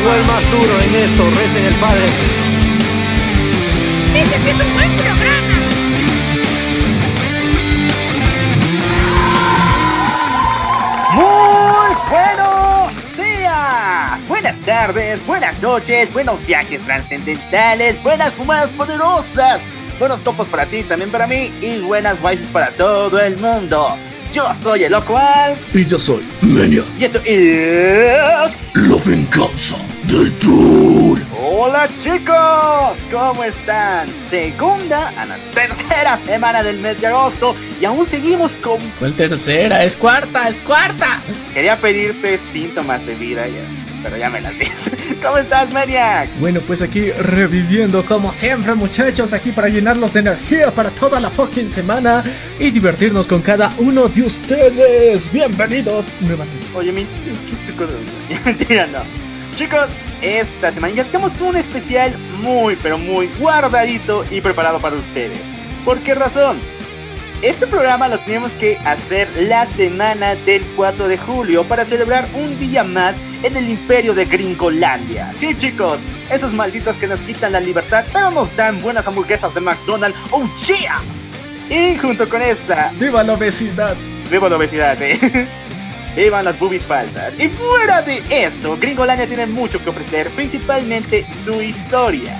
Llegó el más duro en esto, recen el padre. ¡Ese sí es un buen programa! Muy buenos días, buenas tardes, buenas noches, buenos viajes trascendentales, buenas fumadas poderosas, buenos topos para ti, también para mí y buenas wifi para todo el mundo. Yo soy el Alf Y yo soy Menia. y esto es... La venganza del troll. Hola chicos, ¿cómo están? Segunda a la tercera semana del mes de agosto y aún seguimos con... ¿Cuál tercera? Es cuarta, es cuarta. Quería pedirte síntomas de vida, ya, pero ya me las dices. ¿Cómo estás, Maniac? Bueno, pues aquí reviviendo como siempre, muchachos, aquí para llenarlos de energía para toda la fucking semana y divertirnos con cada uno de ustedes. Bienvenidos nuevamente. Oye, mi... ¿qué estoy Mentira, no. Chicos, esta semana ya tenemos un especial muy, pero muy guardadito y preparado para ustedes. ¿Por qué razón? Este programa lo teníamos que hacer la semana del 4 de julio para celebrar un día más en el imperio de Gringolandia. Sí, chicos, esos malditos que nos quitan la libertad, pero nos dan buenas hamburguesas de McDonald's. ¡Oh, yeah! Y junto con esta, ¡Viva la obesidad! Viva la obesidad, eh. Vivan las boobies falsas. Y fuera de eso, Gringolandia tiene mucho que ofrecer, principalmente su historia.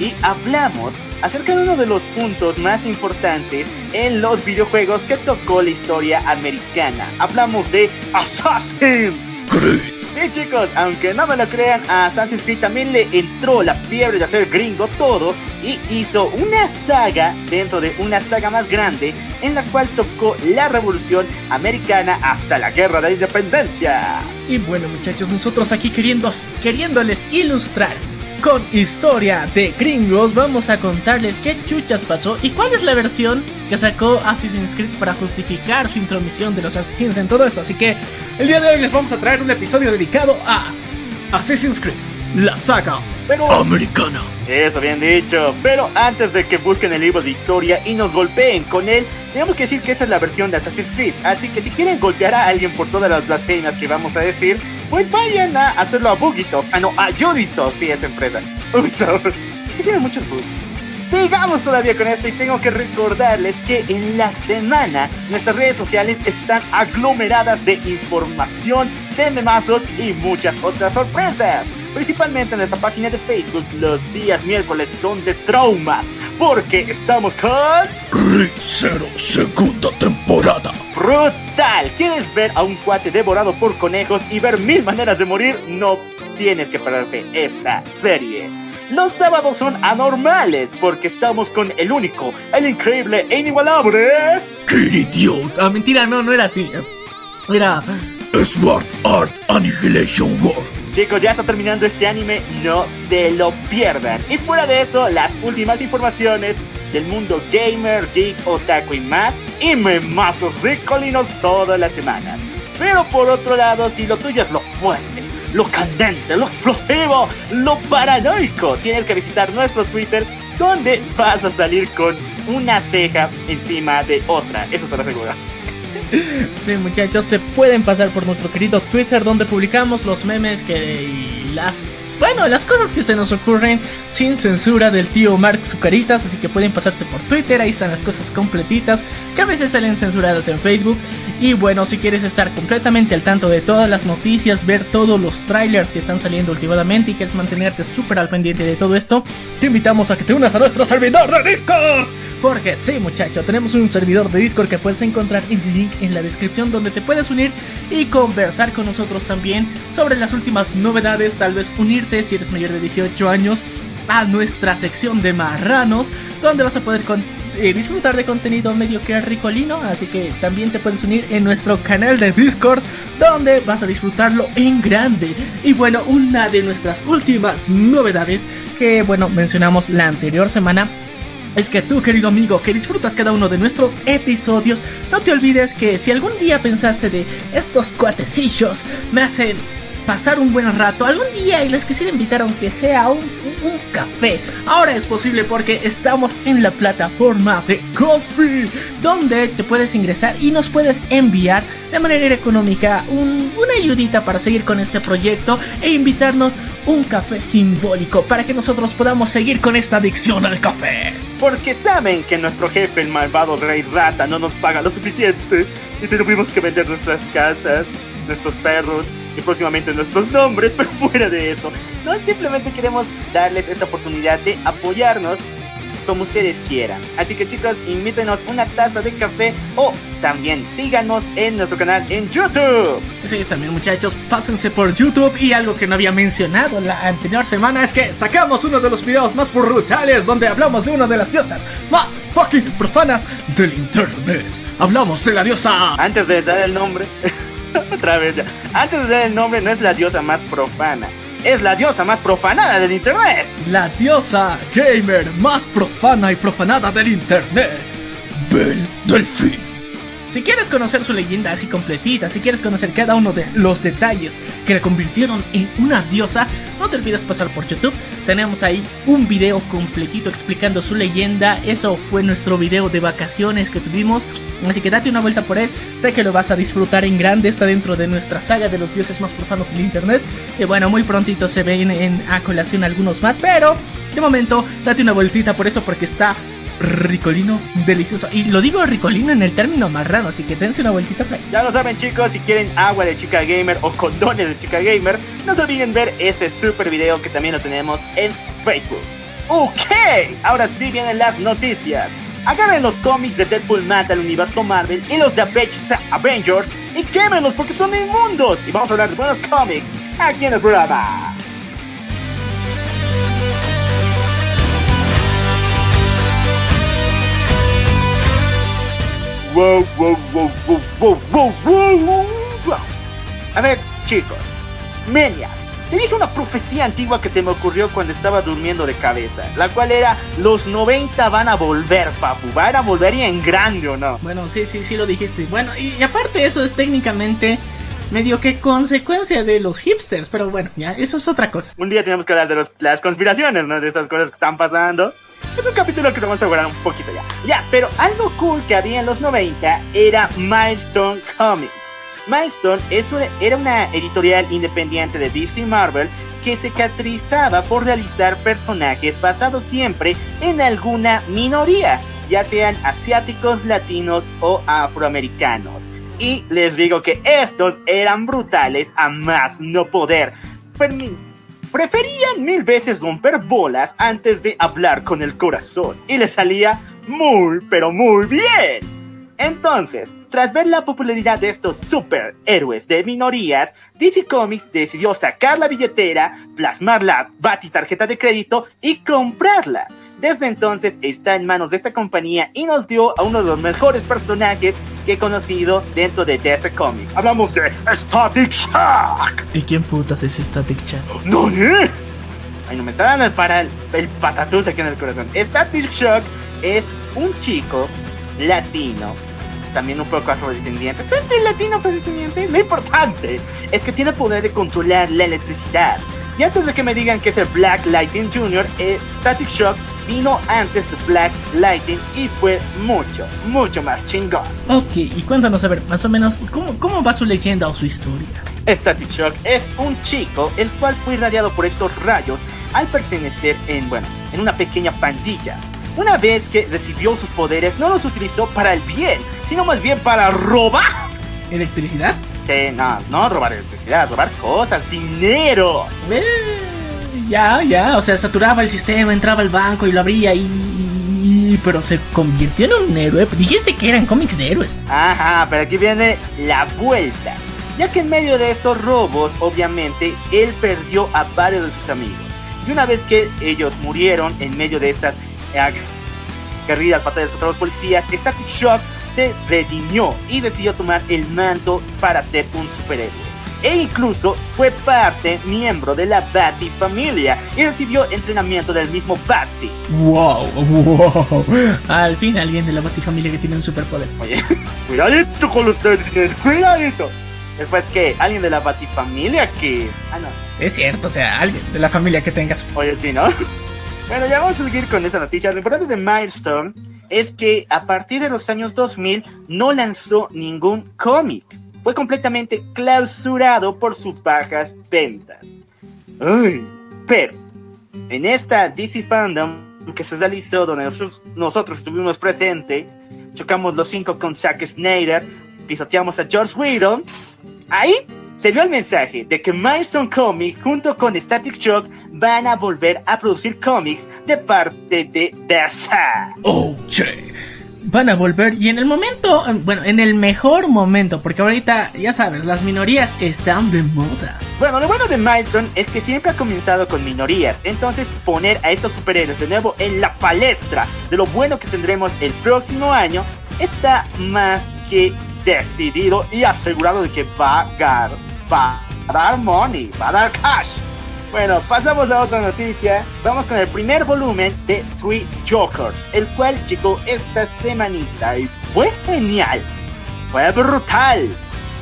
Y hablamos acerca de uno de los puntos más importantes en los videojuegos que tocó la historia americana. Hablamos de Assassins. Creed. Sí chicos, aunque no me lo crean, a Assassin's Creed también le entró la fiebre de hacer gringo todo y hizo una saga dentro de una saga más grande en la cual tocó la revolución americana hasta la guerra de independencia. Y bueno, muchachos, nosotros aquí queriéndoles ilustrar con historia de gringos, vamos a contarles qué chuchas pasó y cuál es la versión que sacó Assassin's Creed para justificar su intromisión de los asesinos en todo esto. Así que el día de hoy les vamos a traer un episodio dedicado a Assassin's Creed, la saga. Pero Americana. Eso bien dicho, pero antes de que busquen el libro de historia y nos golpeen con él, tenemos que decir que esta es la versión de Assassin's Creed, así que si quieren golpear a alguien por todas las blasfemias que vamos a decir, pues vayan a hacerlo a Ubisoft, ah no, a Ubisoft, sí, esa empresa, Ubisoft, que tiene muchos bugs. Sigamos todavía con esto y tengo que recordarles que en la semana nuestras redes sociales están aglomeradas de información, de memazos y muchas otras sorpresas. Principalmente en nuestra página de Facebook, los días miércoles son de traumas, porque estamos con... Rizero, segunda temporada. ¡Brutal! ¿Quieres ver a un cuate devorado por conejos y ver mil maneras de morir? No tienes que perderte esta serie. Los sábados son anormales porque estamos con el único, el increíble e inigualable... Kiri Dios. Ah, mentira, no, no era así. Mira, Sword Art Annihilation War. Chicos, ya está terminando este anime, no se lo pierdan. Y fuera de eso, las últimas informaciones del mundo gamer, geek, otaku y más, y memazos ricolinos todas las semanas. Pero por otro lado, si lo tuyo es lo fuerte, lo candente, lo explosivo, lo paranoico, tienes que visitar nuestro Twitter, donde vas a salir con una ceja encima de otra, eso te lo aseguro. Sí, muchachos, se pueden pasar por nuestro querido Twitter donde publicamos los memes que las bueno, las cosas que se nos ocurren sin censura del tío Mark Zucaritas, así que pueden pasarse por Twitter, ahí están las cosas completitas, que a veces salen censuradas en Facebook. Y bueno, si quieres estar completamente al tanto de todas las noticias, ver todos los trailers que están saliendo últimamente y quieres mantenerte súper al pendiente de todo esto, te invitamos a que te unas a nuestro servidor de Discord. Porque sí, muchacho, tenemos un servidor de Discord que puedes encontrar en el link en la descripción donde te puedes unir y conversar con nosotros también sobre las últimas novedades, tal vez si eres mayor de 18 años a nuestra sección de marranos, donde vas a poder eh, disfrutar de contenido medio que ricolino, así que también te puedes unir en nuestro canal de Discord, donde vas a disfrutarlo en grande. Y bueno, una de nuestras últimas novedades que, bueno, mencionamos la anterior semana es que tú, querido amigo, que disfrutas cada uno de nuestros episodios, no te olvides que si algún día pensaste de estos cuatecillos me hacen pasar un buen rato algún día y les quisiera invitar aunque sea un, un, café. Ahora es posible porque estamos en la plataforma de Coffee, donde te puedes ingresar y nos puedes enviar de manera económica un, una ayudita para seguir con este proyecto e invitarnos un café simbólico para que nosotros podamos seguir con esta adicción al café. Porque saben que nuestro jefe, el malvado Rey Rata, no nos paga lo suficiente y tuvimos que vender nuestras casas, nuestros perros y próximamente nuestros nombres, pero fuera de eso, no simplemente queremos darles esta oportunidad de apoyarnos como ustedes quieran. Así que chicos, invítenos una taza de café o también síganos en nuestro canal en YouTube. Sí, también muchachos, pásense por YouTube y algo que no había mencionado la anterior semana es que sacamos uno de los videos más brutales donde hablamos de una de las diosas más fucking profanas del internet. Hablamos de la diosa. Antes de dar el nombre, otra vez ya. Antes de dar el nombre, no es la diosa más profana es la diosa más profanada del internet. La diosa gamer más profana y profanada del internet. Belle Delphine. Si quieres conocer su leyenda así completita, si quieres conocer cada uno de los detalles que la convirtieron en una diosa, no te olvides pasar por YouTube. Tenemos ahí un video completito explicando su leyenda. Eso fue nuestro video de vacaciones que tuvimos. Así que date una vuelta por él. Sé que lo vas a disfrutar en grande. Está dentro de nuestra saga de los dioses más profanos del internet. Y bueno, muy prontito se ven en, a algunos más. Pero de momento, date una vueltita por eso porque está ricolino, delicioso. Y lo digo ricolino en el término marrano, así que dense una vueltita por Ya lo saben chicos, si quieren agua de chica gamer o condones de chica gamer, no se olviden ver ese super video que también lo tenemos en Facebook. Ok, ahora sí vienen las noticias. Agarren los cómics de Deadpool mata al universo Marvel y los de Avengers y quémenlos porque son inmundos. Y vamos a hablar de buenos cómics aquí en el programa. Wow, wow, wow, wow, wow, wow, wow, wow. A ver, chicos, Menia, te dije una profecía antigua que se me ocurrió cuando estaba durmiendo de cabeza, la cual era los 90 van a volver, papu, van a volver y en grande o no. Bueno, sí, sí, sí lo dijiste. Bueno, y, aparte eso es técnicamente medio que consecuencia de los hipsters, pero bueno, ya, eso es otra cosa. Un día tenemos que hablar de las conspiraciones, ¿no? De esas cosas que están pasando. Es un capítulo que vamos a guardar un poquito ya. Ya, pero algo cool que había en los 90 era Milestone Comics. Milestone era una editorial independiente de DC Marvel que se caracterizaba por realizar personajes basados siempre en alguna minoría, ya sean asiáticos, latinos o afroamericanos. Y les digo que estos eran brutales a más no poder preferían mil veces romper bolas antes de hablar con el corazón. Y les salía muy, pero muy bien. Entonces, tras ver la popularidad de estos superhéroes de minorías, DC Comics decidió sacar la billetera, plasmar la Bati tarjeta de crédito y comprarla. Desde entonces está en manos de esta compañía y nos dio a uno de los mejores personajes que he conocido dentro de DC Comics. Hablamos de Static Shock. ¿Y quién putas es Static Shock? ¿No, Ay, no me está dando el, para, el, patatús aquí en el corazón. Static Shock es un chico latino, también un poco afrodescendiente. ¿Está entre latino afrodescendiente? Lo importante es que tiene poder de controlar la electricidad. Y antes de que me digan que es el Black Lightning Jr., Static Shock vino antes de Black Lightning y fue mucho, mucho más chingón. Ok, y cuéntanos a ver, más o menos, ¿cómo, cómo va su leyenda o su historia? Static Shock es un chico el cual fue irradiado por estos rayos al pertenecer en, bueno, en una pequeña pandilla. Una vez que recibió sus poderes, no los utilizó para el bien, sino más bien para robar. ¿Electricidad? Sí, no, no robar electricidad, robar cosas, dinero. Eh ya, ya, o sea, saturaba el sistema, entraba al banco y lo abría y... Pero se convirtió en un héroe. Dijiste que eran cómics de héroes. Ajá, pero aquí viene la vuelta. Ya que en medio de estos robos, obviamente, él perdió a varios de sus amigos. Y una vez que ellos murieron en medio de estas guerrillas, batallas contra los policías, Static Shock se redimió y decidió tomar el manto para ser un superhéroe e incluso fue parte miembro de la Batifamilia y recibió entrenamiento del mismo Batsy. Wow, wow. Al fin alguien de la Batifamilia que tiene un superpoder. Oye, cuidadito con ustedes, cuidadito. Después que alguien de la Batifamilia que... Ah, no. Es cierto, o sea, alguien de la familia que tengas. Oye, sí, ¿no? Bueno, ya vamos a seguir con esta noticia. Lo importante de Milestone es que a partir de los años 2000 no lanzó ningún cómic fue completamente clausurado por sus bajas ventas. pero en esta DC Fandom que se realizó donde nosotros, nosotros estuvimos presentes, chocamos los cinco con Zack Snyder, pisoteamos a George Whedon, ahí se dio el mensaje de que Milestone Comics junto con Static Shock van a volver a producir cómics de parte de DC. Oh, che van a volver y en el momento, bueno, en el mejor momento, porque ahorita, ya sabes, las minorías están de moda. Bueno, lo bueno de Milestone es que siempre ha comenzado con minorías, entonces poner a estos superhéroes de nuevo en la palestra de lo bueno que tendremos el próximo año está más que decidido y asegurado de que va a dar, va a dar money, va a dar cash. Bueno, pasamos a otra noticia. Vamos con el primer volumen de Three Jokers, el cual llegó esta semanita y fue genial. Fue brutal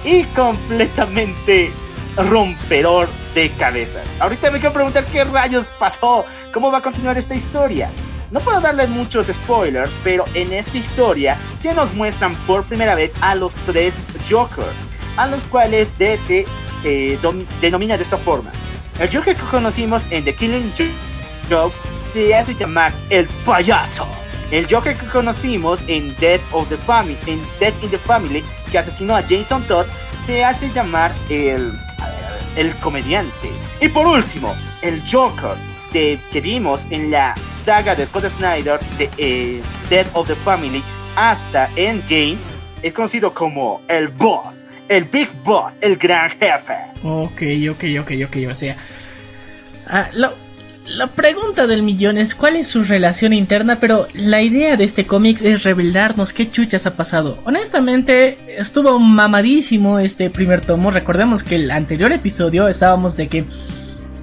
y completamente rompedor de cabezas. Ahorita me quiero preguntar qué rayos pasó, cómo va a continuar esta historia. No puedo darles muchos spoilers, pero en esta historia se nos muestran por primera vez a los tres Jokers, a los cuales DC eh, denomina de esta forma. El Joker que conocimos en The Killing Joke se hace llamar el payaso. El Joker que conocimos en Death of the Family, en Death in the Family, que asesinó a Jason Todd, se hace llamar el, el comediante. Y por último, el Joker de, que vimos en la saga de Scott Snyder de eh, Death of the Family hasta Endgame es conocido como el Boss el Big Boss, el gran jefe. Ok, ok, ok, ok, o sea... Ah, la pregunta del millón es cuál es su relación interna, pero la idea de este cómic es revelarnos qué chuchas ha pasado. Honestamente, estuvo mamadísimo este primer tomo. Recordemos que el anterior episodio estábamos de que...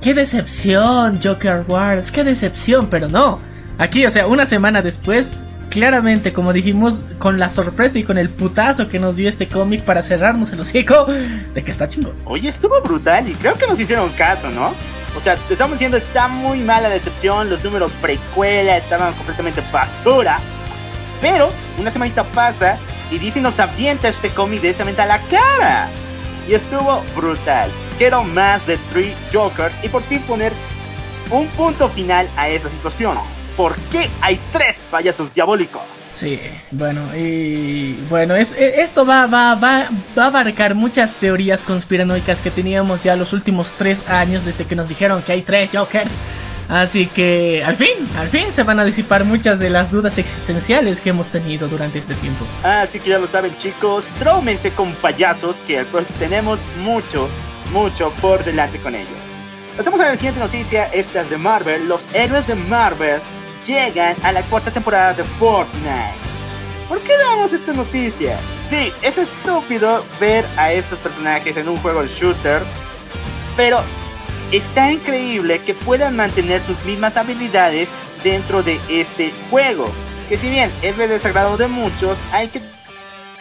¡Qué decepción, Joker Wars! ¡Qué decepción! Pero no. Aquí, o sea, una semana después, claramente, como dijimos, con la sorpresa y con el putazo que nos dio este cómic para cerrarnos el hocico de que está chingón. Oye, estuvo brutal y creo que nos hicieron caso, ¿no? O sea, estamos diciendo, está muy mala decepción, los números precuela estaban completamente basura. Pero una semanita pasa y DC nos avienta este cómic directamente a la cara. Y estuvo brutal. Quiero más de Three Jokers y por fin poner un punto final a esa situación por qué hay tres payasos diabólicos. Sí, bueno, y bueno, es, e, esto va, va, va, va a abarcar muchas teorías conspiranoicas que teníamos ya los últimos tres años desde que nos dijeron que hay tres Jokers. Así que al fin, al fin se van a disipar muchas de las dudas existenciales que hemos tenido durante este tiempo. Así que ya lo saben chicos, trómense con payasos que pues, tenemos mucho, mucho por delante con ellos. Pasamos a la siguiente noticia, esta es de Marvel, los héroes de Marvel llegan a la cuarta temporada de Fortnite. ¿Por qué damos esta noticia? Sí, es estúpido ver a estos personajes en un juego de shooter, pero está increíble que puedan mantener sus mismas habilidades dentro de este juego. Que si bien es de desagrado de muchos, hay que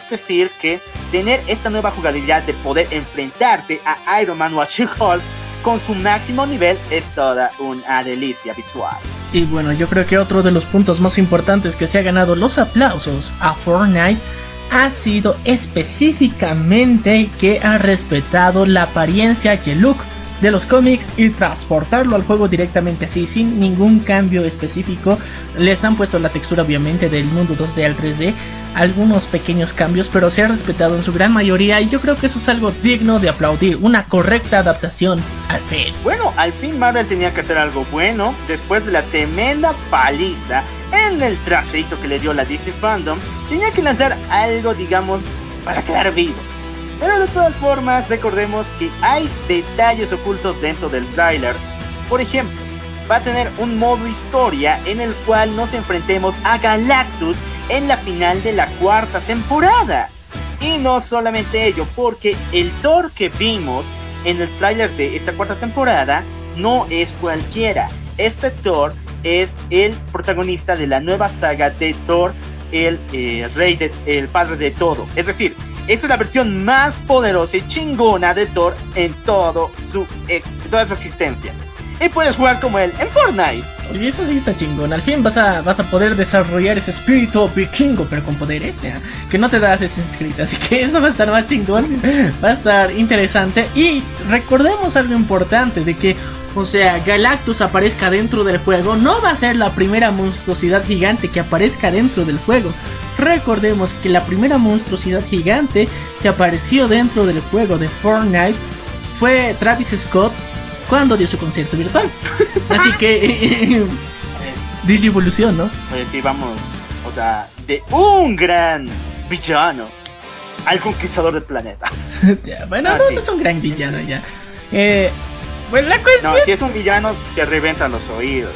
decir que tener esta nueva jugabilidad de poder enfrentarte a Iron Man o a She-Hulk con su máximo nivel es toda una delicia visual. Y bueno, yo creo que otro de los puntos más importantes que se ha ganado los aplausos a Fortnite ha sido específicamente que ha respetado la apariencia y el look de los cómics y transportarlo al juego directamente así, sin ningún cambio específico. Les han puesto la textura obviamente del mundo 2D al 3D, algunos pequeños cambios, pero se ha respetado en su gran mayoría y yo creo que eso es algo digno de aplaudir, una correcta adaptación al fin. Bueno, al fin Marvel tenía que hacer algo bueno, después de la tremenda paliza en el trasito que le dio la DC Fandom, tenía que lanzar algo, digamos, para quedar vivo. Pero de todas formas, recordemos que hay detalles ocultos dentro del tráiler. Por ejemplo, va a tener un modo historia en el cual nos enfrentemos a Galactus en la final de la cuarta temporada. Y no solamente ello, porque el Thor que vimos en el tráiler de esta cuarta temporada no es cualquiera. Este Thor es el protagonista de la nueva saga de Thor, el eh, rey de, el padre de todo. Es decir, esta es la versión más poderosa y chingona de Thor en todo su, en toda su existencia. Y puedes jugar como él en Fortnite. Oye, eso sí está chingón. Al fin vas a, vas a poder desarrollar ese espíritu vikingo, pero con poderes, ¿ya? que no te da Assassin's Creed. Así que eso va a estar más chingón, va a estar interesante. Y recordemos algo importante: de que, o sea, Galactus aparezca dentro del juego, no va a ser la primera monstruosidad gigante que aparezca dentro del juego. Recordemos que la primera monstruosidad gigante que apareció dentro del juego de Fortnite fue Travis Scott cuando dio su concierto virtual. Así que Digivolución, ¿no? Pues sí, vamos, o sea, de un gran villano al conquistador del planeta. Ya, bueno, Ah, no, sí. no es un gran villano ya. Eh, bueno, la cuestión, No, si es un villano, te reventan los oídos.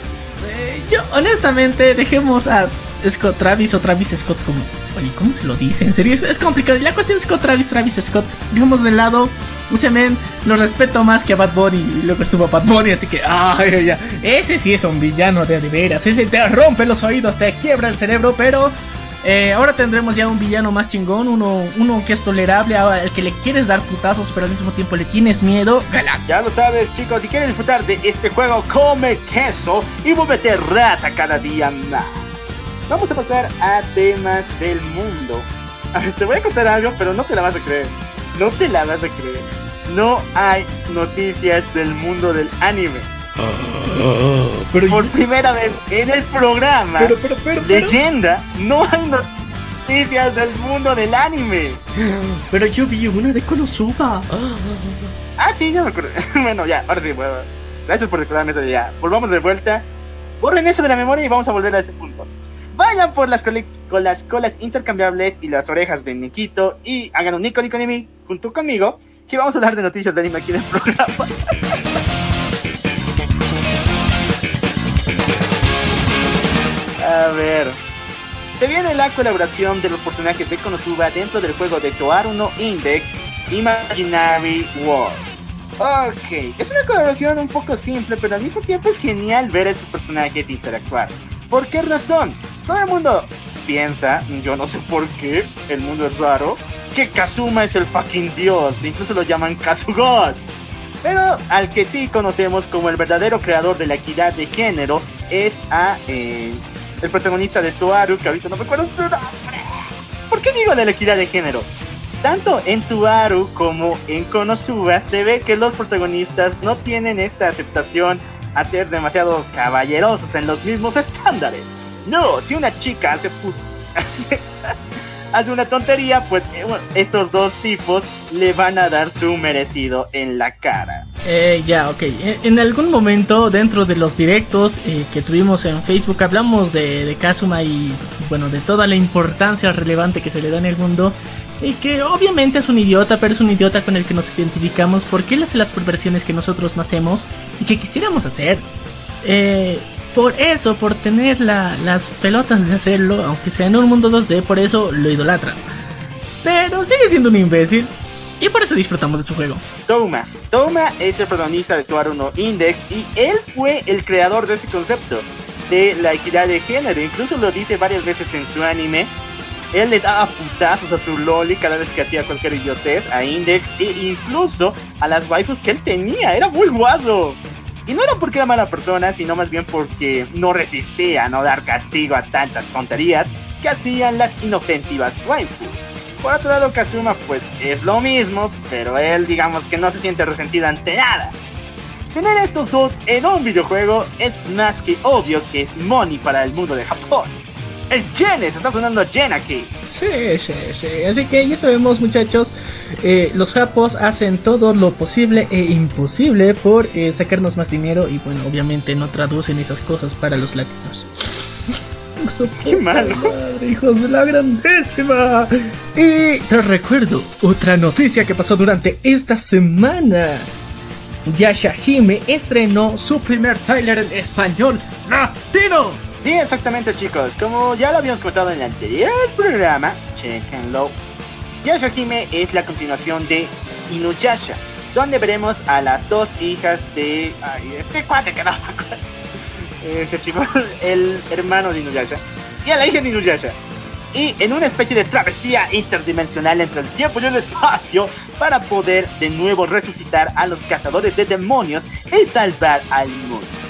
eh, yo honestamente dejemos a Scott Travis o Travis Scott como, oye, ¿cómo se lo dice? En serio, es, es complicado. La cuestión es Scott Travis, Travis Scott, dejemos de lado. Ese men lo respeto más que a Bad Bunny y luego estuvo Bad Bunny, así que, ay, ya. Ese sí es un villano de, veras. Ese te rompe los oídos, te quiebra el cerebro, pero eh, ahora tendremos ya un villano más chingón, uno, uno que es tolerable, al que le quieres dar putazos, pero al mismo tiempo le tienes miedo. Galactus. Ya lo sabes, chicos, si quieres disfrutar de este juego, come queso y vuélvete rata cada día más. Vamos a pasar a temas del mundo. A ver, te voy a contar algo, pero no te la vas a creer. No te la vas a creer. No hay noticias del mundo del anime. Pero, Por primera vez en el programa pero, pero, Leyenda, no hay noticias del mundo del anime. pero yo vi una de Konosuba. Ah, sí, ya me acuerdo. bueno, ya, ahora sí, bueno, gracias por recordarme esto ya. Volvamos de vuelta. Borren eso de la memoria y vamos a volver a ese punto. Vayan por las, colas intercambiables y las orejas de Nikito y hagan un Nico Nico Nimi junto conmigo. Que vamos a hablar de noticias de anime aquí en el programa. a ver. Se viene la colaboración de los personajes de Konosuba dentro del juego de Toaru no Index Imaginary World. Ok, es una colaboración un poco simple, pero al mismo tiempo es genial ver a estos personajes interactuar. ¿Por qué razón? Todo el mundo piensa, yo no sé por qué, el mundo es raro, que Kazuma es el fucking dios, incluso lo llaman Kazugod. Pero al que sí conocemos como el verdadero creador de la equidad de género es a eh, el protagonista de Toaru, que ahorita no me acuerdo. ¿Por qué digo de la equidad de género? Tanto en Tuaru como en Konosuba se ve que los protagonistas no tienen esta aceptación a ser demasiado caballerosos en los mismos estándares. No, si una chica hace, hace, hace una tontería, pues eh, estos dos tipos le van a dar su merecido en la cara. Eh, ya, ok. Eh, En algún momento dentro de los directos eh, que tuvimos en Facebook hablamos de, de Kazuma y bueno, de toda la importancia relevante que se le da en el mundo. Y que obviamente es un idiota, pero es un idiota con el que nos identificamos porque él hace las perversiones que nosotros no hacemos y que quisiéramos hacer. Eh, por eso, por tener la- las pelotas de hacerlo, aunque sea en un mundo 2D, por eso lo idolatran. Pero sigue siendo un imbécil y por eso disfrutamos de su juego. Touma. Touma es el protagonista de Toaru no Index y él fue el creador de ese concepto de la equidad de género. Incluso lo dice varias veces en su anime. Él le daba putazos a su loli cada vez que hacía cualquier idiotez, a Index e incluso a las waifus que él tenía. Era muy guaso. Y no era porque era mala persona, sino más bien porque no resistía a no dar castigo a tantas tonterías que hacían las inofensivas waifus. Por otro lado, Kazuma, pues es lo mismo, pero él, digamos que no se siente resentido ante nada. Tener estos dos en un videojuego es más que obvio que es money para el mundo de Japón. Es Jen, se está sonando Jen aquí. Sí, sí, sí. Así que ya sabemos, muchachos, eh, los japos hacen todo lo posible e imposible por eh, sacarnos más dinero y bueno, obviamente no traducen esas cosas para los latinos. Qué malo. madre, hijos de la grandísima. Y te recuerdo otra noticia que pasó durante esta semana. Yashahime estrenó su primer trailer en español latino. Sí, exactamente chicos, como ya lo habíamos contado en el anterior programa, chequenlo. Yashahime es la continuación de Inuyasha, donde veremos a las dos hijas de... Ay, este cuate que no. Ese chico, el hermano de Inuyasha. Y a la hija de Inuyasha. Y en una especie de travesía interdimensional entre el tiempo y el espacio para poder de nuevo resucitar a los cazadores de demonios y salvar al mundo.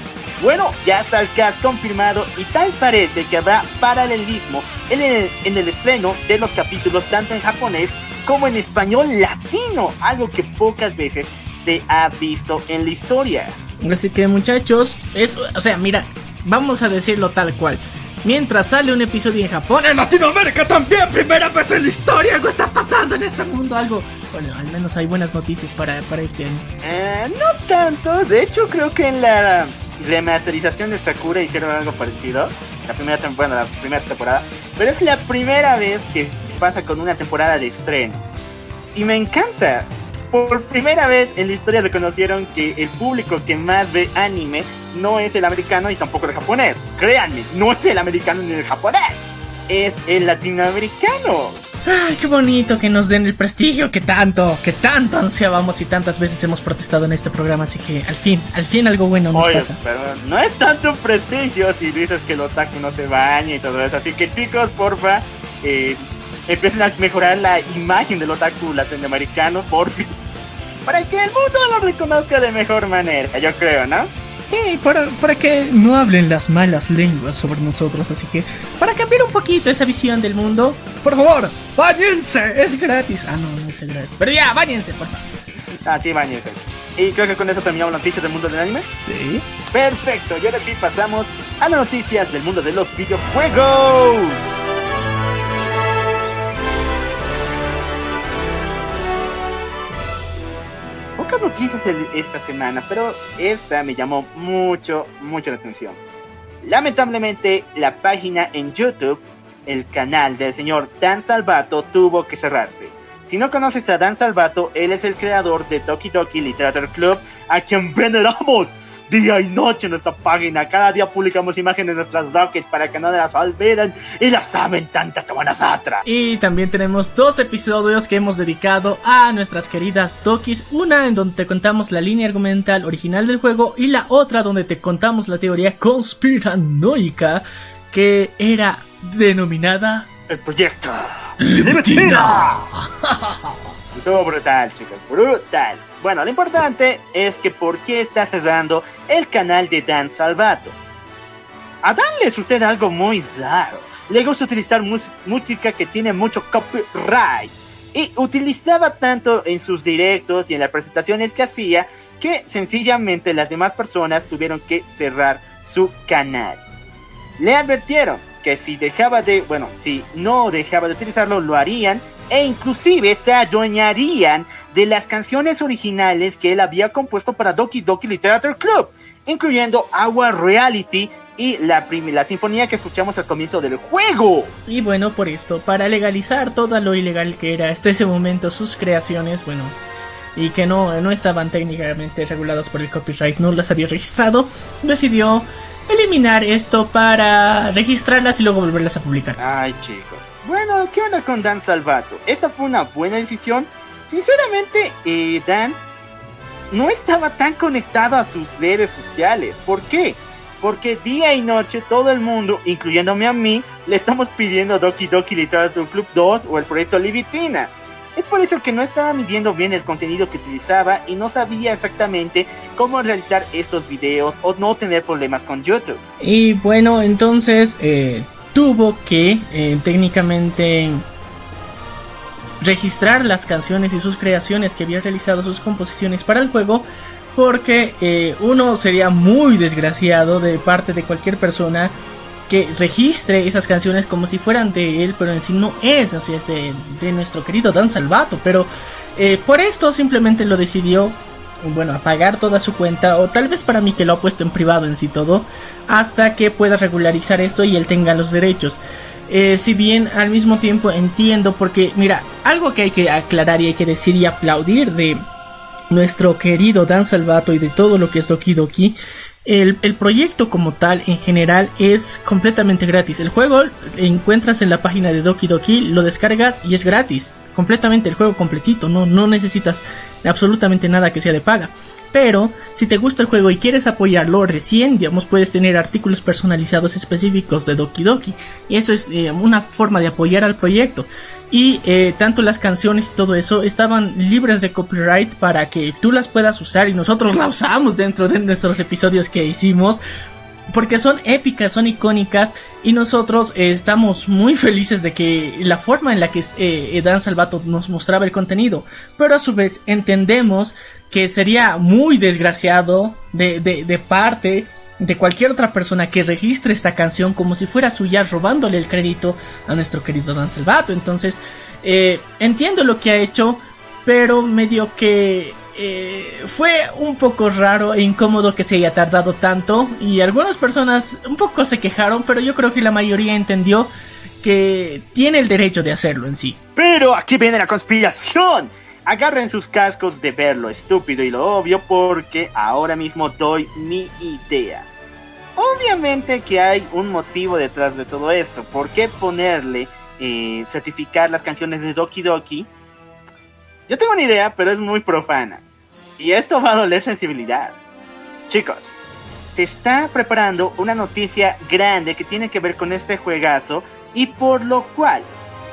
Bueno, ya está el cast confirmado y tal parece que habrá paralelismo en el, en el estreno de los capítulos tanto en japonés como en español latino, algo que pocas veces se ha visto en la historia. Así que muchachos, es, o sea, mira, vamos a decirlo tal cual. Mientras sale un episodio en Japón, en Latinoamérica también, primera vez en la historia, algo está pasando en este mundo, algo... Bueno, al menos hay buenas noticias para, para este año. Eh, no tanto, de hecho creo que en la remasterización de Sakura hicieron algo parecido, la primera temporada, la primera temporada, pero es la primera vez que pasa con una temporada de estreno. Y me encanta, por primera vez en la historia reconocieron que el público que más ve anime no es el americano y tampoco el japonés. Créanme, no es el americano ni el japonés, es el latinoamericano. Ay, qué bonito que nos den el prestigio que tanto, que tanto ansiábamos y tantas veces hemos protestado en este programa, así que al fin, al fin algo bueno nos Oye, pasa. pero no es tanto prestigio si dices que el otaku no se baña y todo eso. Así que chicos, porfa, eh, empiecen a mejorar la imagen del otaku latinoamericano, por fin. Para que el mundo lo reconozca de mejor manera, yo creo, ¿no? Sí, para, para que no hablen las malas lenguas sobre nosotros, así que para cambiar un poquito esa visión del mundo, por favor, bañense, es gratis. Ah, no, no es gratis. Pero ya, bañense, por favor. Así bañense. Y creo que con eso terminamos la noticia del mundo del anime. Sí. Perfecto, y ahora sí pasamos a las noticias del mundo de los videojuegos. Pocas noticias el- esta semana, pero esta me llamó mucho, mucho la atención. Lamentablemente, la página en YouTube, el canal del señor Dan Salvato, tuvo que cerrarse. Si no conoces a Dan Salvato, él es el creador de Doki Doki Literature Club, a quien veneramos día y noche en nuestra página. Cada día publicamos imágenes de nuestras dokis para que no las olviden y las saben tanta como nosotras. Y también tenemos dos episodios que hemos dedicado a nuestras queridas Dokis. Una en donde te contamos la línea argumental original del juego y la otra donde te contamos la teoría conspiranoica que era denominada El proyecto. Estuvo brutal, chicos, brutal. Bueno, lo importante es que por qué está cerrando el canal de Dan Salvato. A Dan le sucede algo muy raro. Le gusta utilizar música que tiene mucho copyright. Y utilizaba tanto en sus directos y en las presentaciones que hacía que sencillamente las demás personas tuvieron que cerrar su canal. Le advirtieron que si dejaba de, bueno, si no dejaba de utilizarlo, lo harían e inclusive se adueñarían de las canciones originales que él había compuesto para Doki Doki Literature Club, incluyendo Our Reality y la, la sinfonía que escuchamos al comienzo del juego. Y bueno, por esto, para legalizar todo lo ilegal que era hasta ese momento sus creaciones, bueno, y que no, no estaban técnicamente reguladas por el copyright, no las había registrado, decidió eliminar esto para registrarlas y luego volverlas a publicar. Ay, chicos. Bueno, ¿qué onda con Dan Salvato? Esta fue una buena decisión. Sinceramente, eh, Dan no estaba tan conectado a sus redes sociales. ¿Por qué? Porque día y noche todo el mundo, incluyéndome a mí, le estamos pidiendo Doki Doki Literature Club 2 o el proyecto Libitina. Es por eso que no estaba midiendo bien el contenido que utilizaba y no sabía exactamente cómo realizar estos videos o no tener problemas con YouTube. Y bueno, entonces eh, tuvo que eh, técnicamente registrar las canciones y sus creaciones que había realizado sus composiciones para el juego. Porque eh, uno sería muy desgraciado de parte de cualquier persona que registre esas canciones como si fueran de él, pero en sí no es, o es de, de nuestro querido Dan Salvato. Pero eh, por esto simplemente lo decidió, bueno, apagar toda su cuenta, o tal vez para mí que lo ha puesto en privado en sí todo, hasta que pueda regularizar esto y él tenga los derechos. Eh, si bien al mismo tiempo entiendo, porque mira, algo que hay que aclarar y hay que decir y aplaudir de nuestro querido Dan Salvato y de todo lo que es Doki Doki, el, el, proyecto como tal en general es completamente gratis. El juego encuentras en la página de Doki Doki, lo descargas y es gratis. Completamente el juego completito, no, no necesitas absolutamente nada que sea de paga. Pero si te gusta el juego y quieres apoyarlo recién, digamos, puedes tener artículos personalizados específicos de Doki Doki. Y eso es eh, una forma de apoyar al proyecto. Y eh, tanto las canciones y todo eso estaban libres de copyright para que tú las puedas usar y nosotros las usamos dentro de nuestros episodios que hicimos porque son épicas, son icónicas y nosotros eh, estamos muy felices de que la forma en la que eh, Dan Salvato nos mostraba el contenido, pero a su vez entendemos que sería muy desgraciado de, de, de parte de cualquier otra persona que registre esta canción como si fuera suya robándole el crédito a nuestro querido Dan Salvato. Entonces, eh, entiendo lo que ha hecho, pero medio que eh, fue un poco raro e incómodo que se haya tardado tanto y algunas personas un poco se quejaron, pero yo creo que la mayoría entendió que tiene el derecho de hacerlo en sí. Pero aquí viene la conspiración. Agarren sus cascos de ver lo estúpido y lo obvio porque ahora mismo doy mi idea. Obviamente que hay un motivo detrás de todo esto. ¿Por qué ponerle, eh, certificar las canciones de Doki Doki yo tengo una idea, pero es muy profana. Y esto va a doler sensibilidad. Chicos, se está preparando una noticia grande que tiene que ver con este juegazo y por lo cual,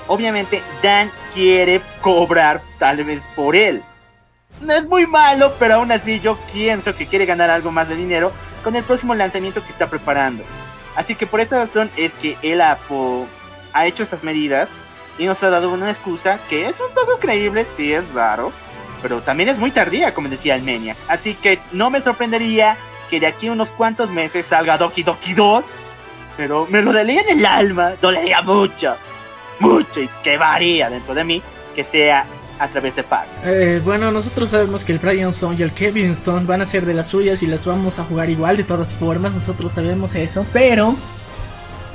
obviamente, Dan quiere cobrar tal vez por él. No es muy malo, pero aún así yo pienso que quiere ganar algo más de dinero con el próximo lanzamiento que está preparando. Así que por esa razón es que él ha, ha hecho estas medidas y nos ha dado una excusa que es un poco creíble, sí es raro, pero también es muy tardía, como decía Almenia. Así que no me sorprendería que de aquí a unos cuantos meses salga Doki Doki 2, pero me lo dolía en el alma, dolería mucho, mucho y que varía dentro de mí que sea a través de pago. Eh, bueno, nosotros sabemos que el Brian Stone y el Kevin Stone van a ser de las suyas y las vamos a jugar igual de todas formas, nosotros sabemos eso, pero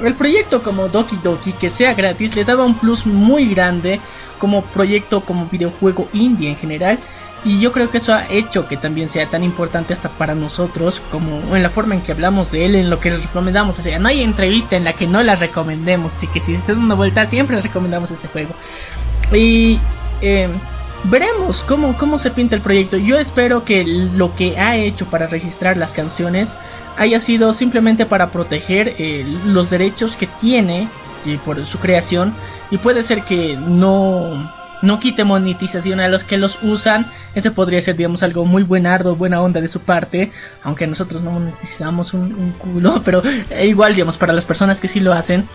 el proyecto como Doki Doki, que sea gratis, le daba un plus muy grande como proyecto, como videojuego indie en general. Y yo creo que eso ha hecho que también sea tan importante hasta para nosotros como en la forma en que hablamos de él, en lo que les recomendamos. O sea, no hay entrevista en la que no la recomendemos. Así que si se dan una vuelta, siempre les recomendamos este juego. Y eh, veremos cómo, cómo se pinta el proyecto. Yo espero que lo que ha hecho para registrar las canciones haya sido simplemente para proteger eh, los derechos que tiene eh, por su creación y puede ser que no no quite monetización a los que los usan. Ese podría ser digamos algo muy buenardo buena onda de su parte aunque nosotros no monetizamos un, culo pero eh, igual digamos para las personas que sí lo hacen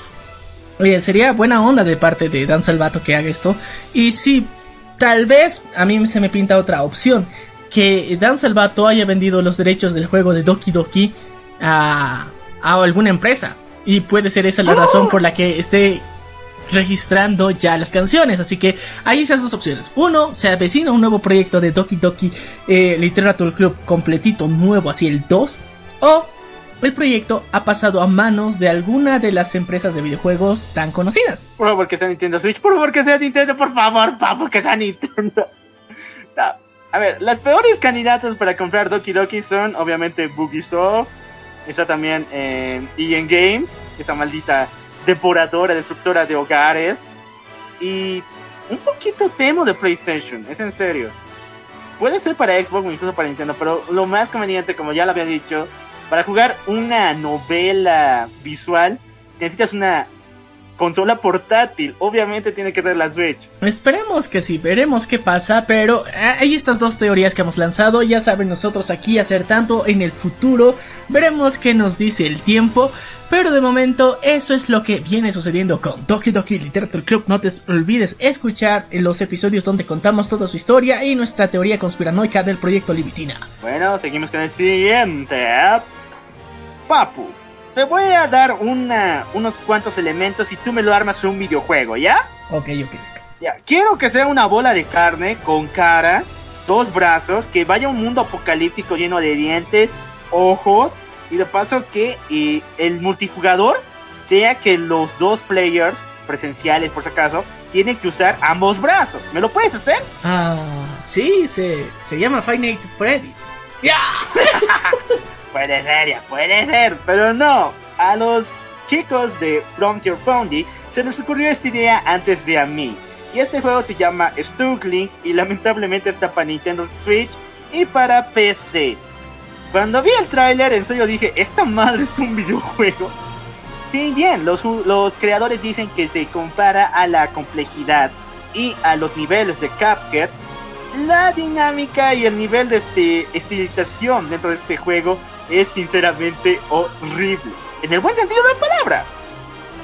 oye sería buena onda de parte de Dan Salvato que haga esto. Y si tal vez a mí se me pinta otra opción que Dan Salvato haya vendido los derechos del juego de Doki Doki a, alguna empresa. Y puede ser esa la razón por la que esté registrando ya las canciones. Así que hay esas dos opciones. Uno, se avecina un nuevo proyecto de Doki Doki eh, Literature Club completito, nuevo, así el 2. O el proyecto ha pasado a manos de alguna de las empresas de videojuegos tan conocidas. Por favor que sea Nintendo Switch, por favor que sea Nintendo, por favor, papo, que sea Nintendo. A ver, las peores candidatas para comprar Doki Doki son obviamente Bugisoft, Está también eh, EN Games, esa maldita depuradora, destructora de hogares. Y un poquito temo de PlayStation, es en serio. Puede ser para Xbox o incluso para Nintendo, pero lo más conveniente, como ya lo había dicho, para jugar una novela visual, necesitas una consola portátil. Obviamente tiene que ser la Switch. Esperemos que sí, veremos qué pasa, pero eh, hay estas dos teorías que hemos lanzado, ya saben nosotros aquí acertando en el futuro, veremos qué nos dice el tiempo. Pero de momento eso es lo que viene sucediendo con Doki Doki Literature Club. No te olvides escuchar los episodios donde contamos toda su historia y nuestra teoría conspiranoica del proyecto Libitina. Bueno, seguimos con el siguiente. Papu, te voy a dar una, unos cuantos elementos y tú me lo armas un videojuego, ¿ya? Ok, ok. Ya, quiero que sea una bola de carne con cara, dos brazos, que vaya a un mundo apocalíptico lleno de dientes, ojos, y de paso que el multijugador sea que los dos players presenciales, por si acaso, tienen que usar ambos brazos. ¿Me lo puedes hacer? Ah Sí, se, se llama Five Nights Freddy's. ¡Ya! Puede ser, ya puede ser, pero no. A los chicos de Frontier Foundry se les ocurrió esta idea antes de a mí. Y este juego se llama Stuckling y lamentablemente está para Nintendo Switch y para PC. Cuando vi el tráiler, en serio dije, esta madre es un videojuego. Sí, bien, los, los creadores dicen que se compara a la complejidad y a los niveles de Cuphead. La dinámica y el nivel de este, estilización dentro de este juego es sinceramente horrible. En el buen sentido de la palabra.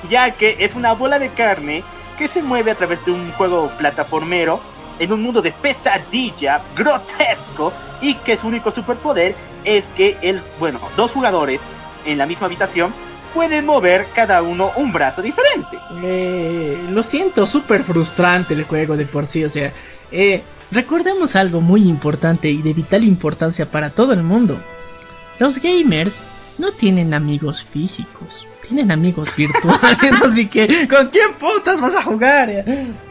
Ya que es una bola de carne que se mueve a través de un juego plataformero en un mundo de pesadilla grotesco y que su único superpoder es que el, bueno, dos jugadores en la misma habitación pueden mover cada uno un brazo diferente. Eh, lo siento, súper frustrante el juego de por sí. O sea, eh, recordemos algo muy importante y de vital importancia para todo el mundo. Los gamers no tienen amigos físicos, tienen amigos virtuales. así que, ¿con quién putas vas a jugar?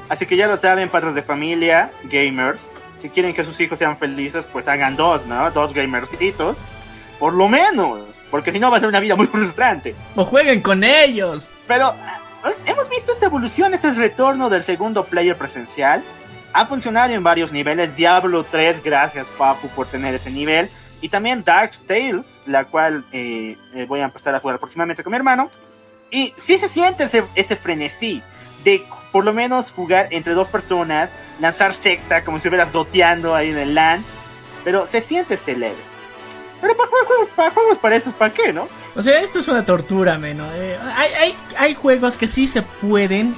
Así que ya lo saben, padres de familia, gamers. Si quieren que sus hijos sean felices, pues hagan dos, ¿no? Dos gamercitos. Por lo menos. Porque si no va a ser una vida muy frustrante. O jueguen con ellos. Pero ah, hemos visto esta evolución, este es retorno del segundo player presencial. Ha funcionado en varios niveles. Diablo 3, gracias Papu por tener ese nivel. Y también Dark Tales, la cual eh, eh, voy a empezar a jugar próximamente con mi hermano. Y sí se siente ese, ese frenesí de por lo menos jugar entre dos personas, lanzar sexta como si estuvieras doteando ahí en el LAN. Pero se siente ese leve. Pero para juegos, para juegos para eso, ¿para qué, no? O sea, esto es una tortura, menos. hay, hay, hay juegos que sí se pueden.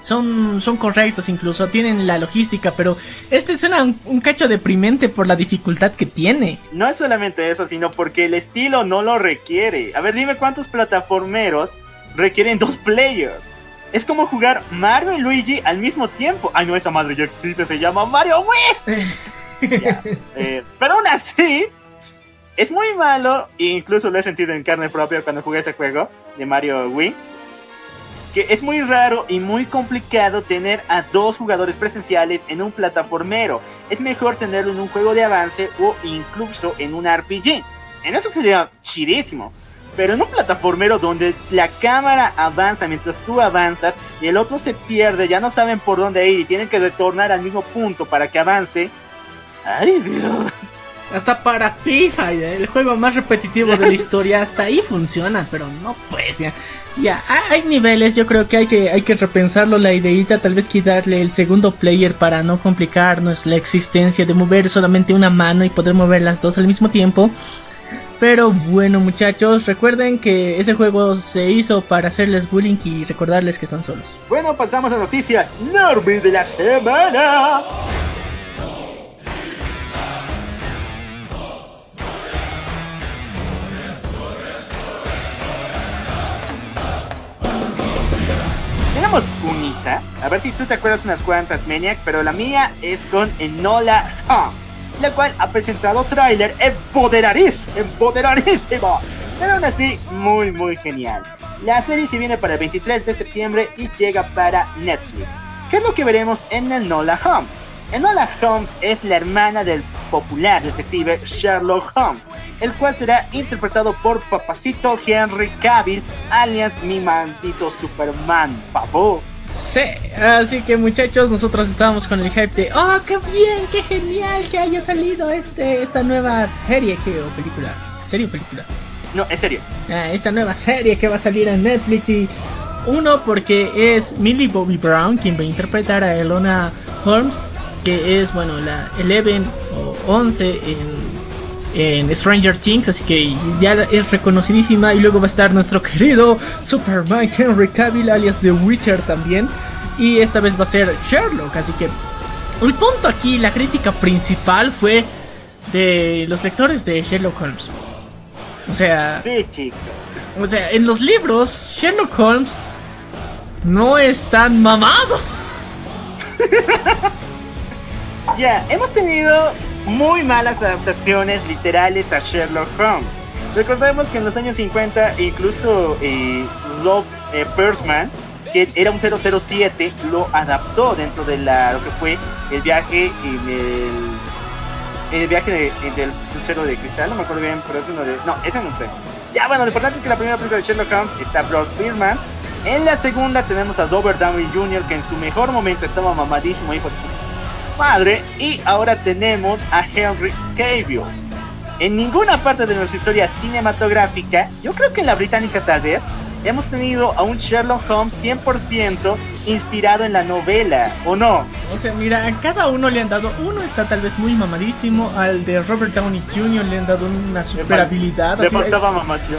Son, son correctos incluso, tienen la logística, pero este suena un, un cacho deprimente por la dificultad que tiene. No es solamente eso, sino porque el estilo no lo requiere. A ver, dime cuántos plataformeros requieren dos players. Es como jugar Mario y Luigi al mismo tiempo. Ay, no, esa madre ya existe, se llama Mario Wii. Ya, eh, pero aún así, es muy malo, e incluso lo he sentido en carne propia cuando jugué ese juego de Mario Wii. Que es muy raro y muy complicado tener a dos jugadores presenciales en un plataformero. Es mejor tenerlo en un juego de avance o incluso en un RPG. En eso sería chidísimo. Pero en un plataformero donde la cámara avanza mientras tú avanzas y el otro se pierde, ya no saben por dónde ir y tienen que retornar al mismo punto para que avance. Ay, Dios. Hasta para FIFA, el juego más repetitivo de la historia, hasta ahí funciona, pero no pues ya. Ya, ha- hay niveles, yo creo que hay que, hay que repensarlo la ideita, tal vez quitarle el segundo player para no complicarnos la existencia de mover solamente una mano y poder mover las dos al mismo tiempo. Pero bueno muchachos, recuerden que ese juego se hizo para hacerles bullying y recordarles que están solos. Bueno, pasamos a noticias Norby de la semana. Tenemos unita, a ver si tú te acuerdas unas cuantas, Maniac, pero la mía es con Enola Holmes, la cual ha presentado tráiler empoderarísimo, empoderarísimo, pero aún así muy muy genial. La serie se viene para el 23 de septiembre y llega para Netflix. ¿Qué es lo que veremos en Enola Holmes? Enola Holmes es la hermana del popular detective Sherlock Holmes, el cual será interpretado por papacito Henry Cavill, alias mi maldito Superman, papo. Sí, así que muchachos, nosotros estábamos con el hype de, oh, qué bien, qué genial que haya salido este, esta nueva serie que, o película, serie o película, No, en serio. Ah, esta nueva serie que va a salir en Netflix y uno porque es Millie Bobby Brown quien va a interpretar a Elona Holmes, que es, bueno, la 11 o 11 en, en Stranger Things, así que ya es reconocidísima y luego va a estar nuestro querido Superman Henry Cavill alias The Witcher también y esta vez va a ser Sherlock, así que el punto aquí, la crítica principal fue de los lectores de Sherlock Holmes. O sea, Sí, chico. o sea, en los libros, Sherlock Holmes no es tan mamado. Ya, hemos tenido muy malas adaptaciones literales a Sherlock Holmes. Recordemos que en los años 50 incluso eh, Rob eh, Persman que era un 007, lo adaptó dentro de la, lo que fue el viaje en el, el viaje de, del crucero de cristal, no me acuerdo bien, pero es uno de, no, ese no sé. Ya bueno, lo importante es que la primera película de Sherlock Holmes está Brock Spearman. En la segunda tenemos a Robert Downey Jr. que en su mejor momento estaba mamadísimo hijo de su madre. Y ahora tenemos a Henry Cavill. En ninguna parte de nuestra historia cinematográfica, yo creo que la británica tal vez, hemos tenido a un Sherlock Holmes 100% inspirado en la novela, ¿o no? O sea, mira, a cada uno le han dado, uno está tal vez muy mamadísimo, al de Robert Downey Jr. le han dado una super habilidad. Le faltaba mamación.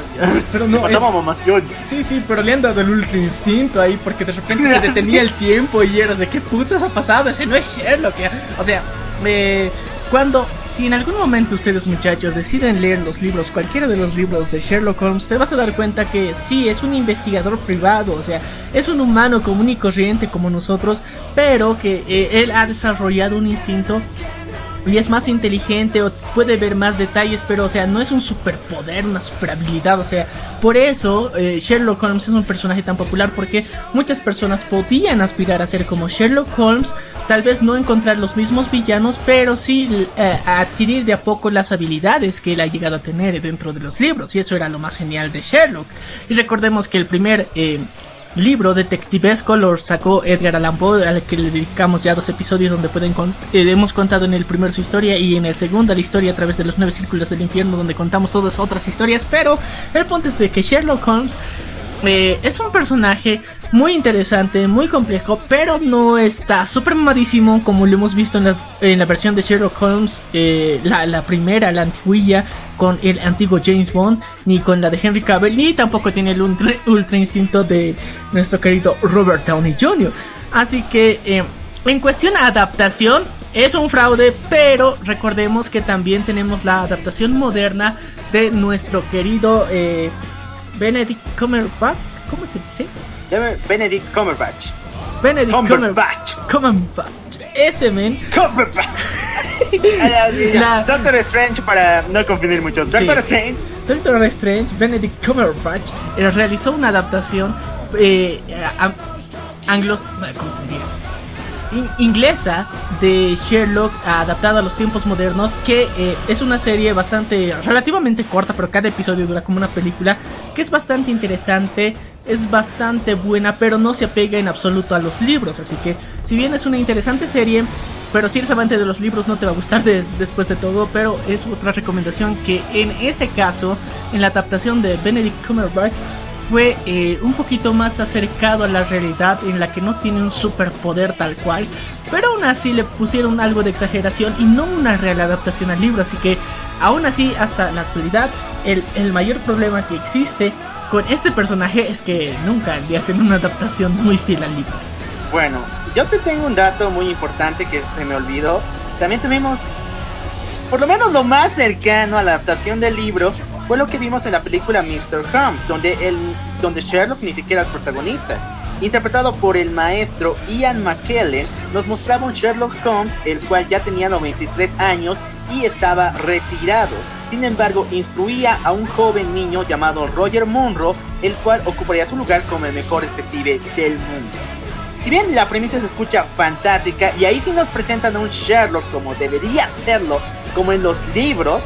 Pero Le no, faltaba es- mamación. Sí, sí, pero le han dado el ultra instinto ahí porque de repente se detenía el tiempo y eras de qué putas ha pasado, ese no es Sherlock. ya. O sea, eh, cuando, si en algún momento ustedes muchachos deciden leer los libros, cualquiera de los libros de Sherlock Holmes, te vas a dar cuenta que sí, es un investigador privado, o sea, es un humano común y corriente como nosotros, pero que eh, él ha desarrollado un instinto y es más inteligente o puede ver más detalles, pero o sea, no es un superpoder, una super habilidad, o sea, por eso eh, Sherlock Holmes es un personaje tan popular porque muchas personas podían aspirar a ser como Sherlock Holmes, tal vez no encontrar los mismos villanos, pero sí eh, adquirir de a poco las habilidades que él ha llegado a tener dentro de los libros, y eso era lo más genial de Sherlock. Y recordemos que el primer eh, libro detectivesco lo sacó Edgar Allan Poe, al que le dedicamos ya dos episodios donde pueden con- eh, hemos contado en el primero su historia y en el segundo la historia a través de los nueve círculos del infierno donde contamos todas otras historias, pero el punto es de que Sherlock Holmes eh, es un personaje muy interesante, muy complejo, pero no está súper mamadísimo como lo hemos visto en la, en la versión de Sherlock Holmes, eh, la, la primera, la antiguilla, con el antiguo James Bond, ni con la de Henry Cavill, ni tampoco tiene el ultra, instinto de nuestro querido Robert Downey Jr. Así que, eh, en cuestión a adaptación, es un fraude, pero recordemos que también tenemos la adaptación moderna de nuestro querido eh, Benedict Cumberbatch. ¿Cómo se dice? Benedict Cumberbatch. Benedict Cumberbatch. Cumberbatch. Ese men. Cumberbatch. La- Doctor Strange para no confundir muchos. Sí. Doctor Strange. Doctor Strange, Benedict Cumberbatch, eh, realizó una adaptación eh, a- anglos, ¿cómo se diría? In- inglesa de Sherlock adaptada a los tiempos modernos que eh, es una serie bastante relativamente corta pero cada episodio dura como una película que es bastante interesante es bastante buena pero no se apega en absoluto a los libros. Así que si bien es una interesante serie pero si eres amante de los libros no te va a gustar des- después de todo. Pero es otra recomendación que en ese caso en la adaptación de Benedict Cumberbatch fue eh, un poquito más acercado a la realidad en la que no tiene un superpoder tal cual, pero aún así le pusieron algo de exageración y no una real adaptación al libro, así que aún así hasta la actualidad el, el mayor problema que existe con este personaje es que nunca le hacen una adaptación muy fiel al libro. Bueno, yo te tengo un dato muy importante que se me olvidó. También tuvimos, por lo menos lo más cercano a la adaptación del libro, fue lo que vimos en la película Mr. Holmes, donde, el, donde Sherlock ni siquiera es protagonista. Interpretado por el maestro Ian McKellen, nos mostraba un Sherlock Holmes, el cual ya tenía 93 años y estaba retirado. Sin embargo, instruía a un joven niño llamado Roger Monroe, el cual ocuparía su lugar como el mejor detective del mundo. Si bien la premisa se escucha fantástica y ahí sí nos presentan a un Sherlock como debería serlo, como en los libros,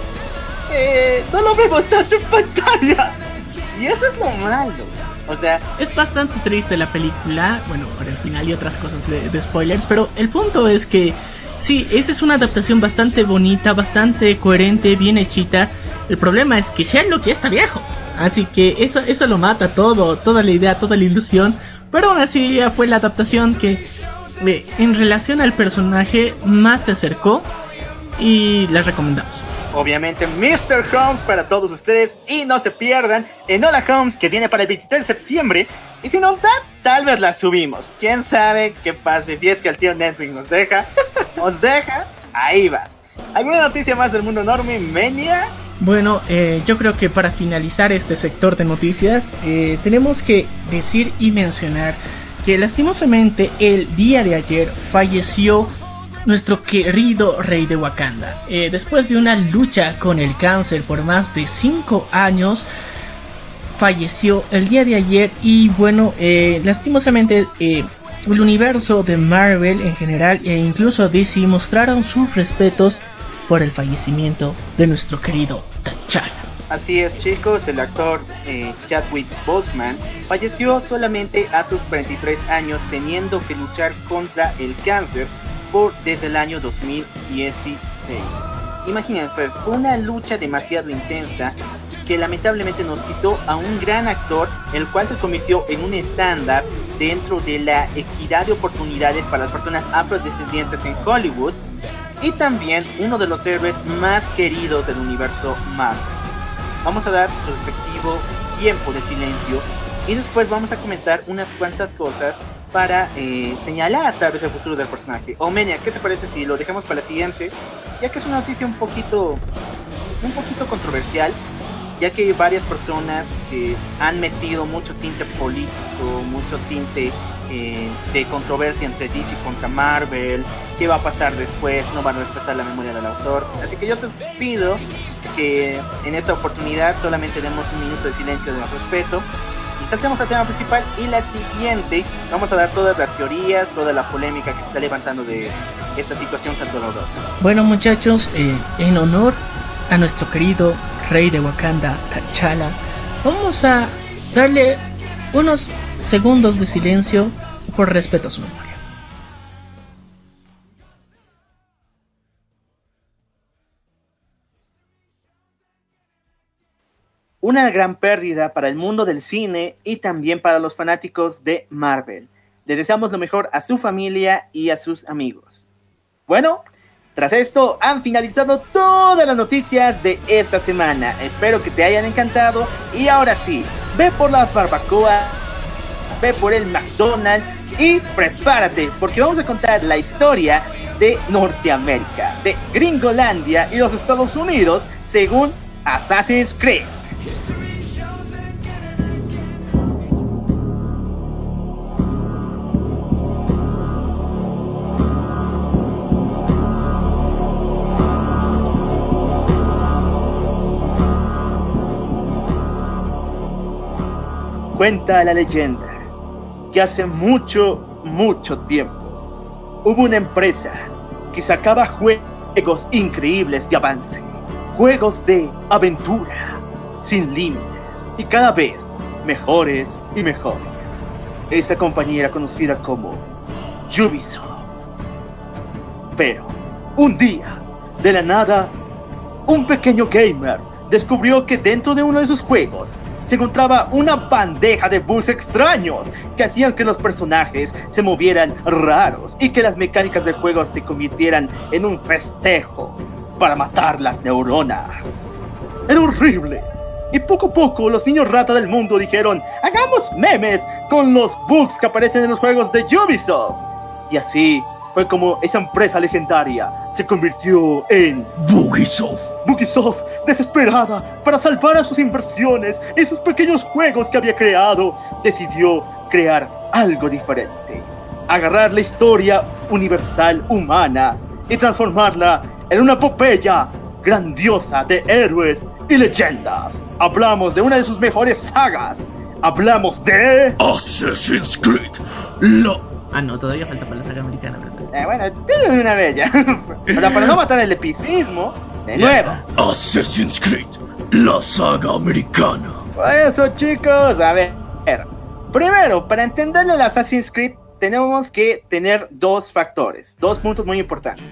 eh, no lo vemos tanto en pantalla. Y eso es lo malo. O sea, Es bastante triste la película, bueno, por el final y otras cosas de, spoilers, pero el punto es que sí, esa es una adaptación bastante bonita, bastante coherente, bien hechita. El problema es que Sherlock ya está viejo, así que eso, eso lo mata todo, toda la idea, toda la ilusión. Pero aún así ya fue la adaptación que eh, en relación al personaje más se acercó y la recomendamos. Obviamente Mr. Holmes para todos ustedes y no se pierdan en Hola Holmes que viene para el 23 de septiembre. Y si nos da, tal vez la subimos. Quién sabe qué pase si es que el tío Netflix nos deja. Nos deja, ahí va. ¿Alguna noticia más del mundo enorme, Menia? Bueno, eh, yo creo que para finalizar este sector de noticias, eh, tenemos que decir y mencionar que lastimosamente el día de ayer falleció nuestro querido rey de Wakanda. Eh, después de una lucha con el cáncer por más de 5 años, falleció el día de ayer y bueno, eh, lastimosamente eh, el universo de Marvel en general e incluso DC mostraron sus respetos por el fallecimiento de nuestro querido T'Challa. Así es chicos, el actor Chadwick Boseman falleció solamente a sus 23 años teniendo que luchar contra el cáncer desde el año 2016. Imagínense, fue una lucha demasiado intensa que lamentablemente nos quitó a un gran actor, el cual se convirtió en un estándar dentro de la equidad de oportunidades para las personas afrodescendientes en Hollywood y también uno de los héroes más queridos del universo Marvel. Vamos a dar su respectivo tiempo de silencio y después vamos a comentar unas cuantas cosas para eh, señalar tal vez el futuro del personaje. Omenia, ¿qué te parece si lo dejamos para la siguiente? Ya que es una noticia un poquito, un poquito controversial, ya que hay varias personas que han metido mucho tinte político, mucho tinte eh, de controversia entre DC contra Marvel, qué va a pasar después, no van a respetar la memoria del autor. Así que yo te pido que en esta oportunidad solamente demos un minuto de silencio de respeto saltemos al tema principal y la siguiente vamos a dar todas las teorías, toda la polémica que se está levantando de esta situación tan dolorosa. Bueno muchachos, eh, en honor a nuestro querido rey de Wakanda, T'Challa, vamos a darle unos segundos de silencio por respeto a su memoria. Una gran pérdida para el mundo del cine y también para los fanáticos de Marvel. Le deseamos lo mejor a su familia y a sus amigos. Bueno, tras esto han finalizado todas las noticias de esta semana. Espero que te hayan encantado y ahora sí, ve por las barbacoas, ve por el McDonald's y prepárate porque vamos a contar la historia de Norteamérica, de Gringolandia y los Estados Unidos según Assassin's Creed. Cuenta la leyenda que hace mucho, mucho tiempo hubo una empresa que sacaba juegos increíbles de avance, juegos de aventura, sin límites y cada vez mejores y mejores. Esa compañía era conocida como Ubisoft. Pero, un día, de la nada, un pequeño gamer descubrió que dentro de uno de sus juegos se encontraba una bandeja de bugs extraños que hacían que los personajes se movieran raros y que las mecánicas del juego se convirtieran en un festejo para matar las neuronas. Era horrible. Y poco a poco los niños rata del mundo dijeron, hagamos memes con los bugs que aparecen en los juegos de Ubisoft. Y así fue como esa empresa legendaria se convirtió en Bugisoft. Bugisoft, desesperada para salvar a sus inversiones y sus pequeños juegos que había creado, decidió crear algo diferente. Agarrar la historia universal humana y transformarla en una epopeya grandiosa de héroes y leyendas. Hablamos de una de sus mejores sagas. Hablamos de... Assassin's Creed. La Ah, no, todavía falta para la saga americana, ¿verdad? Eh, bueno, de una vez ya. o sea, para no matar el epicismo, de nuevo. Assassin's Creed. La saga americana. Por eso, chicos, a ver. Primero, para entenderle el Assassin's Creed, tenemos que tener dos factores, dos puntos muy importantes.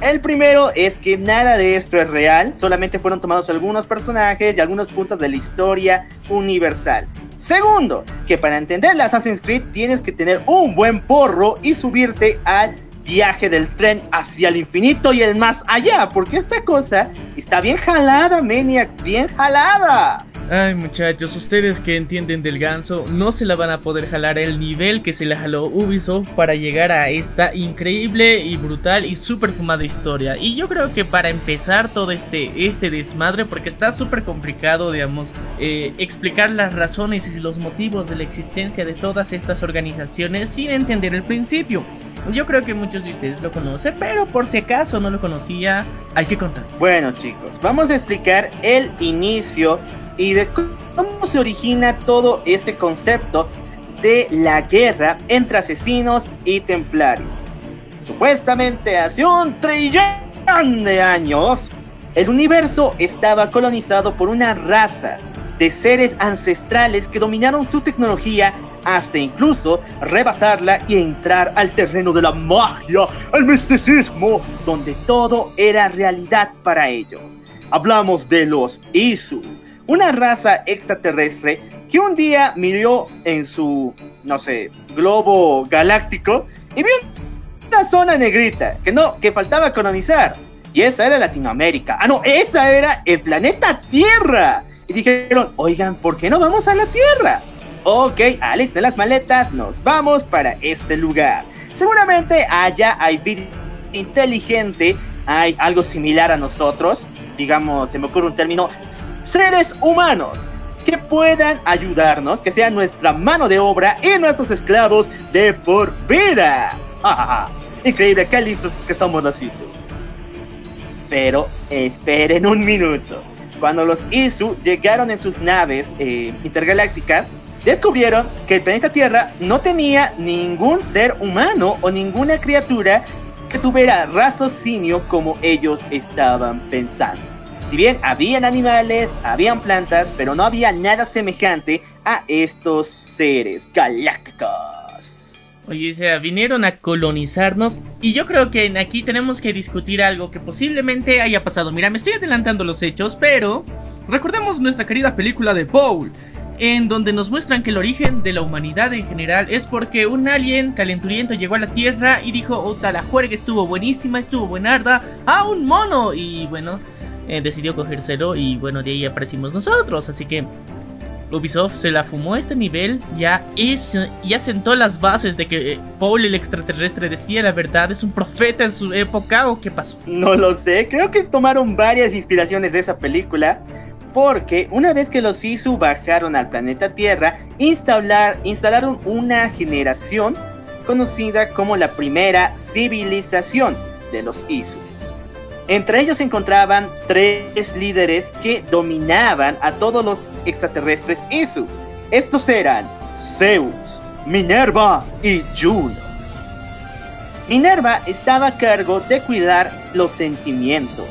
El primero es que nada de esto es real, solamente fueron tomados algunos personajes y algunos puntos de la historia universal. Segundo, que para entender el Assassin's Creed tienes que tener un buen porro y subirte al viaje del tren hacia el infinito y el más allá, porque esta cosa está bien jalada, Maniac, bien jalada. Ay muchachos, ustedes que entienden del ganso no se la van a poder jalar el nivel que se le jaló Ubisoft para llegar a esta increíble y brutal y súper fumada historia. Y yo creo que para empezar todo este, este desmadre, porque está súper complicado, digamos, eh, explicar las razones y los motivos de la existencia de todas estas organizaciones sin entender el principio. Yo creo que muchos de ustedes lo conocen, pero por si acaso no lo conocía, hay que contar. Bueno chicos, vamos a explicar el inicio y de cómo se origina todo este concepto de la guerra entre asesinos y templarios. Supuestamente hace un trillón de años, el universo estaba colonizado por una raza de seres ancestrales que dominaron su tecnología hasta incluso rebasarla y entrar al terreno de la magia, el misticismo, donde todo era realidad para ellos. Hablamos de los Isu, una raza extraterrestre que un día miró en su, no sé, globo galáctico y vio una zona negrita que no, que faltaba colonizar. Y esa era Latinoamérica. Ah, no, esa era el planeta Tierra. Y dijeron, oigan, ¿por qué no vamos a la Tierra? Ok, alisten las maletas, nos vamos para este lugar. Seguramente allá hay vida inteligente, hay algo similar a nosotros, digamos, se me ocurre un término, seres humanos que puedan ayudarnos, que sean nuestra mano de obra y nuestros esclavos de por vida. Increíble, qué listos que somos los Isu. Pero esperen un minuto. Cuando los Isu llegaron en sus naves eh, intergalácticas, descubrieron que el planeta Tierra no tenía ningún ser humano o ninguna criatura que tuviera raciocinio como ellos estaban pensando. Si bien habían animales, habían plantas, pero no había nada semejante a estos seres galácticos. Oye, o sea, vinieron a colonizarnos y yo creo que aquí tenemos que discutir algo que posiblemente haya pasado. Mira, me estoy adelantando los hechos, pero recordemos nuestra querida película de Paul, en donde nos muestran que el origen de la humanidad en general es porque un alien calenturiento llegó a la Tierra y dijo, Ota, la juerga estuvo buenísima, estuvo buenarda, a un mono. Y bueno, eh, decidió cogérselo y bueno, de ahí aparecimos nosotros. Así que Ubisoft se la fumó a este nivel, ya, es, ya sentó las bases de que eh, Paul el extraterrestre decía la verdad, es un profeta en su época o qué pasó. No lo sé, creo que tomaron varias inspiraciones de esa película. Porque una vez que los Isu bajaron al planeta Tierra, instalar, instalaron una generación conocida como la primera civilización de los Isu. Entre ellos se encontraban tres líderes que dominaban a todos los extraterrestres Isu. Estos eran Zeus, Minerva y Juno. Minerva estaba a cargo de cuidar los sentimientos,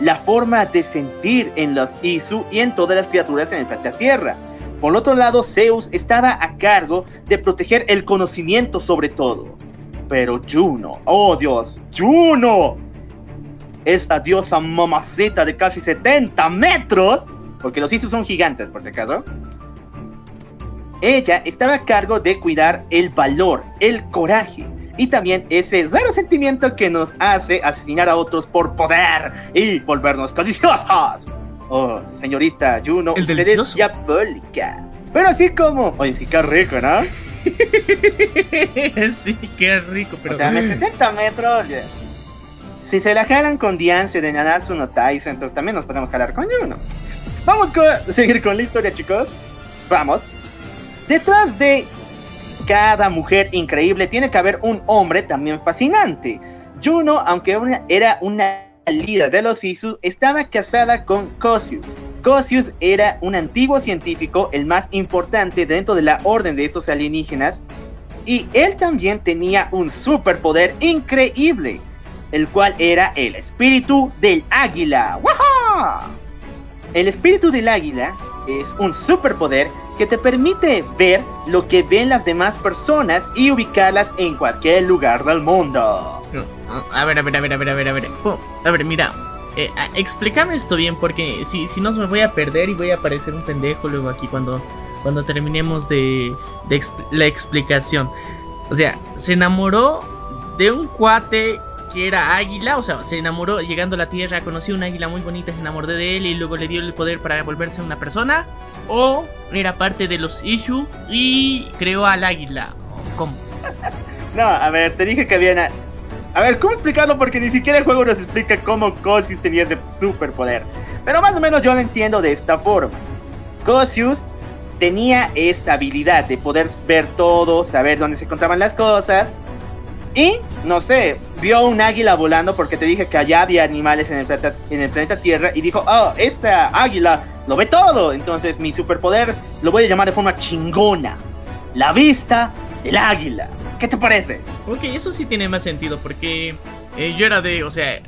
la forma de sentir en los Isu y en todas las criaturas en el planeta Tierra. Por otro lado, Zeus estaba a cargo de proteger el conocimiento sobre todo. Pero Juno, oh Dios, Juno, esa diosa mamacita de casi 70 metros, porque los Isus son gigantes por si acaso, ella estaba a cargo de cuidar el valor, el coraje y también ese raro sentimiento que nos hace asesinar a otros por poder y volvernos codiciosos. Oh, señorita Juno, ¿El usted delicioso? es diabólica. Pero así como... Oye, sí, qué rico, ¿no? sí, qué rico, pero... O sea, me 70 metros, oye. Si se la jalan con Diance de Nanatsu no Taisen, entonces también nos podemos jalar con Juno. Vamos a seguir con la historia, chicos. Vamos. Detrás de cada mujer increíble tiene que haber un hombre también fascinante. Juno, aunque era una líder de los Isu, estaba casada con Cosius. Cosius era un antiguo científico, el más importante dentro de la orden de estos alienígenas, y él también tenía un superpoder increíble, el cual era el espíritu del águila. ¡Waja! El espíritu del águila es un superpoder que te permite ver lo que ven las demás personas y ubicarlas en cualquier lugar del mundo. A ver, a ver, a ver, a ver, a ver, a ver. Oh, A ver, mira. eh, explícame esto bien porque si, si no me voy a perder y voy a parecer un pendejo luego aquí cuando, cuando terminemos de, la explicación. O sea, se enamoró de un cuate que era águila, o sea, se enamoró llegando a la tierra, conoció una águila muy bonita, se enamoró de él y luego le dio el poder para volverse una persona. O era parte de los Ishu y creó al águila. ¿Cómo? No, a ver, te dije que habían... A... a ver, ¿cómo explicarlo? Porque ni siquiera el juego nos explica cómo Cosius tenía ese superpoder. Pero más o menos yo lo entiendo de esta forma. Cosius tenía esta habilidad de poder ver todo, saber dónde se encontraban las cosas. Y, no sé, vio un águila volando porque te dije que allá había animales en el planeta, Tierra y dijo, oh, esta águila lo ve todo. Entonces mi superpoder lo voy a llamar de forma chingona. La vista del águila. ¿Qué te parece? Ok, eso sí tiene más sentido porque eh, yo era de, o sea,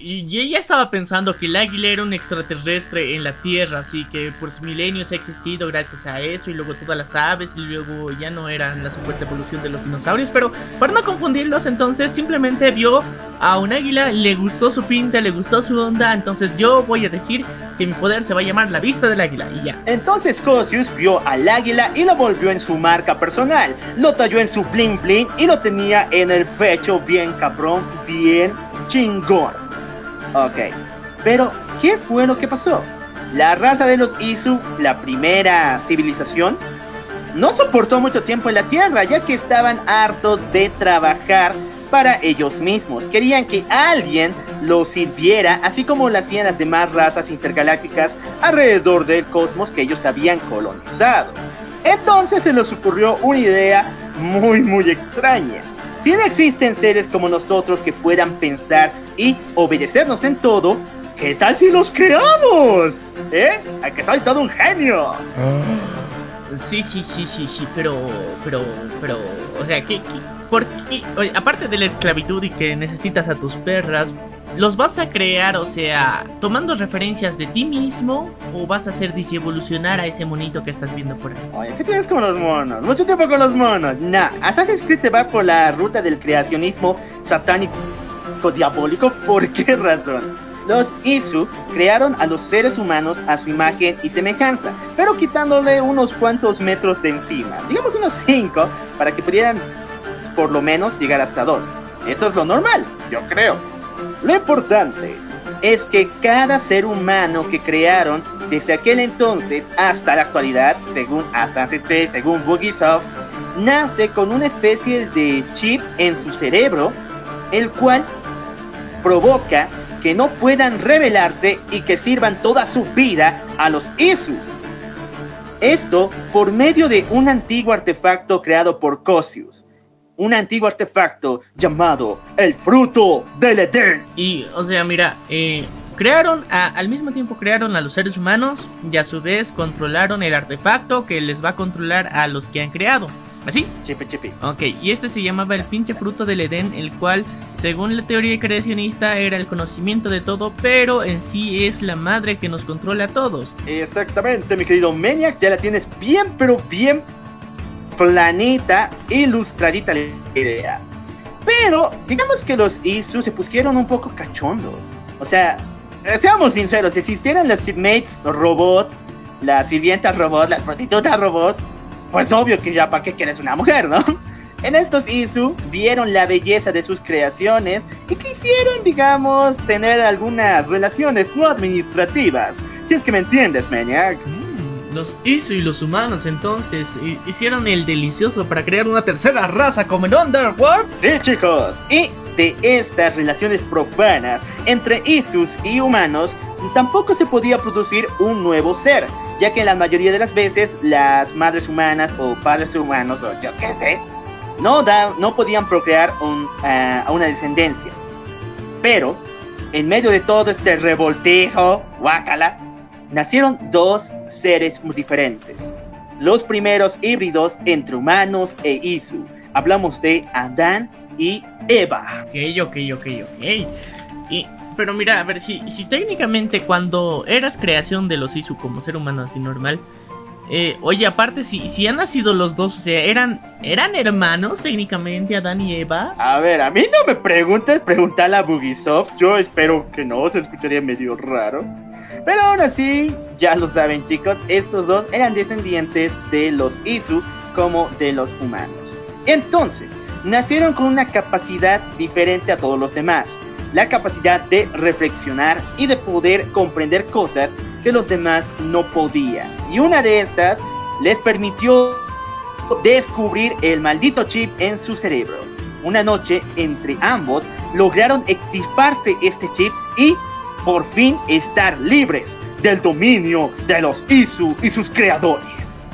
y ya estaba pensando que el águila era un extraterrestre en la Tierra, así que por milenios ha existido gracias a eso y luego todas las aves y luego ya no eran la supuesta evolución de los dinosaurios, pero para no confundirlos entonces simplemente vio a un águila, le gustó su pinta, le gustó su onda, entonces yo voy a decir que mi poder se va a llamar la vista del águila y ya. Entonces Cosius vio al águila y lo volvió en su marca personal. Lo talló en su bling bling y lo tenía en el pecho bien cabrón, bien chingón. Ok, pero ¿qué fue lo que pasó? La raza de los Isu, la primera civilización, no soportó mucho tiempo en la Tierra ya que estaban hartos de trabajar para ellos mismos. Querían que alguien los sirviera, así como lo hacían las demás razas intergalácticas alrededor del cosmos que ellos habían colonizado. Entonces se les ocurrió una idea muy muy extraña. Si no existen seres como nosotros que puedan pensar y obedecernos en todo, ¿qué tal si los creamos? ¿Eh? ¿A que soy todo un genio? Sí, sí, sí, sí, sí, pero, pero, pero, o sea, ¿qué, qué, por qué? Oye, aparte de la esclavitud y que necesitas a tus perras, ¿los vas a crear, o sea, tomando referencias de ti mismo o vas a hacer evolucionar a ese monito que estás viendo por ahí? Oye, ¿qué tienes con los monos? Mucho tiempo con los monos. Nah, Assassin's Creed se va por la ruta del creacionismo satánico diabólico. ¿Por qué razón? Los Isu crearon a los seres humanos a su imagen y semejanza, pero quitándole unos cuantos metros de encima, digamos unos 5, para que pudieran por lo menos llegar hasta 2. Eso es lo normal, yo creo. Lo importante es que cada ser humano que crearon desde aquel entonces hasta la actualidad, según Assassin's Creed, según Bugisoft, nace con una especie de chip en su cerebro, el cual provoca que no puedan rebelarse y que sirvan toda su vida a los Isu. Esto por medio de un antiguo artefacto creado por Cosius. Un antiguo artefacto llamado el fruto del Edén. Y, o sea, mira, eh, crearon, a- al mismo tiempo crearon a los seres humanos y a su vez controlaron el artefacto que les va a controlar a los que han creado. ¿Así? Chipi chipi. Ok, y este se llamaba el pinche fruto del Edén, el cual, según la teoría creacionista, era el conocimiento de todo, pero en sí es la madre que nos controla a todos. Exactamente, mi querido Maniac, ya la tienes bien, pero bien planita, ilustradita la idea. Pero, digamos que los Isu se pusieron un poco cachondos. O sea, seamos sinceros, si existieran las mates robots, las sirvientas robots, las prostitutas robots, pues obvio que ya para qué quieres una mujer, ¿no? En estos Isu vieron la belleza de sus creaciones y quisieron, digamos, tener algunas relaciones no administrativas. Si es que me entiendes, Maniac. Los Isu y los humanos entonces hi- hicieron el delicioso para crear una tercera raza como en Underworld. Sí, chicos. Y de estas relaciones profanas entre Isus y humanos, tampoco se podía producir un nuevo ser, ya que la mayoría de las veces las madres humanas o padres humanos, o yo qué sé, no, da, no podían procrear un, una descendencia. Pero, en medio de todo este revoltijo, guácala, nacieron dos seres muy diferentes. Los primeros híbridos entre humanos e Isu. Hablamos de Adán y Eva. Ok, ok, ok, ok. Y, pero mira, a ver, si, si técnicamente cuando eras creación de los Isu como ser humano así normal, eh, oye, aparte, si, si han nacido los dos, o sea, eran, eran hermanos técnicamente Adán y Eva. A ver, a mí no me preguntes, pregúntale a Bugisoft. Yo espero que no, se escucharía medio raro. Pero aún así, ya lo saben chicos, estos dos eran descendientes de los Isu como de los humanos. Entonces, nacieron con una capacidad diferente a todos los demás. La capacidad de reflexionar y de poder comprender cosas que los demás no podían. Y una de estas les permitió descubrir el maldito chip en su cerebro. Una noche, entre ambos, lograron extirparse este chip y por fin estar libres del dominio de los Isu y sus creadores.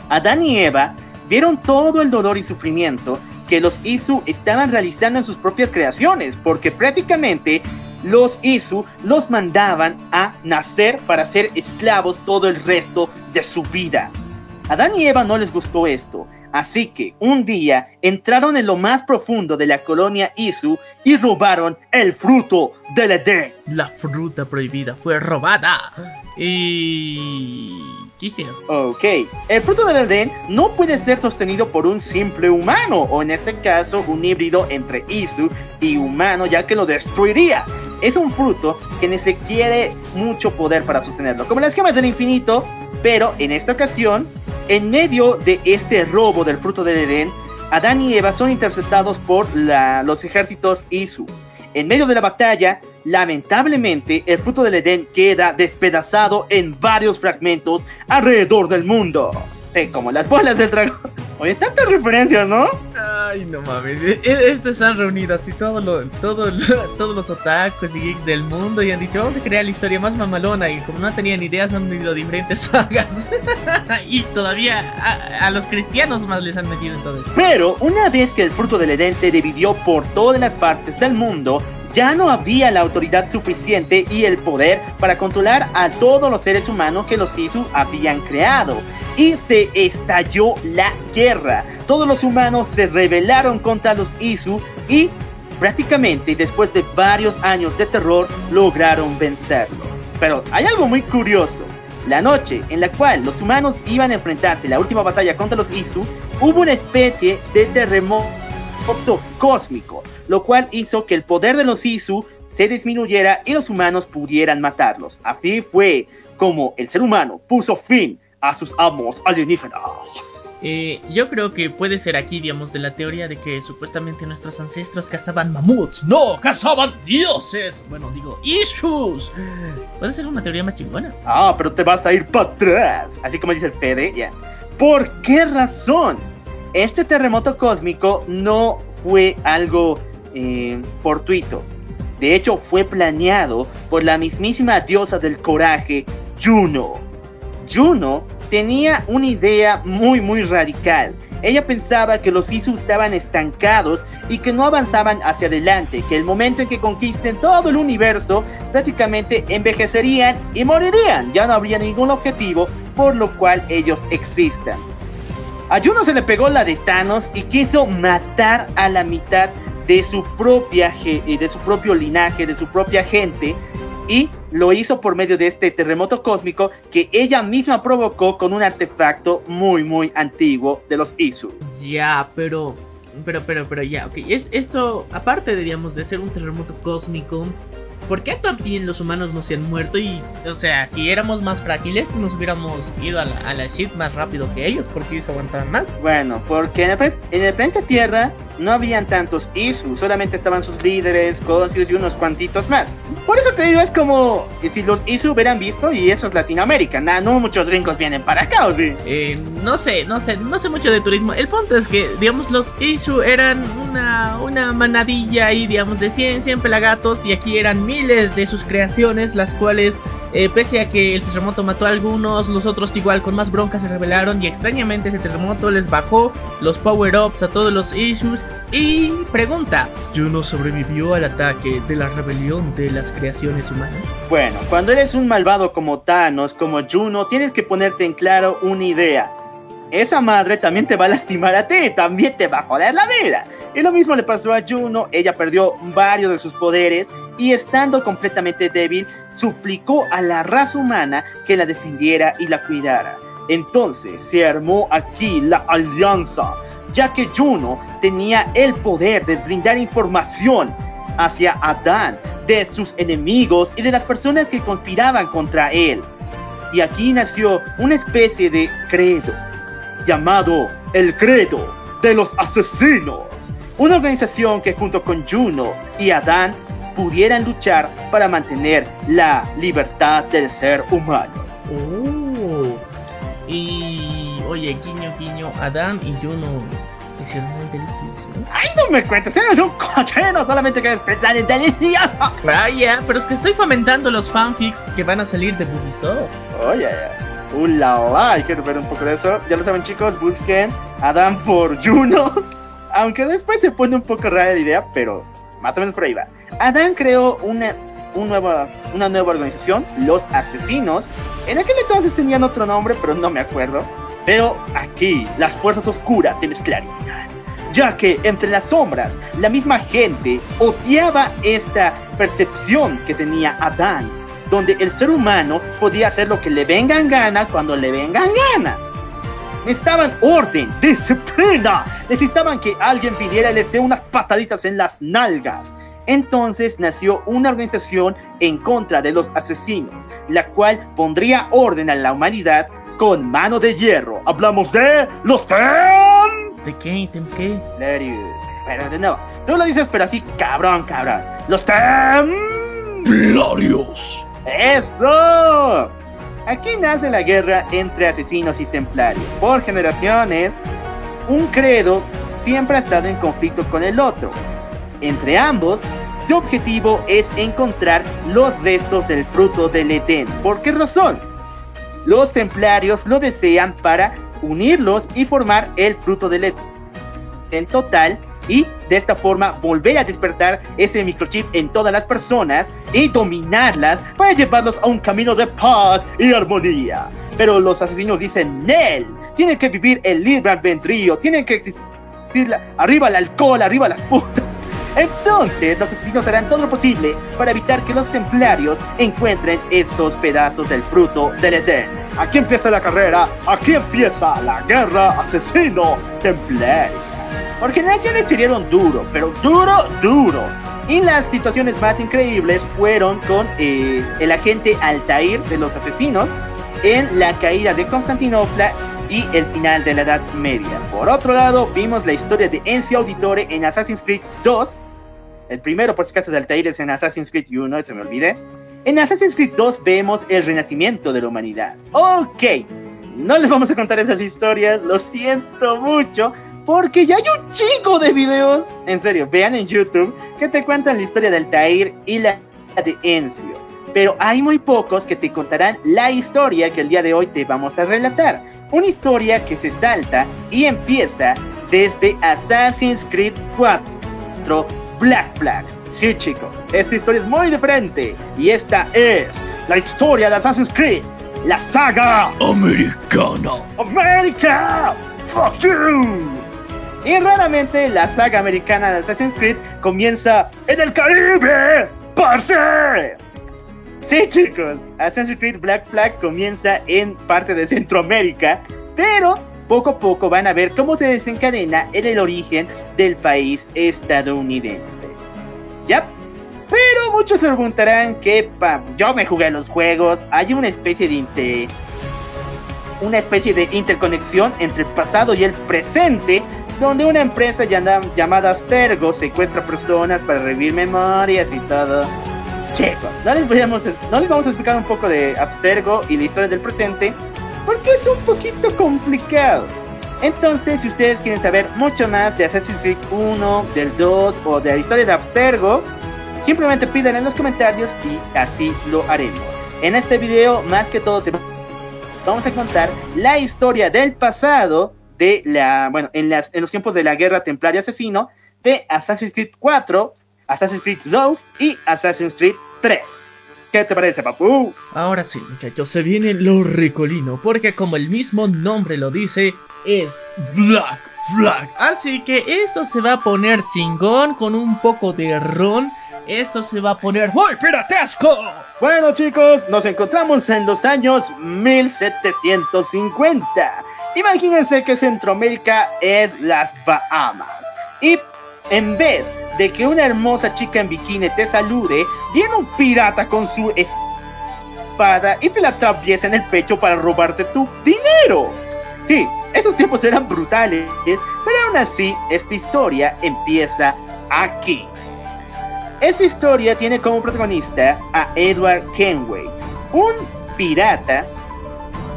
Adán y Eva vieron todo el dolor y sufrimiento que los Isu estaban realizando en sus propias creaciones, porque prácticamente los Isu los mandaban a nacer para ser esclavos todo el resto de su vida. A Adán y Eva no les gustó esto, así que un día entraron en lo más profundo de la colonia Isu y robaron el fruto del Edén. La fruta prohibida fue robada. Y... Ok, el fruto del Edén no puede ser sostenido por un simple humano, o en este caso un híbrido entre Isu y humano, ya que lo destruiría. Es un fruto que ni se quiere mucho poder para sostenerlo, como las gemas del infinito, pero en esta ocasión, en medio de este robo del fruto del Edén, Adán y Eva son interceptados por los ejércitos Isu. En medio de la batalla, lamentablemente, el fruto del Edén queda despedazado en varios fragmentos alrededor del mundo. Sí, como las bolas del dragón. Oye, tantas referencias, ¿no? Ay, no mames. e- e- Estos han reunido así todos los, todo, lo- todos los otakus y geeks del mundo y han dicho, vamos a crear la historia más mamalona. Y como no tenían ideas, han vivido diferentes sagas. y todavía a, a los cristianos más les han metido en todo esto. Pero una vez que el fruto del Edén se dividió por todas las partes del mundo, ya no había la autoridad suficiente y el poder para controlar a todos los seres humanos que los Isu habían creado. Y se estalló la guerra. Todos los humanos se rebelaron contra los Isu y prácticamente después de varios años de terror lograron vencerlos. Pero hay algo muy curioso. La noche en la cual los humanos iban a enfrentarse en la última batalla contra los Isu, hubo una especie de terremoto cósmico, lo cual hizo que el poder de los Isu se disminuyera y los humanos pudieran matarlos. Así fue como el ser humano puso fin a sus amos alienígenas. Eh, yo creo que puede ser aquí, digamos, de la teoría de que supuestamente nuestros ancestros cazaban mamuts. No, cazaban dioses. Bueno, digo, issues. Puede ser una teoría más chingona. Ah, pero te vas a ir para atrás. Así como dice el Fede, ya. ¿Por qué razón? Este terremoto cósmico no fue algo eh, fortuito. De hecho, fue planeado por la mismísima diosa del coraje, Juno. Juno tenía una idea muy muy radical. Ella pensaba que los Isu estaban estancados y que no avanzaban hacia adelante, que el momento en que conquisten todo el universo prácticamente envejecerían y morirían. Ya no habría ningún objetivo por lo cual ellos existan. A Juno se le pegó la de Thanos y quiso matar a la mitad de su propia de su propio linaje, de su propia gente y lo hizo por medio de este terremoto cósmico que ella misma provocó con un artefacto muy muy antiguo de los Isu. Ya, pero. Pero, pero, pero, ya, ok. Es, esto, aparte de, ser un terremoto cósmico, ¿por qué también los humanos no se han muerto? Y, o sea, si éramos más frágiles, nos hubiéramos ido a la, a la shit más rápido que ellos, porque ellos aguantaban más. Bueno, porque en el, en el planeta Tierra no habían tantos Isu, solamente estaban sus líderes, Consius y unos cuantitos más. Por eso te digo, es como eh, si los Isu hubieran visto y eso es Latinoamérica. Nah, no muchos gringos vienen para acá, ¿o sí? Eh, no sé, no sé, no sé mucho de turismo. El punto es que, digamos, los Isu eran una, una manadilla ahí, digamos, de 100, 100 pelagatos. Y aquí eran miles de sus creaciones, las cuales, eh, pese a que el terremoto mató a algunos, los otros igual con más bronca se rebelaron. Y extrañamente ese terremoto les bajó los power-ups a todos los Isus. Y pregunta, ¿Juno sobrevivió al ataque de la rebelión de las creaciones humanas? Bueno, cuando eres un malvado como Thanos, como Juno, tienes que ponerte en claro una idea. Esa madre también te va a lastimar a ti, también te va a joder la vida. Y lo mismo le pasó a Juno, ella perdió varios de sus poderes y estando completamente débil, suplicó a la raza humana que la defendiera y la cuidara. Entonces se armó aquí la alianza, ya que Juno tenía el poder de brindar información hacia Adán de sus enemigos y de las personas que conspiraban contra él. Y aquí nació una especie de credo llamado el Credo de los Asesinos, una organización que junto con Juno y Adán pudieran luchar para mantener la libertad del ser humano. Oh. Y oye, guiño, guiño, Adam y Juno hicieron muy delicioso. ¡Ay, no me cuentes! ¡Eres un cochino! Solamente quieres pensar en delicioso. Ah, ya, pero es que estoy fomentando los fanfics que van a salir de Ubisoft. Oye, uh, la, la, quiero ver un poco de eso. Ya lo saben, chicos, busquen Adán por Juno. Aunque después se pone un poco rara la idea, pero más o menos por ahí va. Adán creó una un nueva, una nueva organización, los asesinos. En aquel entonces tenían otro nombre, pero no me acuerdo. Pero aquí las fuerzas oscuras se mezclarían, ya que entre las sombras la misma gente odiaba esta percepción que tenía Adán, donde el ser humano podía hacer lo que le venga en gana cuando le venga en gana. Necesitaban orden, disciplina. Necesitaban que alguien viniera y les dé unas pataditas en las nalgas. Entonces nació una organización en contra de los asesinos, la cual pondría orden a la humanidad con mano de hierro. Hablamos de los Tem. ¿De qué? ¿De qué? Pero de nuevo, tú lo dices, pero así, cabrón, cabrón. Los Templarios. ¡Eso! Aquí nace la guerra entre asesinos y templarios. Por generaciones, un credo siempre ha estado en conflicto con el otro. Entre ambos, su objetivo es encontrar los restos del fruto del Edén. ¿Por qué razón? Los templarios lo desean para unirlos y formar el fruto del Edén total y de esta forma volver a despertar ese microchip en todas las personas y dominarlas para llevarlos a un camino de paz y armonía. Pero los asesinos dicen, Nel, tiene que vivir el libre albedrío, tiene que existir arriba el alcohol, arriba las putas. Entonces, los asesinos harán todo lo posible para evitar que los templarios encuentren estos pedazos del fruto del Edén. Aquí empieza la carrera, aquí empieza la guerra asesino templario. Por generaciones se dieron duro, pero duro, duro. Y las situaciones más increíbles fueron con eh, el agente Altair de los asesinos en la caída de Constantinopla y el final de la Edad Media. Por otro lado, vimos la historia de Encio Auditore en Assassin's Creed 2. El primero, por si acaso, de Altair es en Assassin's Creed 1, se me olvide. En Assassin's Creed 2 vemos el renacimiento de la humanidad. Ok, no les vamos a contar esas historias, lo siento mucho, porque ya hay un chingo de videos, en serio, vean en YouTube, que te cuentan la historia del Altair y la de Encio. Pero hay muy pocos que te contarán la historia que el día de hoy te vamos a relatar. Una historia que se salta y empieza desde Assassin's Creed 4 Black Flag. Sí chicos, esta historia es muy diferente y esta es la historia de Assassin's Creed, la saga Americana. América. Fuck you. Y raramente la saga americana de Assassin's Creed comienza en el Caribe, parce. Sí, chicos, Assassin's Creed Black Flag comienza en parte de Centroamérica, pero poco a poco van a ver cómo se desencadena en el origen del país estadounidense. ¿Ya? Pero muchos se preguntarán que pa, yo me jugué los juegos, hay una especie de inter, una especie de interconexión entre el pasado y el presente, donde una empresa llamada Astergo secuestra personas para revivir memorias y todo. Chicos, no les, no les vamos a explicar un poco de Abstergo y la historia del presente, porque es un poquito complicado. Entonces, si ustedes quieren saber mucho más de Assassin's Creed 1, del 2 o de la historia de Abstergo, simplemente piden en los comentarios y así lo haremos. En este video, más que todo, vamos a contar la historia del pasado de la, bueno, en, las, en los tiempos de la guerra templaria asesino de Assassin's Creed 4, Assassin's Creed Love y Assassin's Creed 3. ¿Qué te parece, papu? Ahora sí, muchachos, se viene lo ricolino, porque como el mismo nombre lo dice, es Black Flag. Así que esto se va a poner chingón con un poco de ron. Esto se va a poner muy piratesco. Bueno, chicos, nos encontramos en los años 1750. Imagínense que Centroamérica es las Bahamas. Y en vez de que una hermosa chica en bikini te salude, viene un pirata con su espada y te la atraviesa en el pecho para robarte tu dinero. Sí, esos tiempos eran brutales, pero aún así, esta historia empieza aquí. Esta historia tiene como protagonista a Edward Kenway, un pirata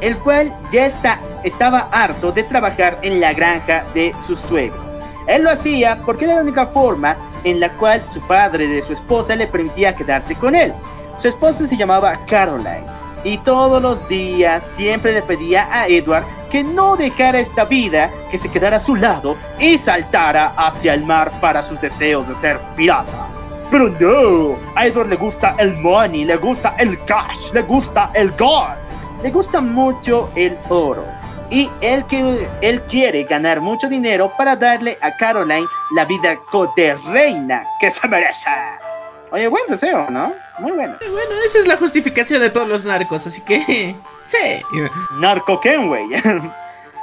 el cual ya está, estaba harto de trabajar en la granja de su suegro. Él lo hacía porque era la única forma en la cual su padre de su esposa le permitía quedarse con él. Su esposa se llamaba Caroline y todos los días siempre le pedía a Edward que no dejara esta vida, que se quedara a su lado y saltara hacia el mar para sus deseos de ser pirata. Pero no, a Edward le gusta el money, le gusta el cash, le gusta el gold, le gusta mucho el oro. Y él, que, él quiere ganar mucho dinero para darle a Caroline la vida de reina que se merece. Oye, buen deseo, ¿no? Muy bueno. Bueno, esa es la justificación de todos los narcos, así que... Sí. Narco Kenway.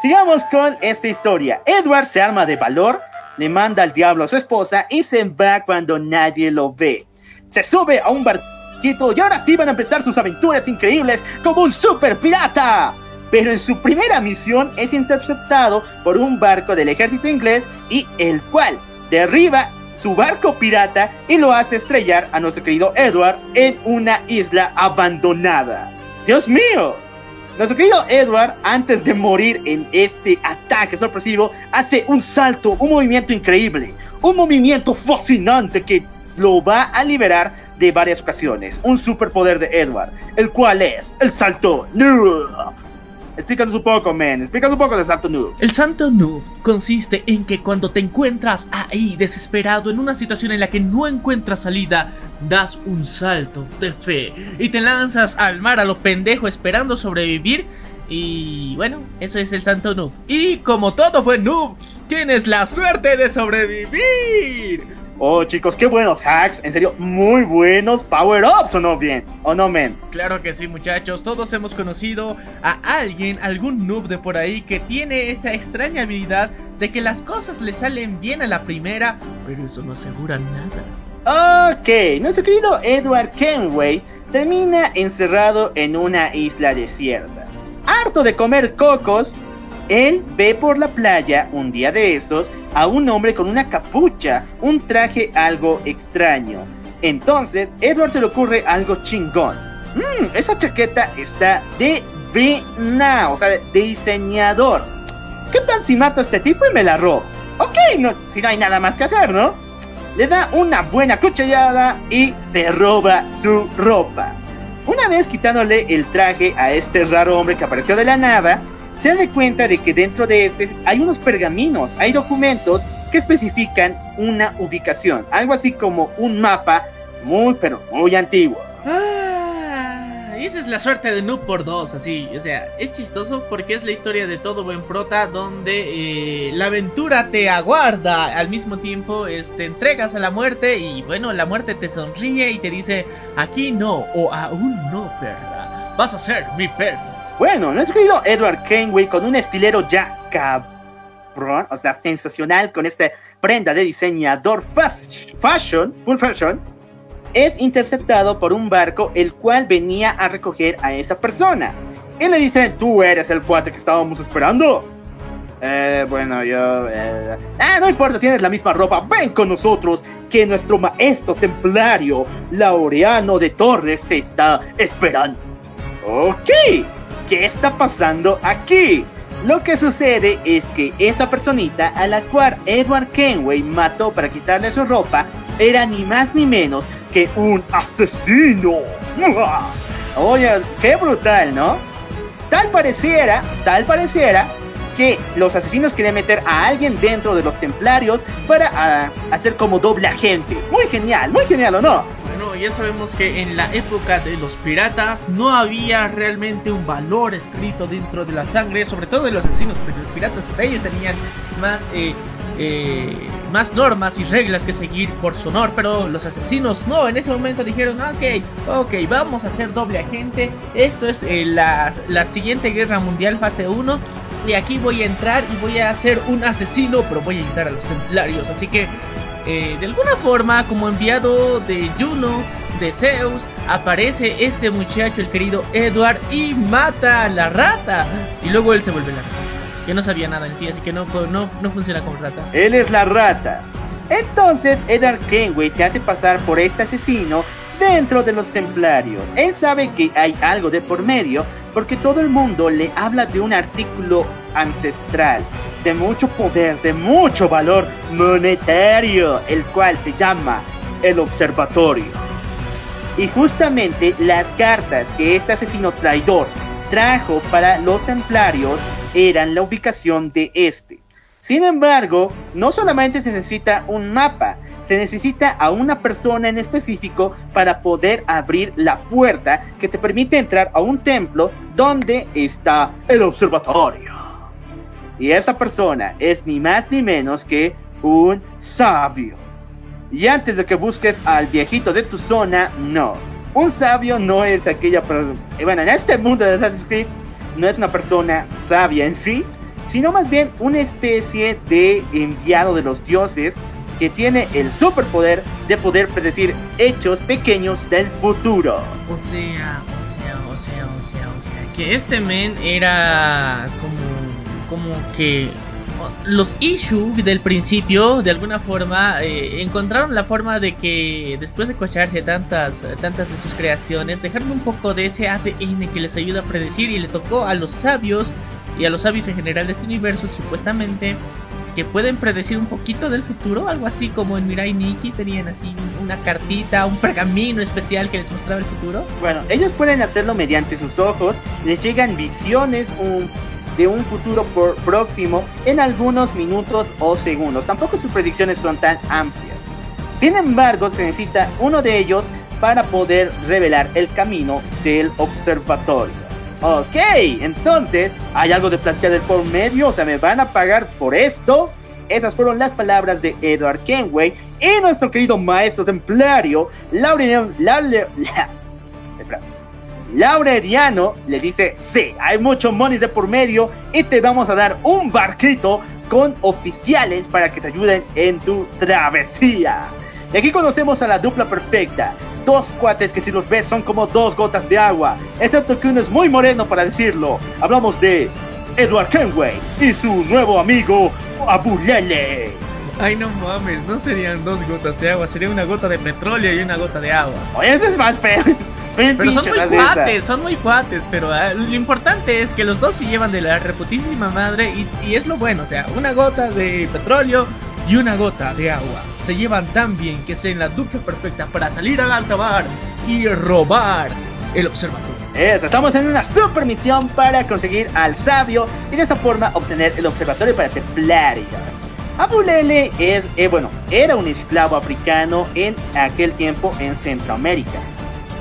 Sigamos con esta historia. Edward se arma de valor, le manda al diablo a su esposa y se va cuando nadie lo ve. Se sube a un y ahora sí van a empezar sus aventuras increíbles como un super pirata. Pero en su primera misión es interceptado por un barco del ejército inglés y el cual derriba su barco pirata y lo hace estrellar a nuestro querido Edward en una isla abandonada. Dios mío, nuestro querido Edward, antes de morir en este ataque sorpresivo, hace un salto, un movimiento increíble, un movimiento fascinante que lo va a liberar de varias ocasiones. Un superpoder de Edward, el cual es el salto noob. Explícanos un poco, men. Explícanos un poco del salto noob. El salto noob consiste en que cuando te encuentras ahí desesperado en una situación en la que no encuentras salida, das un salto de fe y te lanzas al mar a lo pendejo esperando sobrevivir. Y bueno, eso es el santo noob. Y como todo buen noob, tienes la suerte de sobrevivir. Oh, chicos, qué buenos hacks. En serio, muy buenos power-ups, ¿o no bien? ¿O no, men? Claro que sí, muchachos. Todos hemos conocido a alguien, algún noob de por ahí, que tiene esa extraña habilidad de que las cosas le salen bien a la primera, pero eso no asegura nada. Ok, nuestro querido Edward Kenway termina encerrado en una isla desierta. Harto de comer cocos, él ve por la playa un día de estos a un hombre con una capucha, un traje algo extraño. Entonces, Edward se le ocurre algo chingón. Mmm, esa chaqueta está de vena, o sea, diseñador. ¿Qué tal si mato a este tipo y me la robo? Ok, no, si no hay nada más que hacer, ¿no? Le da una buena cuchillada y se roba su ropa. Una vez quitándole el traje a este raro hombre que apareció de la nada, se da cuenta de que dentro de este hay unos pergaminos, hay documentos que especifican una ubicación, algo así como un mapa muy pero muy antiguo. Ah, esa es la suerte de Noob por dos, así, o sea, es chistoso porque es la historia de todo buen prota donde eh, la aventura te aguarda, al mismo tiempo te este, entregas a la muerte y bueno, la muerte te sonríe y te dice, aquí no, o aún no, perra, vas a ser mi perra. Bueno, nuestro querido Edward Kenway con un estilero ya cabrón, o sea, sensacional con esta prenda de diseñador fashion, full fashion, es interceptado por un barco el cual venía a recoger a esa persona. Y le dice, tú eres el cuate que estábamos esperando. Eh, bueno, yo... Eh, ah, no importa, tienes la misma ropa. Ven con nosotros, que nuestro maestro templario, Laureano de Torres, te está esperando. Ok, ¿qué está pasando aquí? Lo que sucede es que esa personita a la cual Edward Kenway mató para quitarle su ropa era ni más ni menos que un asesino. Oye, qué brutal, ¿no? Tal pareciera, tal pareciera que los asesinos querían meter a alguien dentro de los templarios para ah, hacer como doble agente. Muy genial, muy genial, ¿o no? Bueno, ya sabemos que en la época de los piratas no había realmente un valor escrito dentro de la sangre, sobre todo de los asesinos, pero los piratas hasta ellos tenían más... Eh, eh, normas y reglas que seguir por su honor, pero los asesinos no, en ese momento dijeron, ok, ok, vamos a hacer doble agente, esto es eh, la, la, siguiente guerra mundial fase 1, y aquí voy a entrar y voy a ser un asesino, pero voy a evitar a los templarios. Así que, eh, de alguna forma, como enviado de Juno, de Zeus, aparece este muchacho, el querido Edward, y mata a la rata. Y luego él se vuelve la rata. Que no sabía nada en sí, así que no, no, no funciona como rata. Él es la rata. Entonces, Edward Kenway se hace pasar por este asesino dentro de los templarios. Él sabe que hay algo de por medio porque todo el mundo le habla de un artículo ancestral, de mucho poder, de mucho valor monetario, el cual se llama el observatorio. Y justamente las cartas que este asesino traidor trajo para los templarios eran la ubicación de este. Sin embargo, no solamente se necesita un mapa, se necesita a una persona en específico para poder abrir la puerta que te permite entrar a un templo donde está el observatorio. Y esta persona es ni más ni menos que un sabio. Y antes de que busques al viejito de tu zona, no. Un sabio no es aquella persona. Bueno, en este mundo de Assassin's Creed, no es una persona sabia en sí, sino más bien una especie de enviado de los dioses que tiene el superpoder de poder predecir hechos pequeños del futuro. O sea, o sea, o sea, o sea, o sea, que este men era como, como que los Ishu del principio, de alguna forma, eh, encontraron la forma de que después de cocharse tantas, tantas de sus creaciones, dejaron un poco de ese ADN que les ayuda a predecir y le tocó a los sabios y a los sabios en general de este universo, supuestamente, que pueden predecir un poquito del futuro, algo así como en Mirai Nikki tenían así una cartita, un pergamino especial que les mostraba el futuro. Bueno, ellos pueden hacerlo mediante sus ojos, les llegan visiones de un futuro próximo en algunos minutos o segundos. Tampoco sus predicciones son tan amplias. Sin embargo, se necesita uno de ellos para poder revelar el camino del observatorio. Ok, entonces, ¿hay algo de platicar del por medio? O sea, ¿me van a pagar por esto? Esas fueron las palabras de Edward Kenway y nuestro querido maestro templario, Laureliano, Laureliano le dice, sí, hay mucho money de por medio y te vamos a dar un barquito con oficiales para que te ayuden en tu travesía. Y aquí conocemos a la dupla perfecta, dos cuates que si los ves son como dos gotas de agua, excepto que uno es muy moreno para decirlo. Hablamos de Edward Kenway y su nuevo amigo Abulele. Ay, no mames, no serían dos gotas de agua, sería una gota de petróleo y una gota de agua. Oye, eso es más feo. Pero son muy cuates, son muy cuates, pero ah, lo importante es que los dos se llevan de la reputísima madre y, y es lo bueno, o sea, una gota de petróleo y una gota de agua se llevan tan bien que sean la dupla perfecta para salir al alta y robar el observatorio. Eso, estamos en una super misión para conseguir al sabio y de esa forma obtener el observatorio para templarios. Abulele es, eh, bueno, era un esclavo africano en aquel tiempo en Centroamérica.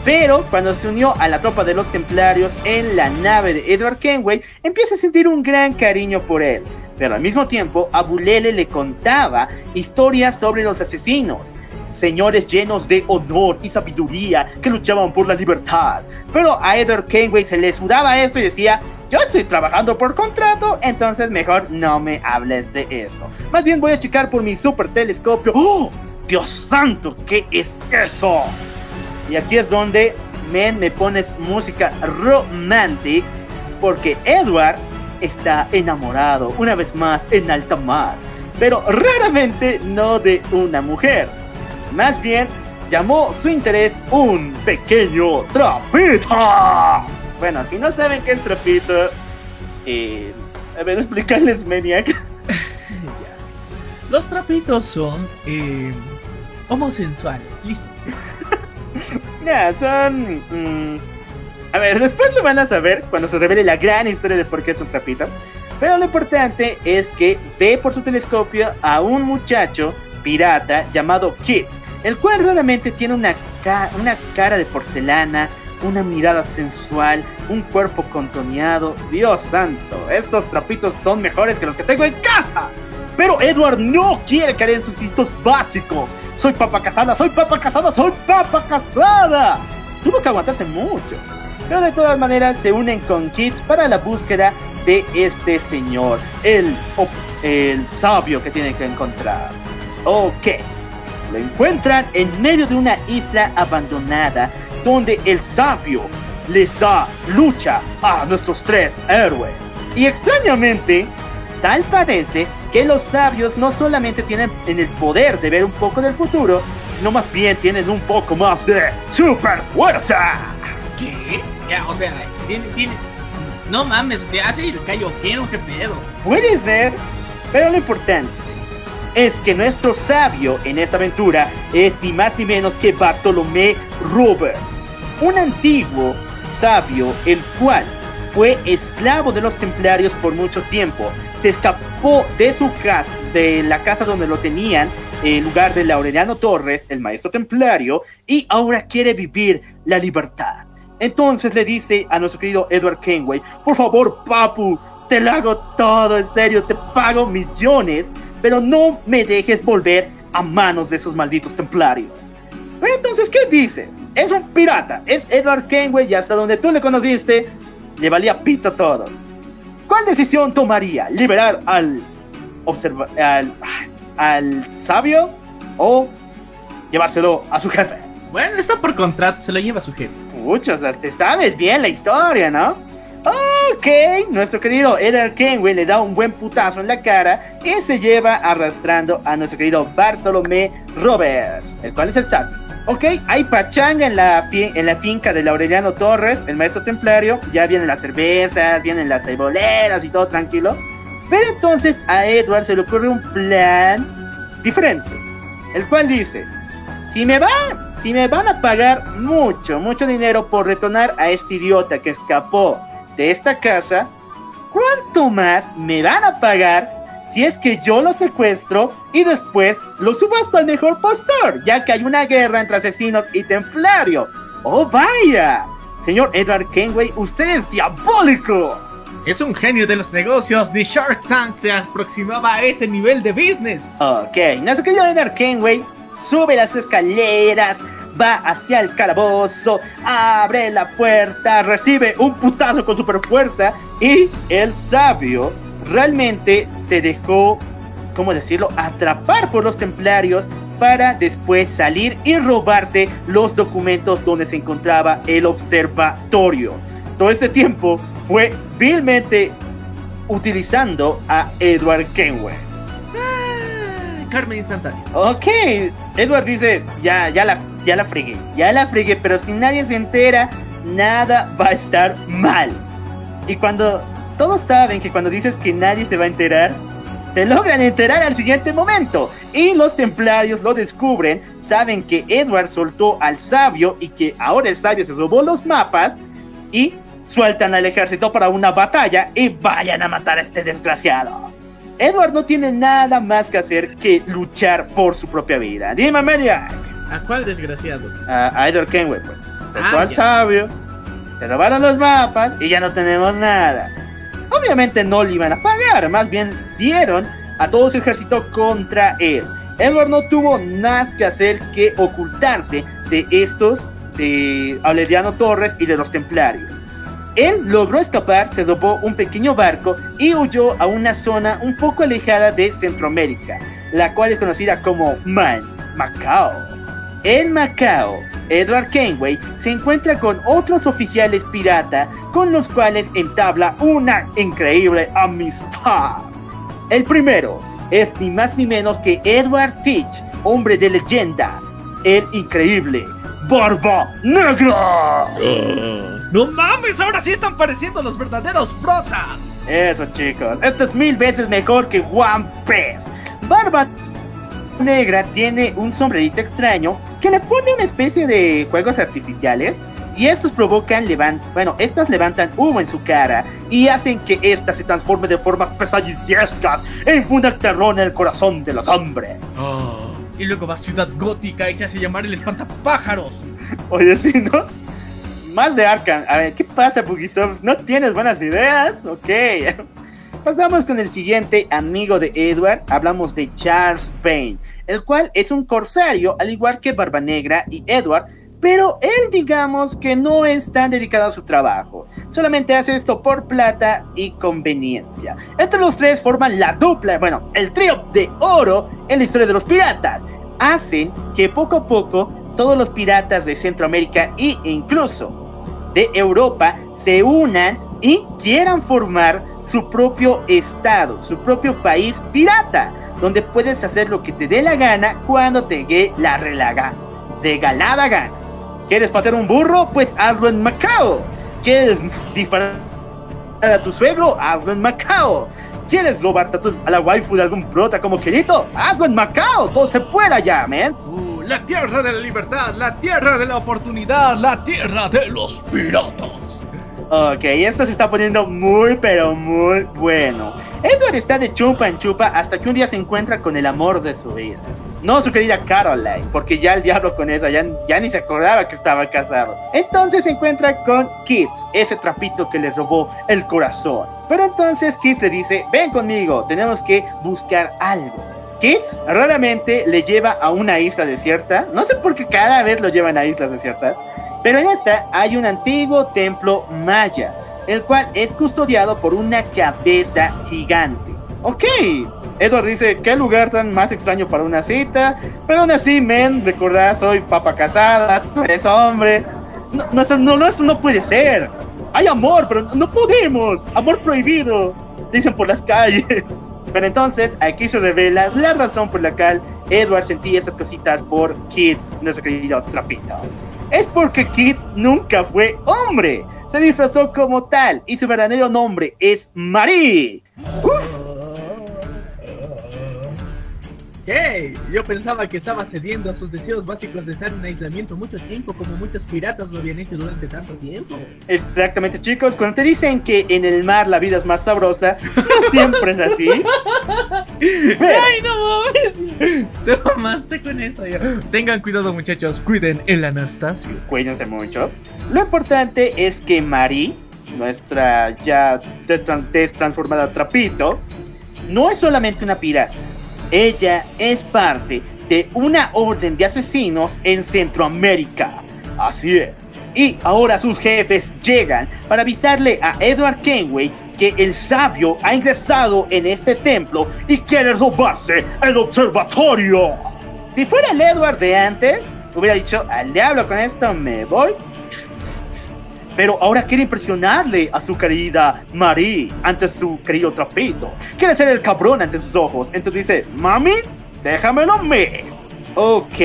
Pero cuando se unió a la tropa de los templarios en la nave de Edward Kenway, empieza a sentir un gran cariño por él pero al mismo tiempo Abulele le contaba historias sobre los asesinos, señores llenos de honor y sabiduría que luchaban por la libertad. Pero a Edward Kenway se le sudaba esto y decía, yo estoy trabajando por contrato, entonces mejor no me hables de eso. Más bien voy a checar por mi super telescopio. ¡Oh! Dios santo, ¿qué es eso? Y aquí es donde men, me pones música romantic porque Edward está enamorado una vez más en alta mar, pero raramente no de una mujer. Más bien, llamó su interés un pequeño trapito. Bueno, si no saben qué es trapito, eh, a ver, explicarles, Maniac. Los trapitos son eh, homosensuales, listo. ya, son... Mm, a ver, después lo van a saber cuando se revele la gran historia de por qué es un trapito. Pero lo importante es que ve por su telescopio a un muchacho pirata llamado Kids, el cual realmente tiene una, una cara de porcelana, una mirada sensual, un cuerpo contoneado. Dios santo, estos trapitos son mejores que los que tengo en casa. Pero Edward no quiere caer en sus instintos básicos. Soy papa casada, soy papa casada, soy papa casada. Tuvo que aguantarse mucho pero de todas maneras se unen con Kids para la búsqueda de este señor, el, el sabio que tienen que encontrar. Ok, lo encuentran en medio de una isla abandonada donde el sabio les da lucha a nuestros tres héroes. Y extrañamente, tal parece que los sabios no solamente tienen en el poder de ver un poco del futuro, sino más bien tienen un poco más de super fuerza. ¿Qué? O sea. No mames, te hace el callo ¿qué pedo. Puede ser, pero lo importante es que nuestro sabio en esta aventura es ni más ni menos que Bartolomé Roberts, un antiguo sabio el cual fue esclavo de los templarios por mucho tiempo. Se escapó de su casa, de la casa donde lo tenían, en lugar de Aureliano Torres, el maestro templario, y ahora quiere vivir la libertad. Entonces le dice a nuestro querido Edward Kenway, por favor, papu, te lo hago todo, en serio, te pago millones, pero no me dejes volver a manos de esos malditos templarios. Entonces, ¿qué dices? Es un pirata, es Edward Kenway y hasta donde tú le conociste, le valía pito todo. ¿Cuál decisión tomaría? ¿Liberar al, observa al, al sabio o llevárselo a su jefe? Bueno, está por contrato, se lo lleva a su jefe. Pucha, o sea, te sabes bien la historia, ¿no? Ok, nuestro querido Edward Kenway le da un buen putazo en la cara y se lleva arrastrando a nuestro querido Bartolomé Roberts, el cual es el sabio. Ok, hay pachanga en la, finca de Aureliano Torres, el maestro templario. Ya vienen las cervezas, vienen las teiboleras y todo tranquilo. Pero entonces a Edward se le ocurre un plan diferente, el cual dice: si me, van, si me van a pagar mucho, mucho dinero por retornar a este idiota que escapó de esta casa, ¿cuánto más me van a pagar si es que yo lo secuestro y después lo subasto al mejor postor, ya que hay una guerra entre asesinos y templario? ¡Oh, vaya! Señor Edward Kenway, usted es diabólico. Es un genio de los negocios, ni Shark Tank se aproximaba a ese nivel de business. Ok, nuestro querido Edward Kenway sube las escaleras, va hacia el calabozo, abre la puerta, recibe un putazo con super fuerza y el sabio realmente se dejó, ¿cómo decirlo?, atrapar por los templarios para después salir y robarse los documentos donde se encontraba el observatorio. Todo este tiempo fue vilmente utilizando a Edward Kenway. Ah, Carmen instantáneo. Ok, Edward dice, ya, ya la, ya la fregué, ya la fregué, pero si nadie se entera, nada va a estar mal. Y cuando todos saben que cuando dices que nadie se va a enterar, se logran enterar al siguiente momento. Y los templarios lo descubren, saben que Edward soltó al sabio y que ahora el sabio se robó los mapas y sueltan al ejército para una batalla y vayan a matar a este desgraciado. Edward no tiene nada más que hacer que luchar por su propia vida. Dime, Maniac. ¿A cuál desgraciado? A, Edward Kenway, pues. El Ah, cual ya. sabio. Se robaron los mapas y ya no tenemos nada. Obviamente no le iban a pagar, más bien dieron a todo su ejército contra él. Edward no tuvo más que hacer que ocultarse de estos, de Aureliano Torres y de los templarios. Él logró escapar, se robó un pequeño barco y huyó a una zona un poco alejada de Centroamérica, la cual es conocida como Man, Macao. En Macao, Edward Kenway se encuentra con otros oficiales pirata con los cuales entabla una increíble amistad. El primero es ni más ni menos que Edward Teach, hombre de leyenda, el increíble Barba Negra. ¡No mames! Ahora sí están pareciendo los verdaderos protas. Eso chicos, esto es mil veces mejor que One Piece. Barba Negra tiene un sombrerito extraño que le pone una especie de juegos artificiales y estos provocan, levan bueno, estas levantan humo en su cara y hacen que ésta se transforme de formas pesadillescas e infunda terror en el corazón de los hombres. Y luego va a Ciudad Gótica y se hace llamar el espantapájaros. Oye, sí, ¿no? Más de Arkham. A ver, ¿qué pasa, Bugisoft? ¿No tienes buenas ideas? Ok. Pasamos con el siguiente amigo de Edward. Hablamos de Charles Payne, el cual es un corsario, al igual que Barba Negra y Edward. Pero él, digamos que no es tan dedicado a su trabajo. Solamente hace esto por plata y conveniencia. Entre los tres forman la dupla, bueno, el trío de oro en la historia de los piratas. Hacen que poco a poco todos los piratas de Centroamérica e incluso de Europa se unan y quieran formar su propio estado, su propio país pirata, donde puedes hacer lo que te dé la gana cuando te dé la relaga, regalada gana. ¿Quieres patear un burro? Pues hazlo en Macao. ¿Quieres disparar a tu suegro? Hazlo en Macao. ¿Quieres robarte a, a la waifu de algún prota como Kirito? Hazlo en Macao. Todo se puede allá, man. Uh, la tierra de la libertad, la tierra de la oportunidad, la tierra de los piratas. Ok, esto se está poniendo muy, pero muy bueno. Edward está de chupa en chupa hasta que un día se encuentra con el amor de su vida. No su querida Caroline, porque ya el diablo con esa ya, ya ni se acordaba que estaba casado. Entonces se encuentra con Kids, ese trapito que le robó el corazón. Pero entonces Kids le dice, ven conmigo, tenemos que buscar algo. Kids raramente le lleva a una isla desierta. No sé por qué cada vez lo llevan a islas desiertas. Pero en esta hay un antiguo templo maya, el cual es custodiado por una cabeza gigante. Ok, Edward dice, ¿qué lugar tan más extraño para una cita? Pero aún así, men, recordad, soy papa casada, tú eres hombre. No, no, no, eso no puede ser. Hay amor, pero no podemos. Amor prohibido. Dicen por las calles. Pero entonces aquí se revela la razón por la cual Edward sentía estas cositas por Kids, nuestro querido trapito. Es porque Kids nunca fue hombre. Se disfrazó como tal y su verdadero nombre es Marie. Uf. ¿Qué? Yo pensaba que estaba cediendo a sus deseos básicos de estar en aislamiento mucho tiempo, como muchos piratas lo habían hecho durante tanto tiempo. Exactamente, chicos. Cuando te dicen que en el mar la vida es más sabrosa, no siempre es así. Pero- ¡Ay, no mames! Te mamaste con eso. yo. Tengan cuidado, muchachos. Cuiden el Anastasio. cuídense mucho. Lo importante es que Marie, nuestra ya destransformada trapito, no es solamente una pirata. Ella es parte de una orden de asesinos en Centroamérica. Así es. Y ahora sus jefes llegan para avisarle a Edward Kenway que el sabio ha ingresado en este templo y quiere robarse el observatorio. Si fuera el Edward de antes, hubiera dicho, al diablo con esto me voy. Pero ahora quiere impresionarle a su querida Marie ante su querido trapito. Quiere ser el cabrón ante sus ojos. Entonces dice, mami, déjamelo mí. Ok.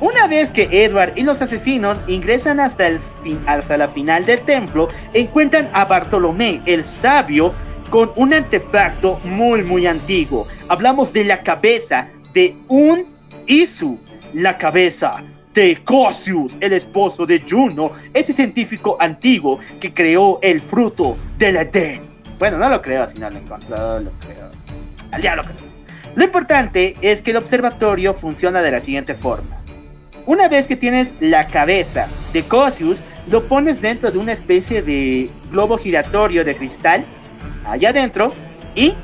Una vez que Edward y los asesinos ingresan hasta, el fin- hasta la final del templo, encuentran a Bartolomé, el sabio, con un artefacto muy muy antiguo. Hablamos de la cabeza de un Isu, la cabeza de Cosius, el esposo de Juno, ese científico antiguo que creó el fruto del Edén. Bueno, no lo creo, si no lo encontró, lo creo. Al diablo con eso. Lo importante es que el observatorio funciona de la siguiente forma. Una vez que tienes la cabeza de Cosius, lo pones dentro de una especie de globo giratorio de cristal, allá adentro, y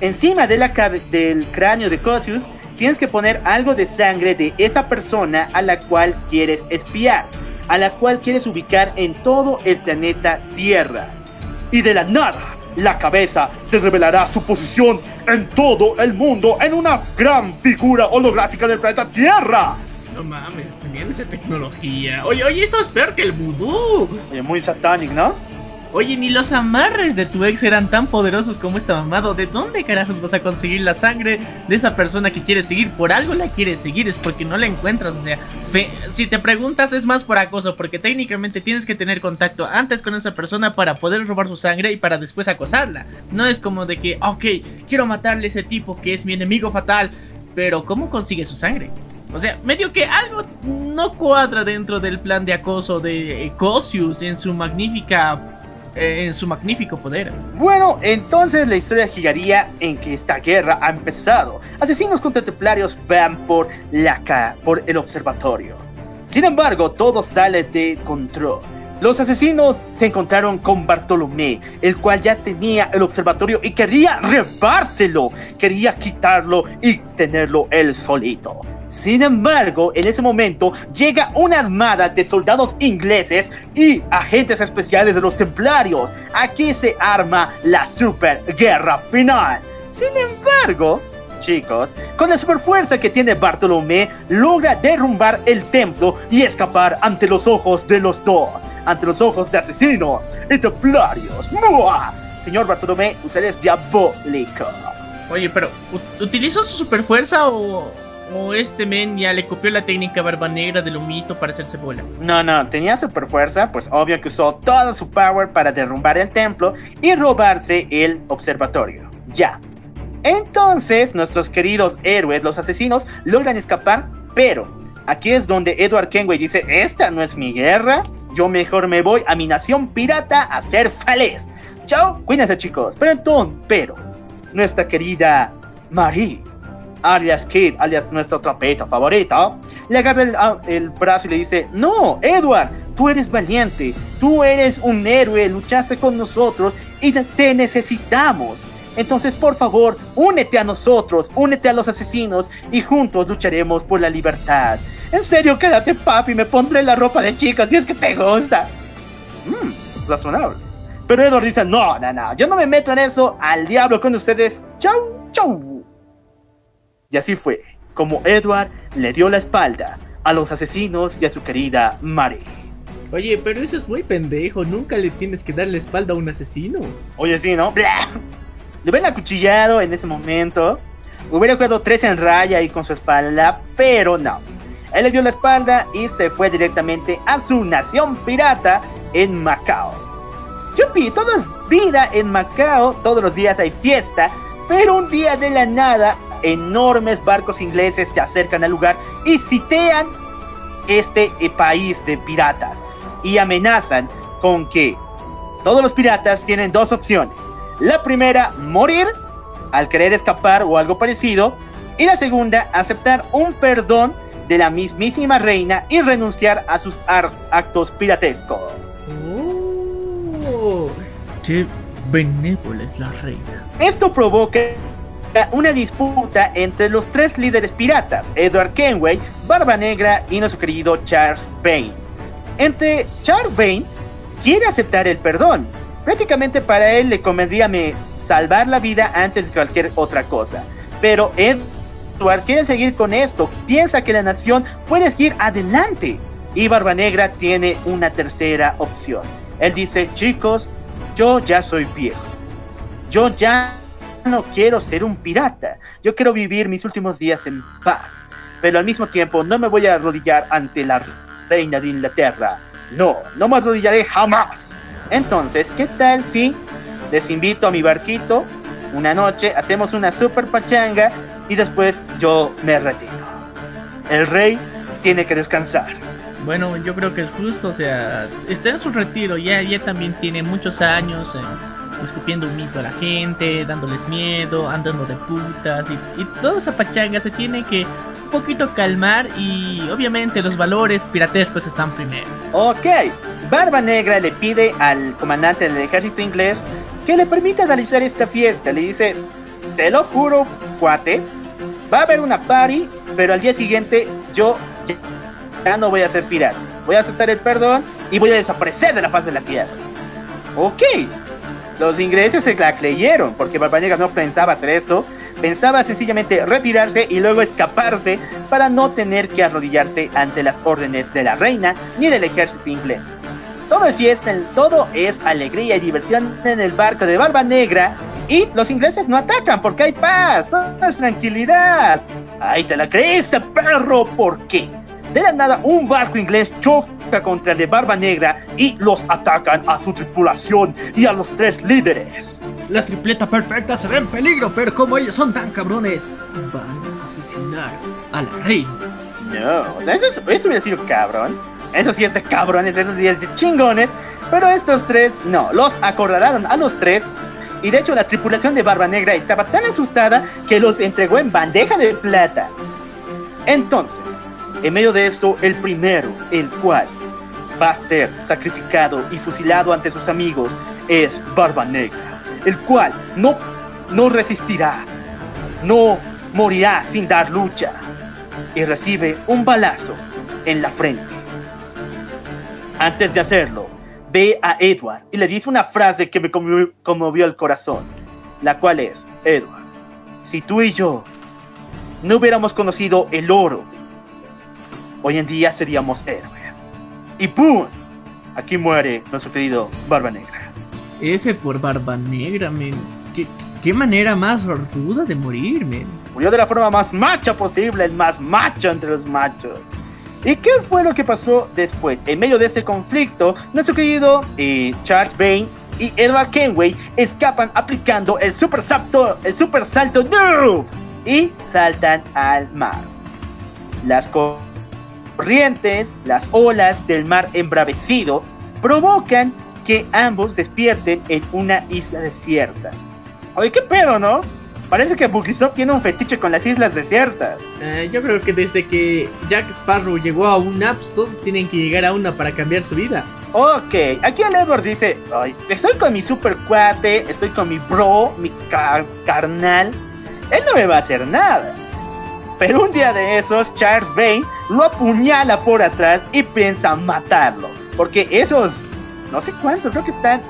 encima de la del cráneo de Cosius, tienes que poner algo de sangre de esa persona a la cual quieres espiar, a la cual quieres ubicar en todo el planeta Tierra. Y de la nada, la cabeza te revelará su posición en todo el mundo en una gran figura holográfica del planeta Tierra. No mames, tenían esa tecnología. Oye, oye, esto es peor que el vudú. Oye, muy satánico, ¿no? Oye, ni los amarres de tu ex eran tan poderosos como esta mamado. ¿De dónde carajos vas a conseguir la sangre de esa persona que quieres seguir? Por algo la quieres seguir, es porque no la encuentras. O sea, si te preguntas es más por acoso, porque técnicamente tienes que tener contacto antes con esa persona para poder robar su sangre y para después acosarla. No es como de que, ok, quiero matarle a ese tipo que es mi enemigo fatal, pero ¿cómo consigue su sangre? O sea, medio que algo no cuadra dentro del plan de acoso de Cosius en su magnífica eh, en su magnífico poder. Bueno, entonces la historia giraría en que esta guerra ha empezado. Asesinos contra templarios van por la por el observatorio. Sin embargo, todo sale de control. Los asesinos se encontraron con Bartolomé, el cual ya tenía el observatorio y quería robárselo, quería quitarlo y tenerlo él solito. Sin embargo, en ese momento llega una armada de soldados ingleses y agentes especiales de los templarios. Aquí se arma la super guerra final. Sin embargo, chicos, con la superfuerza que tiene Bartolomé, logra derrumbar el templo y escapar ante los ojos de los dos, ante los ojos de asesinos y templarios. ¡Mua! Señor Bartolomé, usted es diabólico. Oye, pero ¿ut- ¿utilizó su super fuerza o, o este men ya le copió la técnica barba negra del humito para hacerse bola? No, no, tenía super fuerza, pues obvio que usó toda su power para derrumbar el templo y robarse el observatorio. Ya. Entonces, nuestros queridos héroes, los asesinos, logran escapar, pero aquí es donde Edward Kenway dice, esta no es mi guerra, yo mejor me voy a mi nación pirata a ser feliz. Chao, cuídense chicos. Pero entonces, pero, nuestra querida Marie, alias Kid, alias nuestra trapeta favorita, le agarra el, ah, el brazo y le dice, no, Edward, tú eres valiente, tú eres un héroe, luchaste con nosotros y te necesitamos. Entonces, por favor, únete a nosotros, únete a los asesinos y juntos lucharemos por la libertad. En serio, quédate, papi, me pondré la ropa de chica si es que te gusta. Mmm, razonable. Pero Edward dice, no, no, no, yo no me meto en eso, al diablo con ustedes. Chau, chau. Y así fue, como Edward le dio la espalda a los asesinos y a su querida Mary. Oye, pero eso es muy pendejo. Nunca le tienes que dar la espalda a un asesino. Oye, sí, ¿no? Blah. Le hubieran acuchillado en ese momento. Hubiera jugado tres en raya ahí con su espalda, pero no. Él le dio la espalda y se fue directamente a su nación pirata en Macao. Yupi, todo es vida en Macao, todos los días hay fiesta, pero un día de la nada, enormes barcos ingleses se acercan al lugar y sitean este eh, país de piratas y amenazan con que todos los piratas tienen dos opciones. La primera, morir al querer escapar o algo parecido. Y la segunda, aceptar un perdón de la mismísima reina y renunciar a sus actos piratescos. Oh, qué benévola es la reina. Esto provoca una disputa entre los tres líderes piratas, Edward Kenway, Barba Negra y nuestro querido Charles Vane. Entre Charles Vane quiere aceptar el perdón. Prácticamente para él le convendría me salvar la vida antes de cualquier otra cosa. Pero Edward quiere seguir con esto. Piensa que la nación puede seguir adelante. Y Barba Negra tiene una tercera opción. Él dice, chicos, yo ya soy viejo. Yo ya no quiero ser un pirata. Yo quiero vivir mis últimos días en paz. Pero al mismo tiempo no me voy a arrodillar ante la reina de Inglaterra. No, no me arrodillaré jamás. Entonces, ¿qué tal si les invito a mi barquito una noche, hacemos una super pachanga y después yo me retiro? El rey tiene que descansar. Bueno, yo creo que es justo, o sea, está en su retiro, ya, ya también tiene muchos años. Eh, escupiendo un mito a la gente, dándoles miedo, andando de putas y, y toda esa pachanga se tiene que poquito calmar y obviamente los valores piratescos están primero. Ok, Barba Negra le pide al comandante del ejército inglés que le permita realizar esta fiesta. Le dice, te lo juro, cuate, va a haber una party, pero al día siguiente yo ya no voy a ser pirata. Voy a aceptar el perdón y voy a desaparecer de la faz de la tierra. Ok, los ingleses se la creyeron, porque Barba Negra no pensaba hacer eso, pensaba sencillamente retirarse y luego escaparse para no tener que arrodillarse ante las órdenes de la reina ni del ejército inglés. Todo es fiesta, todo es alegría y diversión en el barco de Barba Negra y los ingleses no atacan porque hay paz, todo es tranquilidad. ¡Ay, te la creíste, perro! ¿Por qué? De la nada, un barco inglés choca contra el de Barba Negra y los atacan a su tripulación y a los tres líderes. La tripleta perfecta se ve en peligro, pero como ellos son tan cabrones, van a asesinar a la reina. No, o sea, eso, es, eso hubiera sido cabrón. Eso sí es de cabrones, eso sí es de chingones. Pero estos tres, no, los acorralaron a los tres. Y de hecho la tripulación de Barba Negra estaba tan asustada que los entregó en bandeja de plata. Entonces, en medio de eso, el primero, el cual va a ser sacrificado y fusilado ante sus amigos, es Barba Negra, el cual no, no resistirá, no morirá sin dar lucha y recibe un balazo en la frente. Antes de hacerlo, ve a Edward y le dice una frase que me conmovió, conmovió el corazón, la cual es, Edward, si tú y yo no hubiéramos conocido el oro, hoy en día seríamos héroes. Y ¡pum! Aquí muere nuestro querido Barba Negra. F por Barba Negra, men. ¿Qué, qué manera más ruda de morir, men. Murió de la forma más macha posible, el más macho entre los machos. ¿Y qué fue lo que pasó después? En medio de este conflicto, nuestro querido eh, Charles Vane y Edward Kenway escapan aplicando el super salto, el super salto y saltan al mar. Las corrientes, las olas del mar embravecido, provocan que ambos despierten en una isla desierta. Oye, qué pedo, ¿no? Parece que Bukisop tiene un fetiche con las islas desiertas. Eh, yo creo que desde que Jack Sparrow llegó a una, pues todos tienen que llegar a una para cambiar su vida. Ok, aquí el Edward dice, Ay, estoy con mi super cuate, estoy con mi bro, mi ca- carnal. Él no me va a hacer nada. Pero un día de esos, Charles Bane lo apuñala por atrás y piensa matarlo. Porque esos, no sé cuánto, creo que están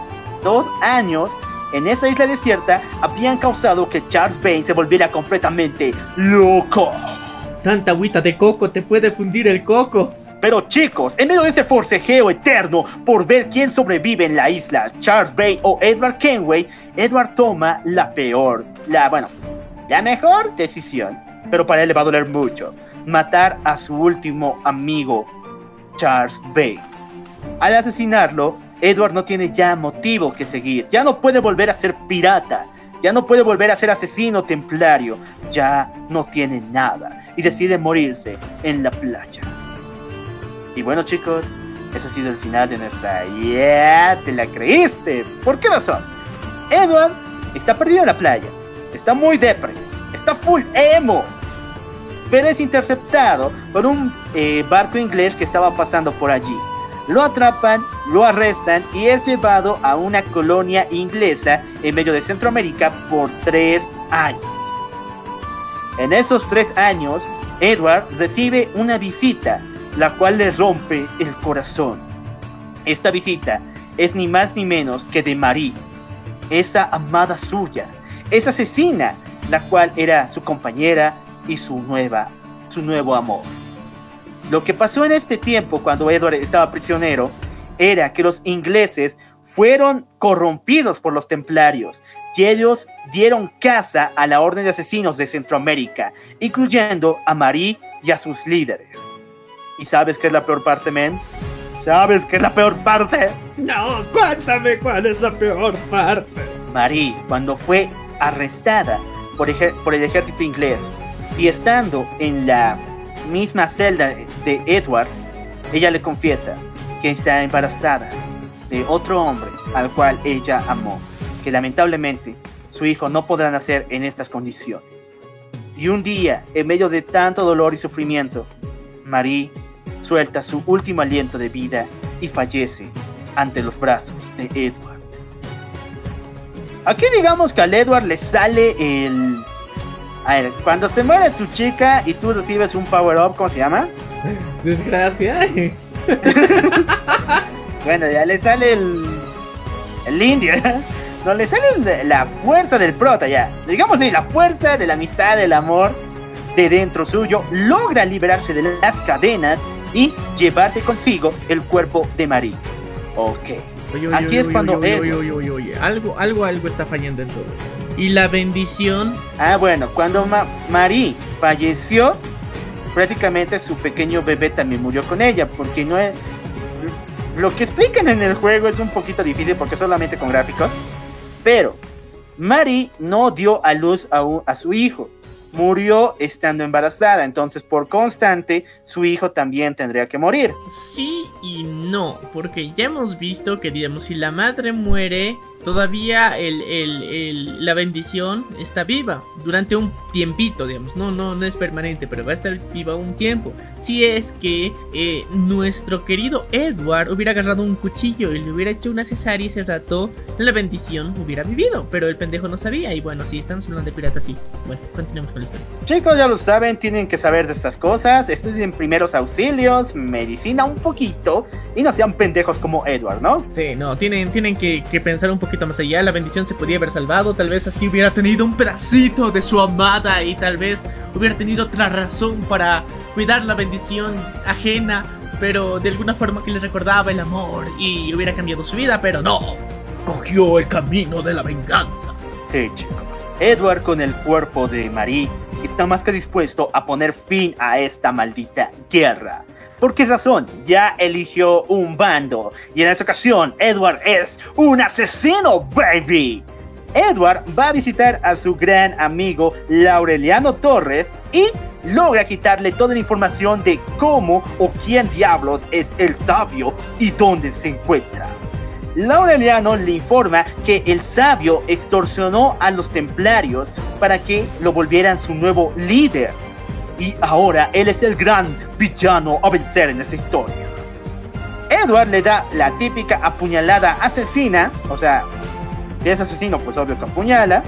dos años en esa isla desierta, habían causado que Charles Bane se volviera completamente loco. Tanta agüita de coco te puede fundir el coco. Pero chicos, en medio de ese forcejeo eterno por ver quién sobrevive en la isla, Charles Bane o Edward Kenway, Edward toma la peor, la, bueno, la mejor decisión, pero para él le va a doler mucho, matar a su último amigo, Charles Bane. Al asesinarlo, Edward no tiene ya motivo que seguir, ya no puede volver a ser pirata, ya no puede volver a ser asesino templario, ya no tiene nada y decide morirse en la playa. Y bueno chicos, eso ha sido el final de nuestra... ¡Yeah! ¿Te la creíste? ¿Por qué razón? Edward está perdido en la playa, está muy depre, está full emo, pero es interceptado por un eh, barco inglés que estaba pasando por allí. Lo atrapan, lo arrestan y es llevado a una colonia inglesa en medio de Centroamérica por tres años. En esos tres años, Edward recibe una visita, la cual le rompe el corazón. Esta visita es ni más ni menos que de Marie, esa amada suya, esa asesina, la cual era su compañera y su nueva, su nuevo amor. Lo que pasó en este tiempo cuando Edward estaba prisionero era que los ingleses fueron corrompidos por los templarios y ellos dieron caza a la orden de asesinos de Centroamérica, incluyendo a Marie y a sus líderes. ¿Y sabes qué es la peor parte, men? ¿Sabes qué es la peor parte? No, cuéntame cuál es la peor parte. Marie, cuando fue arrestada por, el ejército inglés y estando en la misma celda de Edward, ella le confiesa que está embarazada de otro hombre al cual ella amó, que lamentablemente su hijo no podrá nacer en estas condiciones. Y un día, en medio de tanto dolor y sufrimiento, Marie suelta su último aliento de vida y fallece ante los brazos de Edward. Aquí digamos que al Edward le sale el... A ver, cuando se muere tu chica y tú recibes un power up, ¿cómo se llama? Desgracia. Bueno, ya le sale el... El indio, ¿eh? No, le sale el- la fuerza del prota ya. Digamos así, la fuerza de la amistad, del amor de dentro suyo. Logra liberarse de las cadenas y llevarse consigo el cuerpo de Marie. Ok. Oye, oye, Aquí oye, es cuando oye, Edward- oye, oye, oye, oye, Algo, algo, algo está fallando en todo. Y la bendición. Ah, bueno, cuando Ma- Marie falleció, prácticamente su pequeño bebé también murió con ella, porque no es... Lo que explican en el juego es un poquito difícil porque solamente con gráficos, pero Marie no dio a luz a, un- a su hijo, murió estando embarazada, entonces por constante su hijo también tendría que morir. Sí y no, porque ya hemos visto que, digamos, si la madre muere, todavía el, el- el- la bendición está viva durante un tiempito, digamos. No, no, no es permanente, pero va a estar viva un tiempo. Si es que eh, nuestro querido Edward hubiera agarrado un cuchillo y le hubiera hecho una cesárea ese rato, la bendición hubiera vivido, pero el pendejo no sabía. Y bueno, sí, estamos hablando de piratas, sí. Bueno, continuemos con la historia. Chicos, ya lo saben, tienen que saber de estas cosas, estudien primeros auxilios, medicina un poquito, y no sean pendejos como Edward, ¿no? Sí, no, tienen, tienen que, que pensar un poquito más allá. La bendición se podía haber salvado. Tal vez así hubiera tenido un pedacito de su amada y tal vez hubiera tenido otra razón para cuidar la bendición ajena. Pero de alguna forma que le recordaba el amor y hubiera cambiado su vida. Pero no, cogió el camino de la venganza. Sí, chicos. Edward con el cuerpo de Marie está más que dispuesto a poner fin a esta maldita guerra. ¿Por qué razón? Ya eligió un bando y en esa ocasión Edward es un asesino, baby. Edward va a visitar a su gran amigo Laureliano Torres y logra quitarle toda la información de cómo o quién diablos es el sabio y dónde se encuentra. Laureliano le informa que el sabio extorsionó a los templarios para que lo volvieran su nuevo líder. Y ahora él es el gran villano a vencer en esta historia. Edward le da la típica apuñalada asesina, o sea, si es asesino, pues obvio que apuñala.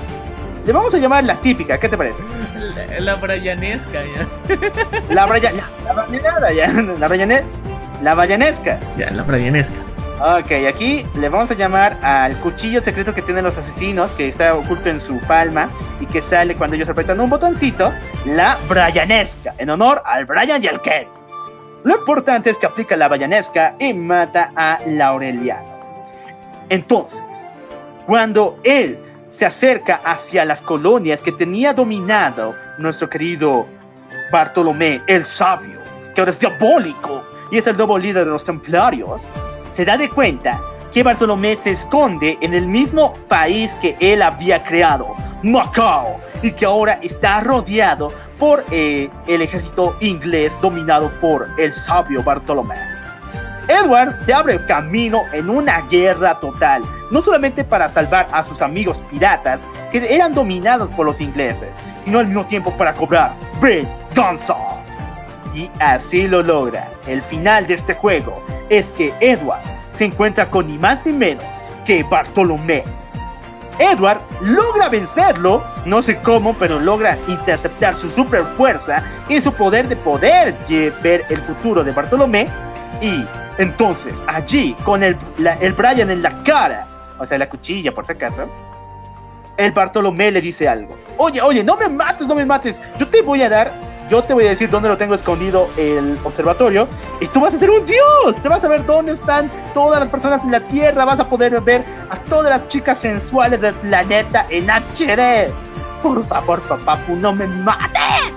Le vamos a llamar la típica, ¿qué te parece? La, la Brianesca, ya. La Brian, la Brianada, ya, la Brianet, la Brianesca. Ya, la Brianesca. Ok, aquí le vamos a llamar al cuchillo secreto que tienen los asesinos, que está oculto en su palma y que sale cuando ellos apretan un botoncito, la Brianesca, en honor al Brian y al Ken. Lo importante es que aplica la Brianesca y mata a Laureliano. Entonces, cuando él se acerca hacia las colonias que tenía dominado nuestro querido Bartolomé el Sabio, que ahora es diabólico y es el nuevo líder de los templarios, se da de cuenta que Bartolomé se esconde en el mismo país que él había creado, Macao, y que ahora está rodeado por eh, el ejército inglés dominado por el sabio Bartolomé. Edward se abre camino en una guerra total, no solamente para salvar a sus amigos piratas que eran dominados por los ingleses, sino al mismo tiempo para cobrar venganza. Y así lo logra. El final de este juego es que Edward se encuentra con ni más ni menos que Bartolomé. Edward logra vencerlo, no sé cómo, pero logra interceptar su super fuerza y su poder de poder ver el futuro de Bartolomé. Y entonces, allí, con el, el Brian en la cara, o sea, la cuchilla por si acaso, el Bartolomé le dice algo. Oye, oye, no me mates, no me mates. Yo te voy a dar, yo te voy a decir dónde lo tengo escondido el observatorio. Y tú vas a ser un dios. Te vas a ver dónde están todas las personas en la Tierra. Vas a poder ver a todas las chicas sensuales del planeta en HD. Por favor, papu, no me mates.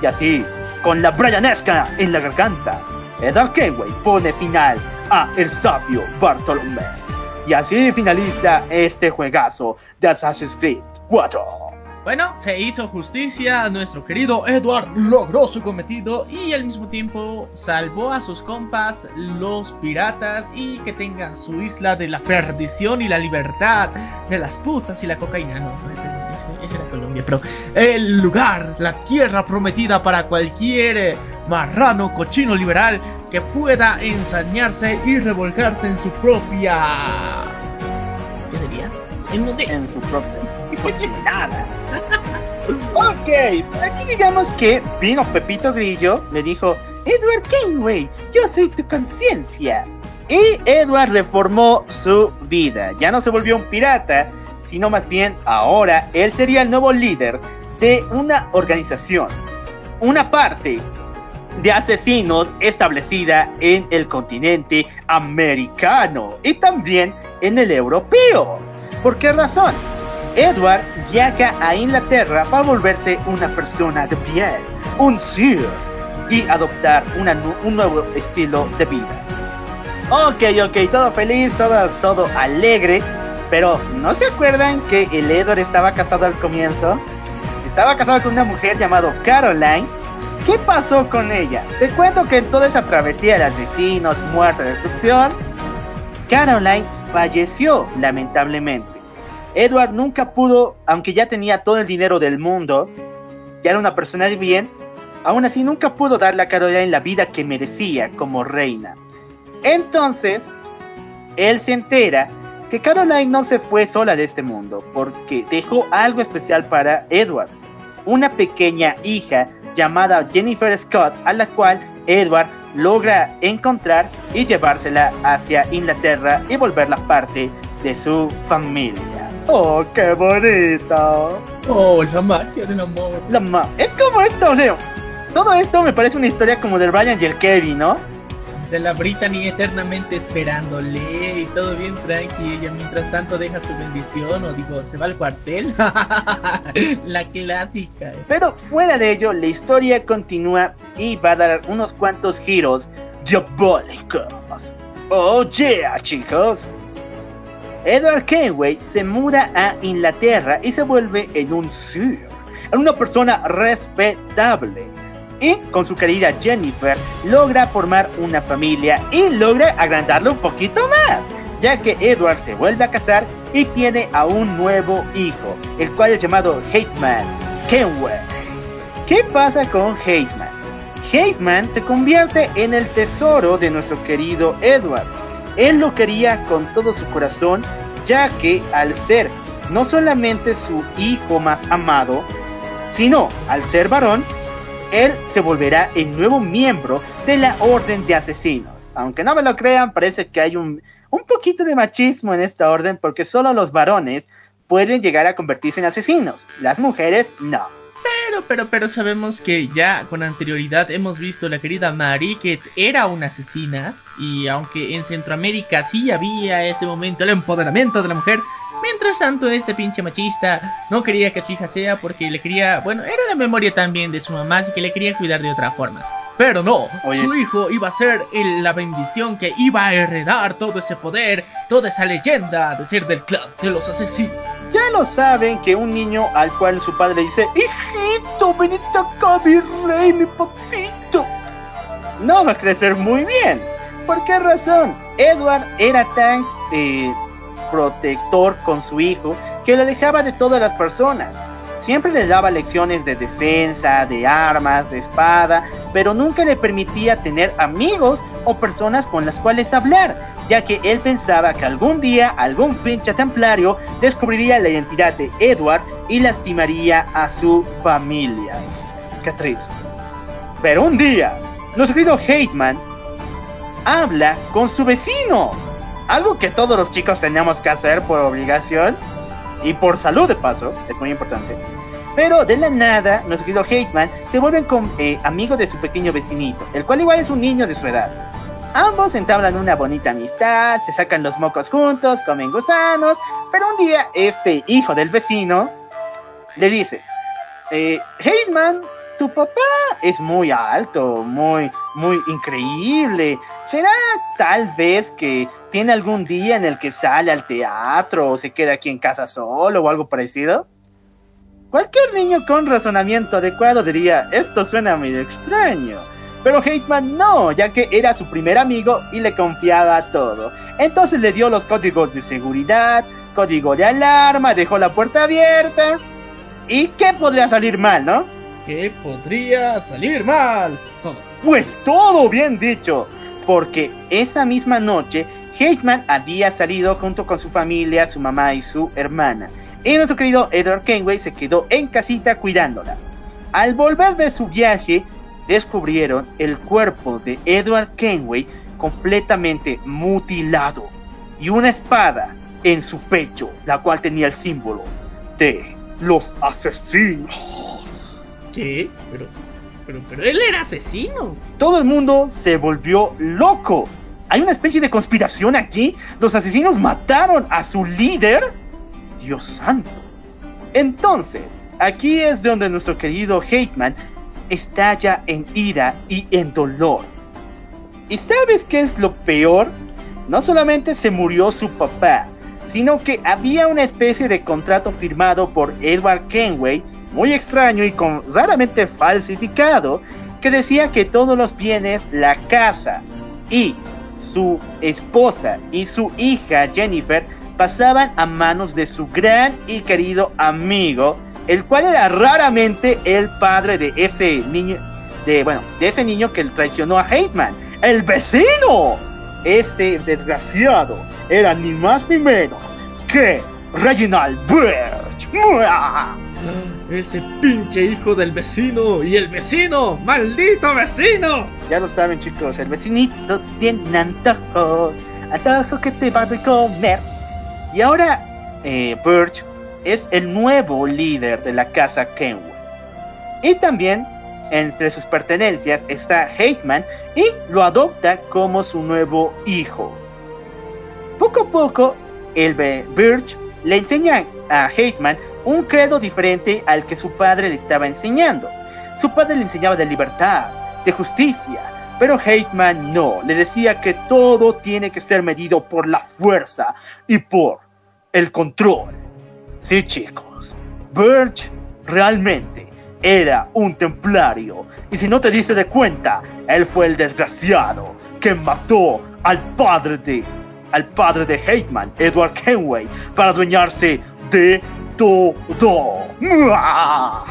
Y así, con la Brianesca en la garganta, Edward Kenway pone final a El Sabio Bartolomé. Y así finaliza este juegazo de Assassin's Creed 4. Bueno, se hizo justicia, nuestro querido Edward logró su cometido y al mismo tiempo salvó a sus compas, los piratas, y que tengan su isla de la perdición y la libertad de las putas y la cocaína. No, ese, ese era Colombia, pero el lugar, la tierra prometida para cualquier eh, marrano cochino liberal que pueda ensañarse y revolcarse en su propia... ¿Qué sería? En su propia cochinada. ok, aquí digamos que vino Pepito Grillo, le dijo, Edward Kenway, yo soy tu conciencia. Y Edward reformó su vida. Ya no se volvió un pirata, sino más bien ahora él sería el nuevo líder de una organización, una parte de asesinos establecida en el continente americano y también en el europeo. ¿Por qué razón? Edward viaja a Inglaterra para volverse una persona de bien, un Sir, y adoptar un nuevo estilo de vida. Ok, ok, todo feliz, todo alegre, pero ¿no se acuerdan que el Edward estaba casado al comienzo? Estaba casado con una mujer llamada Caroline. ¿Qué pasó con ella? Te cuento que en toda esa travesía de asesinos, muerte, destrucción, Caroline falleció lamentablemente. Edward nunca pudo, aunque ya tenía todo el dinero del mundo, ya era una persona de bien, aún así nunca pudo darle a Caroline la vida que merecía como reina. Entonces, él se entera que Caroline no se fue sola de este mundo, porque dejó algo especial para Edward, una pequeña hija llamada Jennifer Scott, a la cual Edward logra encontrar y llevársela hacia Inglaterra y volverla parte de su familia. ¡Oh, qué bonito! Oh, la magia del amor. La ma- es como esto, o sea, todo esto me parece una historia como del Brian y el Kevin, ¿no? O sea, la Brittany eternamente esperándole y todo bien tranqui. Ella mientras tanto deja su bendición o digo, se va al cuartel. la clásica. Pero fuera de ello, la historia continúa y va a dar unos cuantos giros diabólicos. Oh yeah, chicos. Edward Kenway se muda a Inglaterra y se vuelve en un Sir. en una persona respetable. Y con su querida Jennifer logra formar una familia y logra agrandarlo un poquito más, ya que Edward se vuelve a casar y tiene a un nuevo hijo, el cual es llamado Hateman Kenway. ¿Qué pasa con Hateman? Hateman se convierte en el tesoro de nuestro querido Edward. Él lo quería con todo su corazón, ya que al ser no solamente su hijo más amado, sino al ser varón, él se volverá el nuevo miembro de la Orden de Asesinos. Aunque no me lo crean, parece que hay un, un poquito de machismo en esta orden porque solo los varones pueden llegar a convertirse en asesinos, las mujeres no. Pero, pero, pero sabemos que ya con anterioridad hemos visto la querida Marie que era una asesina. Y aunque en Centroamérica sí había ese momento el empoderamiento de la mujer, mientras tanto este pinche machista no quería que su hija sea porque le quería, bueno, era la memoria también de su mamá, así que le quería cuidar de otra forma. Pero no, Oye. su hijo iba a ser el- la bendición que iba a heredar todo ese poder, toda esa leyenda de ser del clan de los asesinos. Lo saben que un niño al cual su padre dice, hijito, venite acá, mi rey, mi papito, no va a crecer muy bien. ¿Por qué razón? Edward era tan eh, protector con su hijo que lo alejaba de todas las personas. Siempre le daba lecciones de defensa, de armas, de espada, pero nunca le permitía tener amigos o personas con las cuales hablar, ya que él pensaba que algún día algún pinche templario descubriría la identidad de Edward y lastimaría a su familia. Qué triste. Pero un día, nuestro querido Hateman habla con su vecino. Algo que todos los chicos tenemos que hacer por obligación y por salud de paso, es muy importante. Pero de la nada, nuestro querido Hateman se vuelven con, eh, amigo de su pequeño vecinito, el cual igual es un niño de su edad. Ambos entablan una bonita amistad, se sacan los mocos juntos, comen gusanos, pero un día este hijo del vecino le dice, eh, tu papá es muy alto, muy, muy increíble. ¿Será tal vez que tiene algún día en el que sale al teatro o se queda aquí en casa solo o algo parecido? Cualquier niño con razonamiento adecuado diría, esto suena medio extraño. Pero Hateman no, ya que era su primer amigo y le confiaba todo. Entonces le dio los códigos de seguridad, código de alarma, dejó la puerta abierta. ¿Y qué podría salir mal, no? Que podría salir mal. Todo. Pues todo bien dicho, porque esa misma noche Hateman había salido junto con su familia, su mamá y su hermana. Y nuestro querido Edward Kenway se quedó en casita cuidándola. Al volver de su viaje, descubrieron el cuerpo de Edward Kenway completamente mutilado y una espada en su pecho, la cual tenía el símbolo de los asesinos. ¿Qué? Pero, pero, pero él era asesino. todo el mundo se volvió loco. ¿Hay una especie de conspiración aquí? ¿Los asesinos mataron a su líder? Dios santo. Entonces, aquí es donde nuestro querido Hateman estalla en ira y en dolor. ¿Y sabes qué es lo peor? No solamente se murió su papá, sino que había una especie de contrato firmado por Edward Kenway, muy extraño y con raramente falsificado, que decía que todos los bienes, la casa y su esposa y su hija Jennifer pasaban a manos de su gran y querido amigo, el cual era raramente el padre de ese niño, de bueno, de ese niño que traicionó a Hateman, el vecino. Este desgraciado era ni más ni menos que Reginald Birch. ¡Mua! Ese pinche hijo del vecino. Y el vecino. Maldito vecino. Ya lo saben chicos, el vecinito tiene antojo, antojo que te va a comer. Y ahora eh, Birch es el nuevo líder de la casa Kenwood. Y también entre sus pertenencias está Hateman y lo adopta como su nuevo hijo. Poco a poco, el Birch le enseña a Hateman un credo diferente al que su padre le estaba enseñando. Su padre le enseñaba de libertad, de justicia, pero Hateman no, le decía que todo tiene que ser medido por la fuerza y por el control. Sí, chicos, Birch realmente era un templario. Y si no te diste de cuenta, él fue el desgraciado que mató al padre de al padre de Hateman, Edward Kenway, para adueñarse de todo. ¡Mua!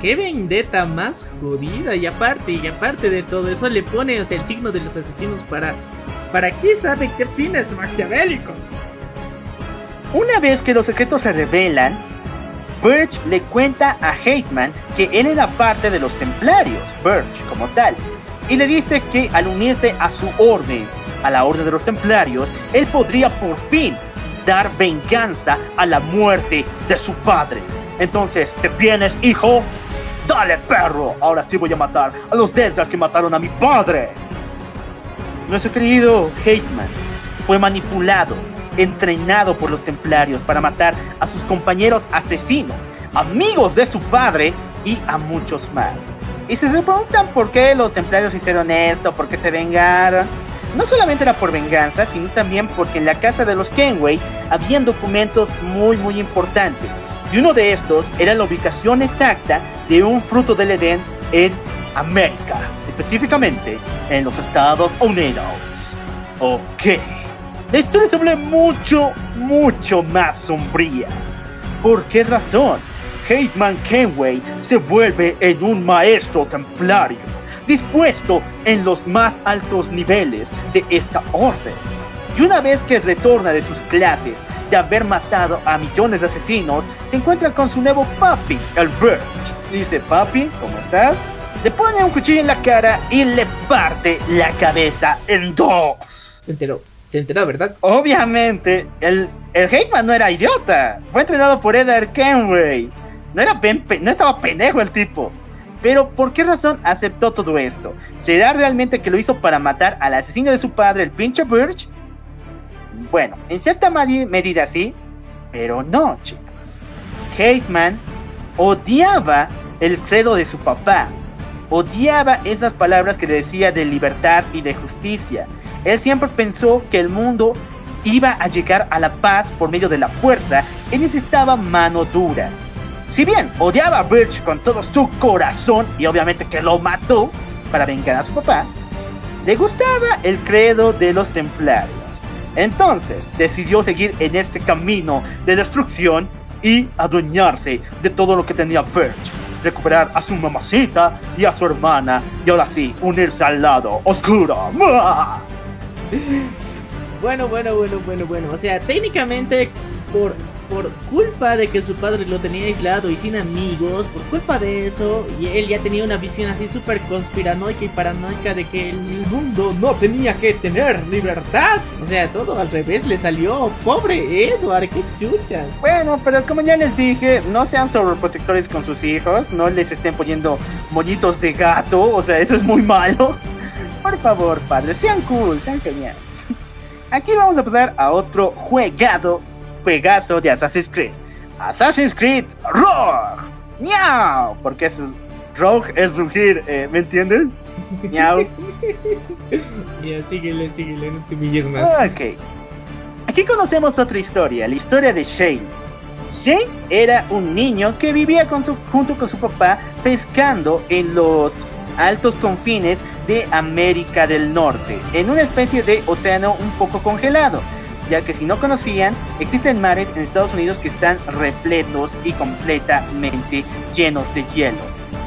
Qué vendetta más jodida. Y aparte, y aparte de todo eso, le pone o sea, el signo de los asesinos para. ¿Para qué sabe qué fines maquiavélicos? Una vez que los secretos se revelan, Birch le cuenta a Hateman que él era parte de los templarios, Birch como tal, y le dice que al unirse a su orden, a la orden de los templarios, él podría por fin dar venganza a la muerte de su padre. Entonces, ¿te vienes, hijo? Dale, perro. Ahora sí voy a matar a los desgas que mataron a mi padre. Nuestro querido Hateman fue manipulado, entrenado por los templarios para matar a sus compañeros asesinos, amigos de su padre y a muchos más. Y si se preguntan por qué los templarios hicieron esto, por qué se vengaron, no solamente era por venganza, sino también porque en la casa de los Kenway habían documentos muy muy importantes. Y uno de estos era la ubicación exacta de un fruto del Edén en América, específicamente en los Estados Unidos. Ok. La historia se vuelve mucho, mucho más sombría. ¿Por qué razón? Hateman Kenway se vuelve en un maestro templario, dispuesto en los más altos niveles de esta orden. Y una vez que retorna de sus clases de haber matado a millones de asesinos, se encuentra con su nuevo papi, el Birch. Dice, papi, ¿cómo estás? Le pone un cuchillo en la cara y le parte la cabeza en dos. Se enteró. Se enteró, ¿verdad? Obviamente, el, el Hateman no era idiota. Fue entrenado por Edward Kenway. No, era pen- no estaba pendejo el tipo. Pero, ¿por qué razón aceptó todo esto? ¿Será realmente que lo hizo para matar al asesino de su padre, el pinche Birch? Bueno, en cierta medida sí, pero no, chicos. Hateman odiaba el credo de su papá. Odiaba esas palabras que le decía de libertad y de justicia. Él siempre pensó que el mundo iba a llegar a la paz por medio de la fuerza y necesitaba mano dura. Si bien odiaba a Birch con todo su corazón y obviamente que lo mató para vengar a su papá, le gustaba el credo de los templarios. Entonces decidió seguir en este camino de destrucción y adueñarse de todo lo que tenía Birch. Recuperar a su mamacita y a su hermana y ahora sí unirse al lado oscuro. Bueno, bueno, bueno, bueno, bueno. O sea, técnicamente, por, por culpa de que su padre lo tenía aislado y sin amigos, por culpa de eso, y él ya tenía una visión así súper conspiranoica y paranoica de que el mundo no tenía que tener libertad. O sea, todo al revés le salió. Pobre Edward, qué chuchas. Bueno, pero como ya les dije, no sean sobreprotectores con sus hijos, no les estén poniendo moñitos de gato, o sea, eso es muy malo. Por favor, padres, sean cool, sean geniales. Aquí vamos a pasar a otro juegado, juegazo de Assassin's Creed. Assassin's Creed Rogue. ¡Miau! Porque es Rogue es rugir, eh, ¿me entiendes? ¡Miau! Ya, síguele, síguele, no te humilles más. Ok. Aquí conocemos otra historia, la historia de Shane. Shane era un niño que vivía con su- junto con su papá pescando en los altos confines de América del Norte, en una especie de océano un poco congelado, ya que si no conocían, existen mares en Estados Unidos que están repletos y completamente llenos de hielo.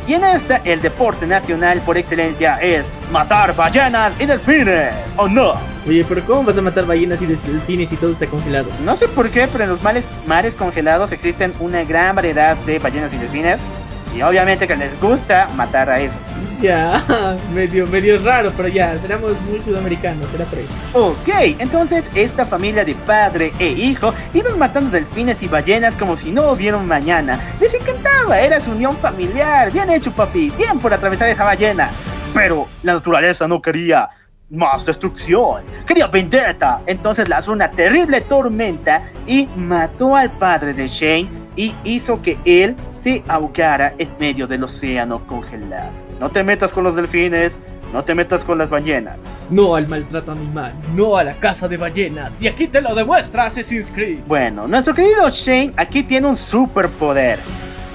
Y en esta, el deporte nacional por excelencia es matar ballenas y delfines, ¿o no? Oye, pero ¿cómo vas a matar ballenas y delfines y todo está congelado? No sé por qué, pero en los mares, mares congelados existen una gran variedad de ballenas y delfines. Y obviamente que les gusta matar a esos. Ya, medio, medio raro, pero ya, seremos muy sudamericanos, será por eso. Ok, entonces esta familia de padre e hijo iban matando delfines y ballenas como si no hubiera un mañana. Les encantaba, era su unión familiar. Bien hecho, papi, bien por atravesar esa ballena. Pero la naturaleza no quería más destrucción, quería vendetta. Entonces lanzó una terrible tormenta y mató al padre de Shane y hizo que él se ahogara en medio del océano congelado. No te metas con los delfines, no te metas con las ballenas. No al maltrato animal, no a la caza de ballenas. Y aquí te lo demuestra Assassin's Creed. Bueno, nuestro querido Shane aquí tiene un superpoder.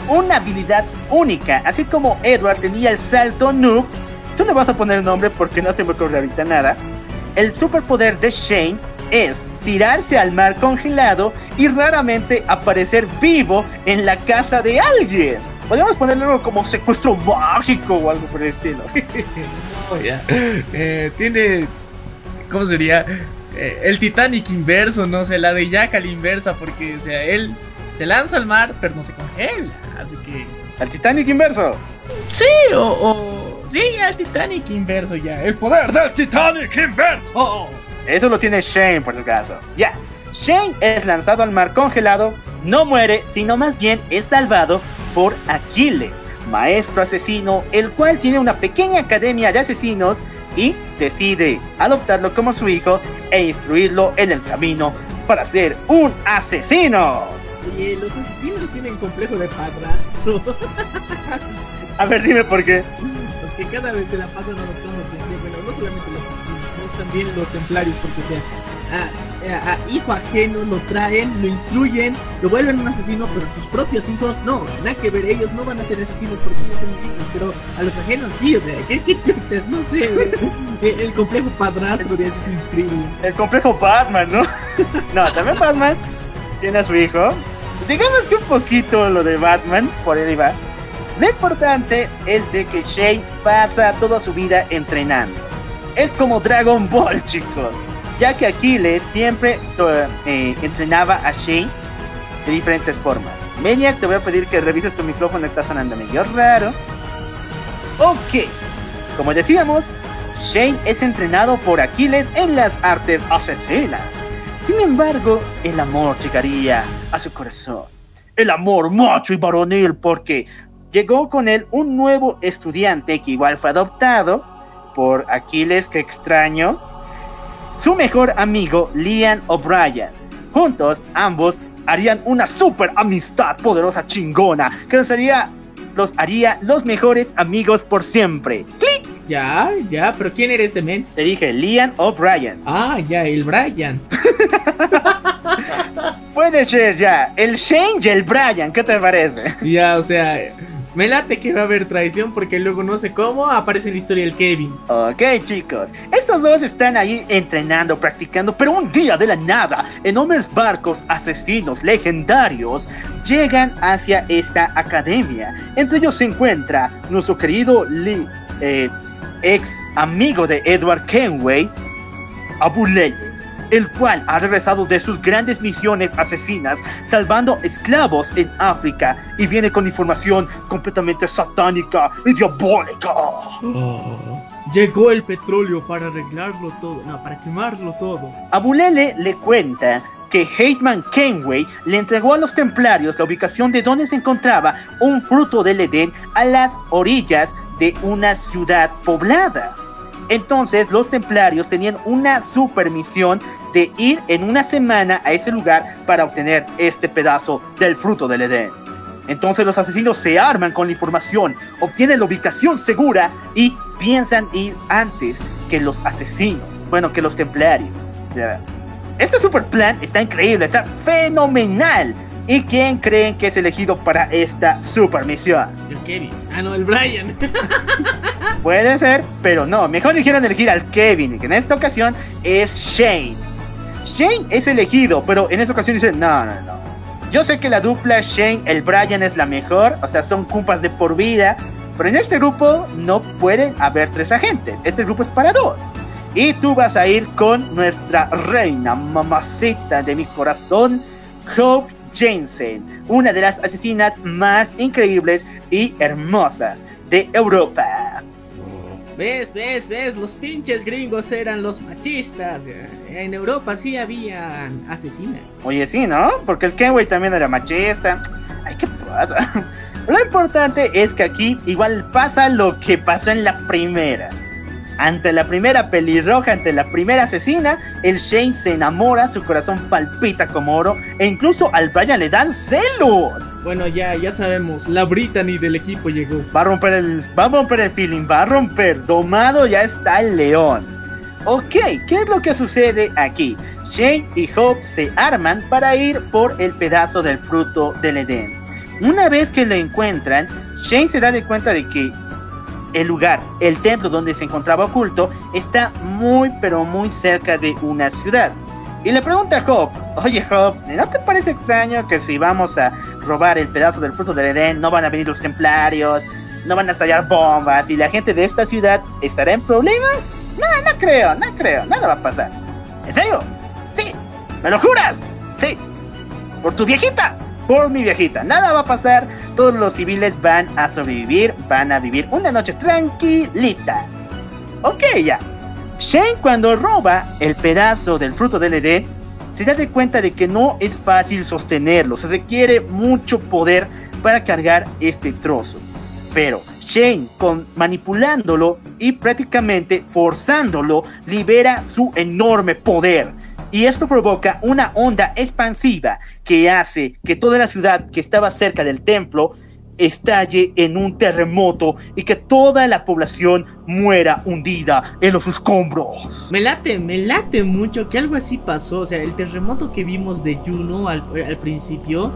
una habilidad única, así como Edward tenía el salto noob. Tú le vas a poner el nombre porque no se me ocurre ahorita nada. El superpoder de Shane es tirarse al mar congelado y raramente aparecer vivo en la casa de alguien. Podríamos ponerle algo como secuestro mágico o algo por el estilo. Ya. Eh, tiene. ¿Cómo sería? Eh, el Titanic inverso, no sé, la de Jack a la inversa, porque, o sea, él se lanza al mar, pero no se congela. Así que. Al Titanic inverso. Sí, o. o sí, al Titanic inverso ya. El poder del Titanic inverso. Eso lo tiene Shane por el caso. Ya. Shane es lanzado al mar congelado, no muere, sino más bien es salvado por Aquiles, maestro asesino, el cual tiene una pequeña academia de asesinos y decide adoptarlo como su hijo e instruirlo en el camino para ser un asesino. Oye, los asesinos tienen complejo de padrastro. A ver, dime por qué. Los que cada vez se la pasan adoptando gente. Bueno, no solamente los asesinos, sino también los templarios, porque o sea, a, hijo ajeno lo traen, lo instruyen, lo vuelven un asesino, pero sus propios hijos no, nada que ver, ellos no van a ser asesinos porque ellos son hijos, pero a los ajenos sí, o sea, ¿qué, qué? No sé, el, complejo padrastro de asesino increíble. El complejo Batman, ¿no? No, también Batman tiene a su hijo. Digamos que un poquito lo de Batman, por ahí va. Lo importante es de que Shane pasa toda su vida entrenando. Es como Dragon Ball, chicos. Ya que Aquiles siempre to- eh, entrenaba a Shane de diferentes formas. Maniac, te voy a pedir que revises tu micrófono, está sonando medio raro. Ok, como decíamos, Shane es entrenado por Aquiles en las artes asesinas. Sin embargo, el amor llegaría a su corazón. El amor macho y varonil porque llegó con él un nuevo estudiante que igual fue adoptado por Aquiles, que extraño. Su mejor amigo, Liam O'Brien. Juntos, ambos harían una super amistad poderosa chingona que los haría, los haría los mejores amigos por siempre. ¡Clic! Ya, ya, pero ¿quién era este men? Te dije, Liam O'Brien. Ah, ya, el Brian. Puede ser ya, el Shane y el Brian, ¿qué te parece? Ya, o sea, me late que va a haber traición porque luego no sé cómo aparece en la historia el Kevin. Ok chicos, estos dos están ahí entrenando, practicando, pero un día de la nada, enormes barcos asesinos legendarios llegan hacia esta academia. Entre ellos se encuentra nuestro querido Lee, eh, ex amigo de Edward Kenway, Abulele, el cual ha regresado de sus grandes misiones asesinas, salvando esclavos en África y viene con información completamente satánica y diabólica. Llegó el petróleo para arreglarlo todo, no, para quemarlo todo. Abulele le cuenta que Heitman Kenway le entregó a los templarios la ubicación de donde se encontraba un fruto del Edén a las orillas de una ciudad poblada. Entonces los templarios tenían una super misión de ir en una semana a ese lugar para obtener este pedazo del fruto del Edén. Entonces los asesinos se arman con la información, obtienen la ubicación segura y piensan ir antes que los asesinos, bueno, que los templarios. Este super plan está increíble, está fenomenal. ¿Y quién creen que es elegido para esta super misión? El Kevin. Ah, no, el Brian. Puede ser, pero no. Mejor eligieron elegir al Kevin, que en esta ocasión es Shane. Shane es elegido, pero en esta ocasión dice, no, no, no. Yo sé que la dupla Shane, el Brian es la mejor, o sea, son compas de por vida, pero en este grupo no pueden haber tres agentes. Este grupo es para dos. Y tú vas a ir con nuestra reina, mamacita de mi corazón, Hope Jensen, una de las asesinas más increíbles y hermosas de Europa. ¿Ves, ves, ves? Los pinches gringos eran los machistas. En Europa sí habían asesinas. Oye, sí, ¿no? Porque el Kenway también era machista. Ay, ¿qué pasa? Lo importante es que aquí igual pasa lo que pasó en la primera. Ante la primera pelirroja, ante la primera asesina, el Shane se enamora, su corazón palpita como oro e incluso al Brian le dan celos. Bueno, ya, ya sabemos, la Brittany del equipo llegó. Va a romper el, va a romper el feeling, va a romper. Domado ya está el león. Ok, ¿qué es lo que sucede aquí? Shane y Hope se arman para ir por el pedazo del fruto del Edén. Una vez que lo encuentran, Shane se da de cuenta de que el lugar, el templo donde se encontraba oculto, está muy pero muy cerca de una ciudad. Y le pregunta a Hope, oye Hope, ¿no te parece extraño que si vamos a robar el pedazo del fruto del Edén no van a venir los templarios, no van a estallar bombas y la gente de esta ciudad estará en problemas? No, no creo, no creo, nada va a pasar. ¿En serio? Sí, ¿me lo juras? Sí, por tu viejita, por mi viejita, nada va a pasar, todos los civiles van a sobrevivir, van a vivir una noche tranquilita. Ok, ya. Shane cuando roba el pedazo del fruto del Edén, se da de cuenta de que no es fácil sostenerlo, se requiere mucho poder para cargar este trozo. Pero Shane, manipulándolo y prácticamente forzándolo, libera su enorme poder. Y esto provoca una onda expansiva que hace que toda la ciudad que estaba cerca del templo estalle en un terremoto y que toda la población muera hundida en los escombros. Me late, me late mucho que algo así pasó. O sea, el terremoto que vimos de Juno al, al principio.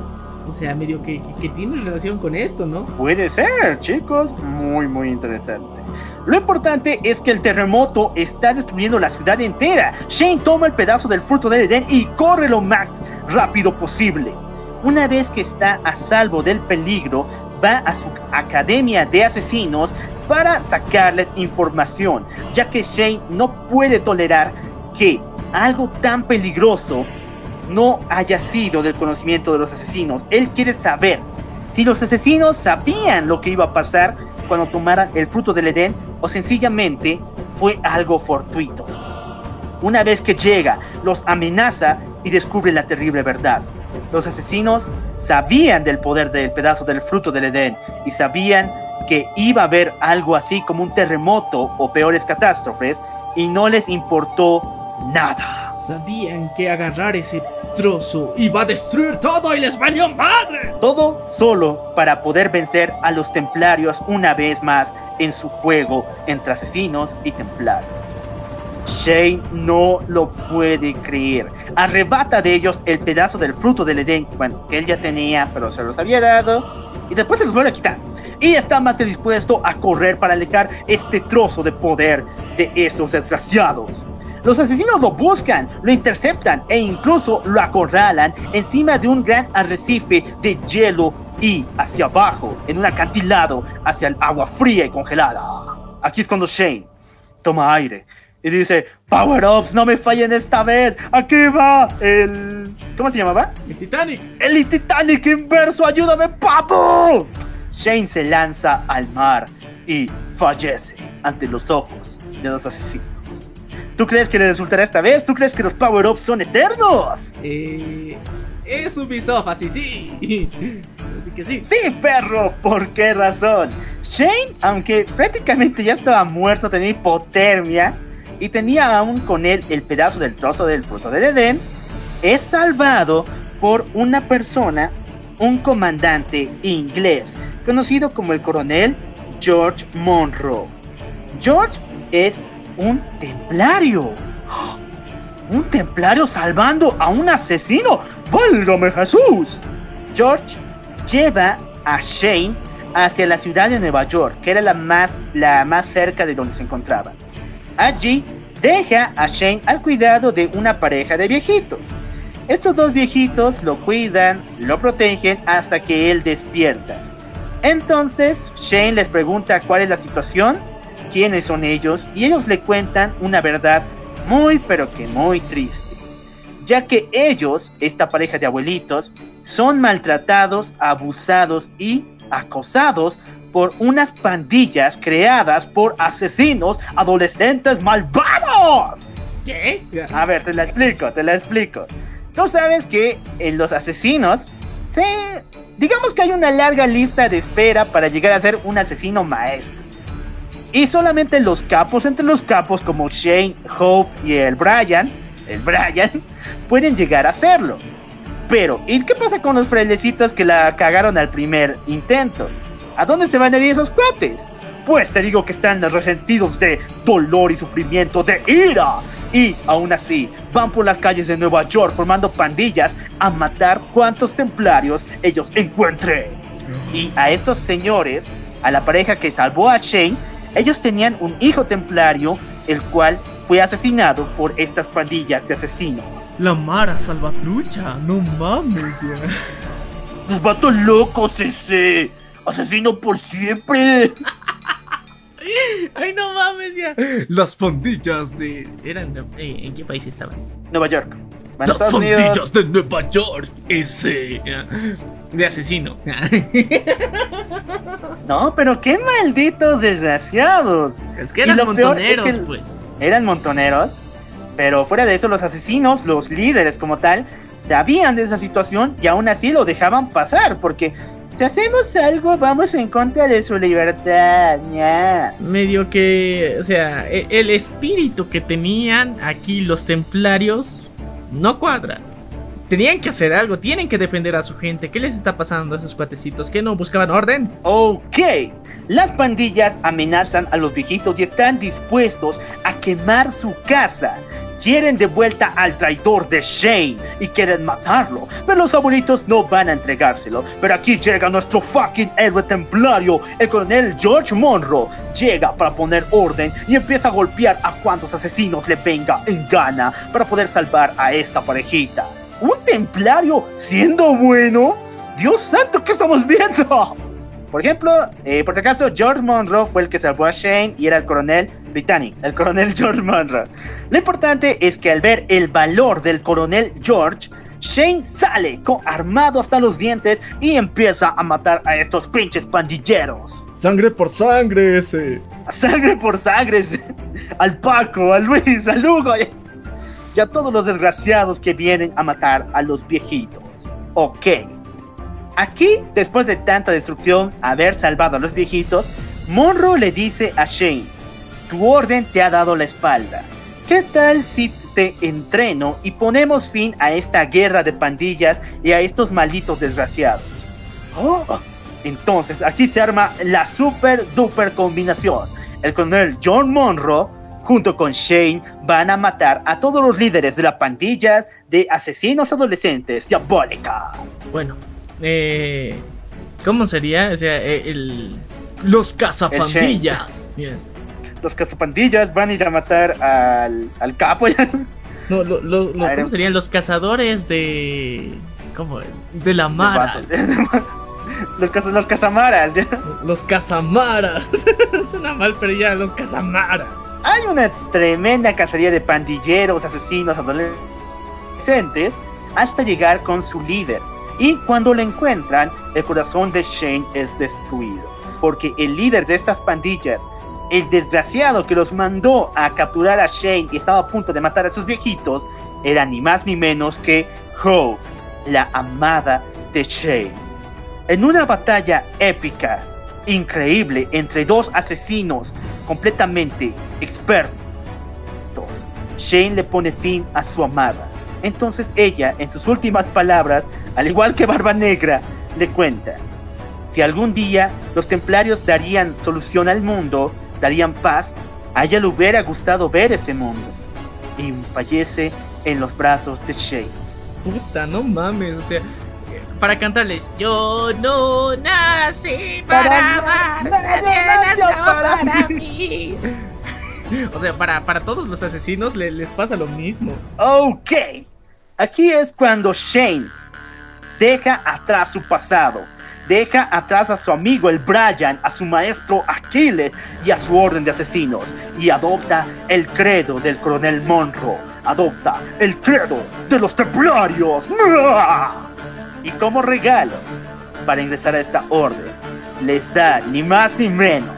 O sea, medio que, que, que tiene relación con esto, ¿no? Puede ser, chicos. Muy, muy interesante. Lo importante es que el terremoto está destruyendo la ciudad entera. Shane toma el pedazo del fruto del Edén y corre lo más rápido posible. Una vez que está a salvo del peligro, va a su academia de asesinos para sacarles información, ya que Shane no puede tolerar que algo tan peligroso no haya sido del conocimiento de los asesinos. Él quiere saber si los asesinos sabían lo que iba a pasar cuando tomaran el fruto del Edén o sencillamente fue algo fortuito. Una vez que llega, los amenaza y descubre la terrible verdad. Los asesinos sabían del poder del pedazo del fruto del Edén y sabían que iba a haber algo así como un terremoto o peores catástrofes y no les importó nada. Sabían que agarrar ese trozo iba a destruir todo y les valió madre. Todo solo para poder vencer a los templarios una vez más en su juego entre asesinos y templarios. Shane no lo puede creer. Arrebata de ellos el pedazo del fruto del Edén, bueno, que él ya tenía, pero se los había dado, y después se los vuelve a quitar. Y está más que dispuesto a correr para alejar este trozo de poder de esos desgraciados. Los asesinos lo buscan, lo interceptan e incluso lo acorralan encima de un gran arrecife de hielo y hacia abajo, en un acantilado, hacia el agua fría y congelada. Aquí es cuando Shane toma aire y dice, Power Ups, no me fallen esta vez. Aquí va el... ¿Cómo se llamaba? El Titanic. El Titanic inverso, ayúdame, papo. Shane se lanza al mar y fallece ante los ojos de los asesinos. ¿Tú crees que le resultará esta vez? ¿Tú crees que los Power Ups son eternos? Eh, es Ubisoft, así sí. Así que sí. Sí, perro, ¿por qué razón? Shane, aunque prácticamente ya estaba muerto, tenía hipotermia y tenía aún con él el pedazo del trozo del fruto del Edén, es salvado por una persona, un comandante inglés, conocido como el coronel George Monroe. George es un templario. Un templario salvando a un asesino. ¡Válgame Jesús! George lleva a Shane hacia la ciudad de Nueva York, que era la más, la más cerca de donde se encontraba. Allí deja a Shane al cuidado de una pareja de viejitos. Estos dos viejitos lo cuidan, lo protegen hasta que él despierta. Entonces Shane les pregunta cuál es la situación, quiénes son ellos, y ellos le cuentan una verdad muy pero que muy triste. Ya que ellos, esta pareja de abuelitos, son maltratados, abusados y acosados por unas pandillas creadas por asesinos adolescentes malvados. ¿Qué? A ver, te la explico, te la explico. Tú sabes que en los asesinos, sí, digamos que hay una larga lista de espera para llegar a ser un asesino maestro. Y solamente los capos, entre los capos como Shane, Hope y el Brian, el Brian, pueden llegar a hacerlo. Pero, ¿y qué pasa con los frailecitos que la cagaron al primer intento? ¿A dónde se van a ir esos cuates? Pues te digo que están resentidos de dolor y sufrimiento, de ira. Y aún así, van por las calles de Nueva York formando pandillas a matar cuantos templarios ellos encuentren. Y a estos señores, a la pareja que salvó a Shane, ellos tenían un hijo templario, el cual fue asesinado por estas pandillas de asesinos. La Mara Salvatrucha, no mames, ya. ¡Los vatos locos ese! ¡Asesino por siempre! Ay, no mames, ya. Las pandillas de. ¿Eran de- eh, ¿En qué país estaban? Nueva York. Las Estados Unidos. pandillas de Nueva York. Ese. De asesino. No, pero qué malditos desgraciados. es que eran es montoneros, que- pues. Eran montoneros, pero fuera de eso los asesinos, los líderes como tal, sabían de esa situación y aún así lo dejaban pasar, porque si hacemos algo vamos en contra de su libertad. ña. Medio que. O sea, e- el espíritu que tenían aquí los templarios no cuadra. Tenían que hacer algo, tienen que defender a su gente. ¿Qué les está pasando a esos cuatecitos? ¿Que no buscaban orden? Ok, las pandillas amenazan a los viejitos y están dispuestos a quemar su casa. Quieren de vuelta al traidor de Shane y quieren matarlo, pero los abuelitos no van a entregárselo. Pero aquí llega nuestro fucking héroe templario, el coronel George Monroe. Llega para poner orden y empieza a golpear a cuantos asesinos le venga en gana para poder salvar a esta parejita. ¿Un templario siendo bueno? Dios santo, ¿qué estamos viendo? Por ejemplo, eh, por si acaso, George Monroe fue el que salvó a Shane y era el coronel británico, el coronel George Monroe. Lo importante es que al ver el valor del coronel George, Shane sale con, armado hasta los dientes y empieza a matar a estos pinches pandilleros. Sangre por sangre ese. A sangre por sangre, al Paco, a Luis, al Hugo y a todos los desgraciados que vienen a matar a los viejitos. Ok. Aquí, después de tanta destrucción, haber salvado a los viejitos, Monroe le dice a Shane, tu orden te ha dado la espalda. ¿Qué tal si te entreno y ponemos fin a esta guerra de pandillas y a estos malditos desgraciados? Oh, Entonces, aquí se arma la super duper combinación. El coronel John Monroe, junto con Shane, van a matar a todos los líderes de las pandillas de asesinos adolescentes diabólicas. Bueno, eh. ¿Cómo sería? O sea, eh, el. Los cazapandillas. Bien. Los cazapandillas van a ir a matar al, al capo. No, lo- lo- ¿Cómo serían? Los cazadores de. ¿Cómo? De la Mara. los, caz- los cazamaras. ¿ya? Los cazamaras. Suena mal, pero ya, los cazamaras. Hay una tremenda cacería de pandilleros, asesinos, adolescentes, hasta llegar con su líder. Y cuando lo encuentran, el corazón de Shane es destruido. Porque el líder de estas pandillas, el desgraciado que los mandó a capturar a Shane y estaba a punto de matar a sus viejitos, era ni más ni menos que Hope, la amada de Shane. En una batalla épica, increíble, entre dos asesinos completamente expertos, Shane le pone fin a su amada. Entonces ella, en sus últimas palabras, al igual que Barba Negra, le cuenta, si algún día los templarios darían solución al mundo, darían paz, a ella le hubiera gustado ver ese mundo. Y fallece en los brazos de Shane. Puta, no mames, o sea. Para cantarles, yo no nací para Para amar, nadie nadie nació para mí. O sea, para, para todos los asesinos le- les pasa lo mismo. Ok, aquí es cuando Shane deja atrás su pasado, deja atrás a su amigo el Brian, a su maestro Aquiles y a su orden de asesinos y adopta el credo del coronel Monroe, adopta el credo de los templarios. Y como regalo para ingresar a esta orden, les da ni más ni menos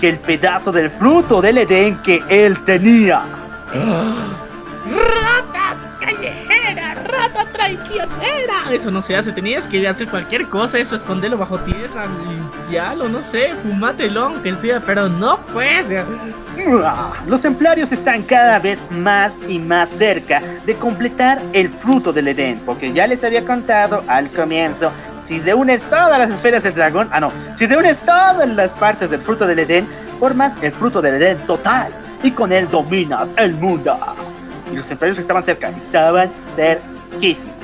que el pedazo del fruto del Edén que él tenía. ¡Rata callejera! ¡Rata traicionera! Eso no se hace, tenías que hacer cualquier cosa, eso, esconderlo bajo tierra, limpiarlo, no sé, fumátelo, aunque sea, pero no pues. Los templarios están cada vez más y más cerca de completar el fruto del Edén, porque ya les había contado al comienzo, si reúnes todas las esferas del dragón, ah no, si reúnes todas las partes del fruto del Edén, formas el fruto del Edén total, y con él dominas el mundo. Y los templarios estaban cerca, estaban cerquísimos.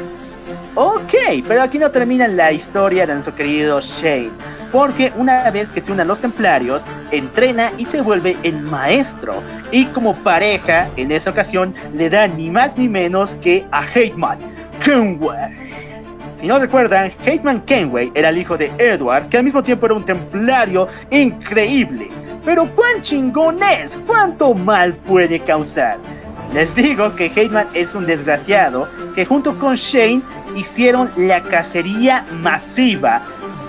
Ok, pero aquí no termina la historia de nuestro querido Shane, porque una vez que se unan los templarios, entrena y se vuelve el maestro, y como pareja, en esa ocasión, le da ni más ni menos que a Hateman Kenway. Si no recuerdan, Hateman Kenway era el hijo de Edward, que al mismo tiempo era un templario increíble. Pero cuán chingón es, cuánto mal puede causar. Les digo que Hateman es un desgraciado que junto con Shane hicieron la cacería masiva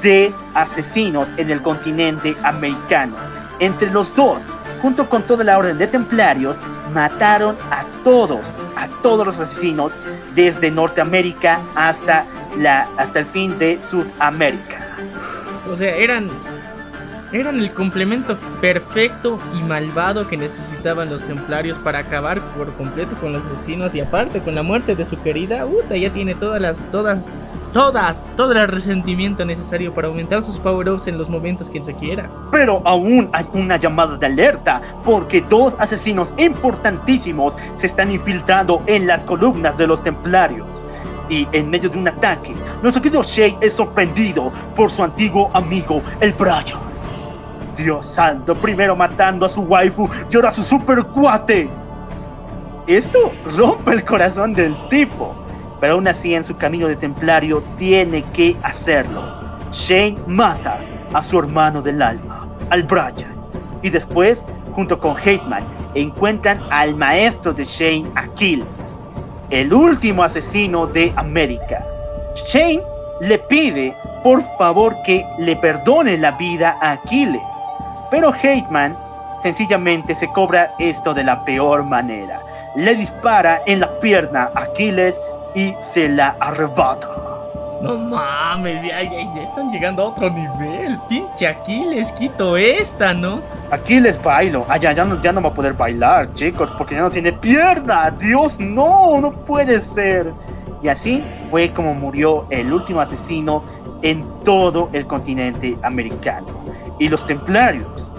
de asesinos en el continente americano. Entre los dos, junto con toda la orden de templarios, mataron a todos, a todos los asesinos desde Norteamérica hasta, la, hasta el fin de Sudamérica. O sea, eran eran el complemento perfecto y malvado que necesitaban los templarios para acabar por completo con los asesinos y aparte con la muerte de su querida Uta ya tiene todas las todas todas todo el resentimiento necesario para aumentar sus power-ups en los momentos que requiera. Pero aún hay una llamada de alerta porque dos asesinos importantísimos se están infiltrando en las columnas de los templarios. Y en medio de un ataque, nuestro querido Shay es sorprendido por su antiguo amigo, el Brian. Dios santo, primero matando a su waifu y ahora a su super cuate. Esto rompe el corazón del tipo, pero aún así en su camino de templario tiene que hacerlo. Shane mata a su hermano del alma, al Brian, y después, junto con Hateman, encuentran al maestro de Shane, Achilles, el último asesino de América. Shane le pide por favor que le perdone la vida a Aquiles pero Hateman sencillamente se cobra esto de la peor manera. Le dispara en la pierna a Aquiles y se la arrebata. No mames, ya, están llegando a otro nivel. Pinche Aquiles, quito esta, ¿no? Aquiles bailo. Ah, ya, no, ya no va a poder bailar, chicos, porque ya no tiene pierna. Dios, no, no puede ser. Y así fue como murió el último asesino en todo el continente americano y los templarios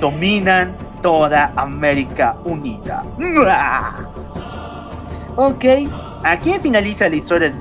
dominan toda América Unida. Ok, aquí finaliza la historia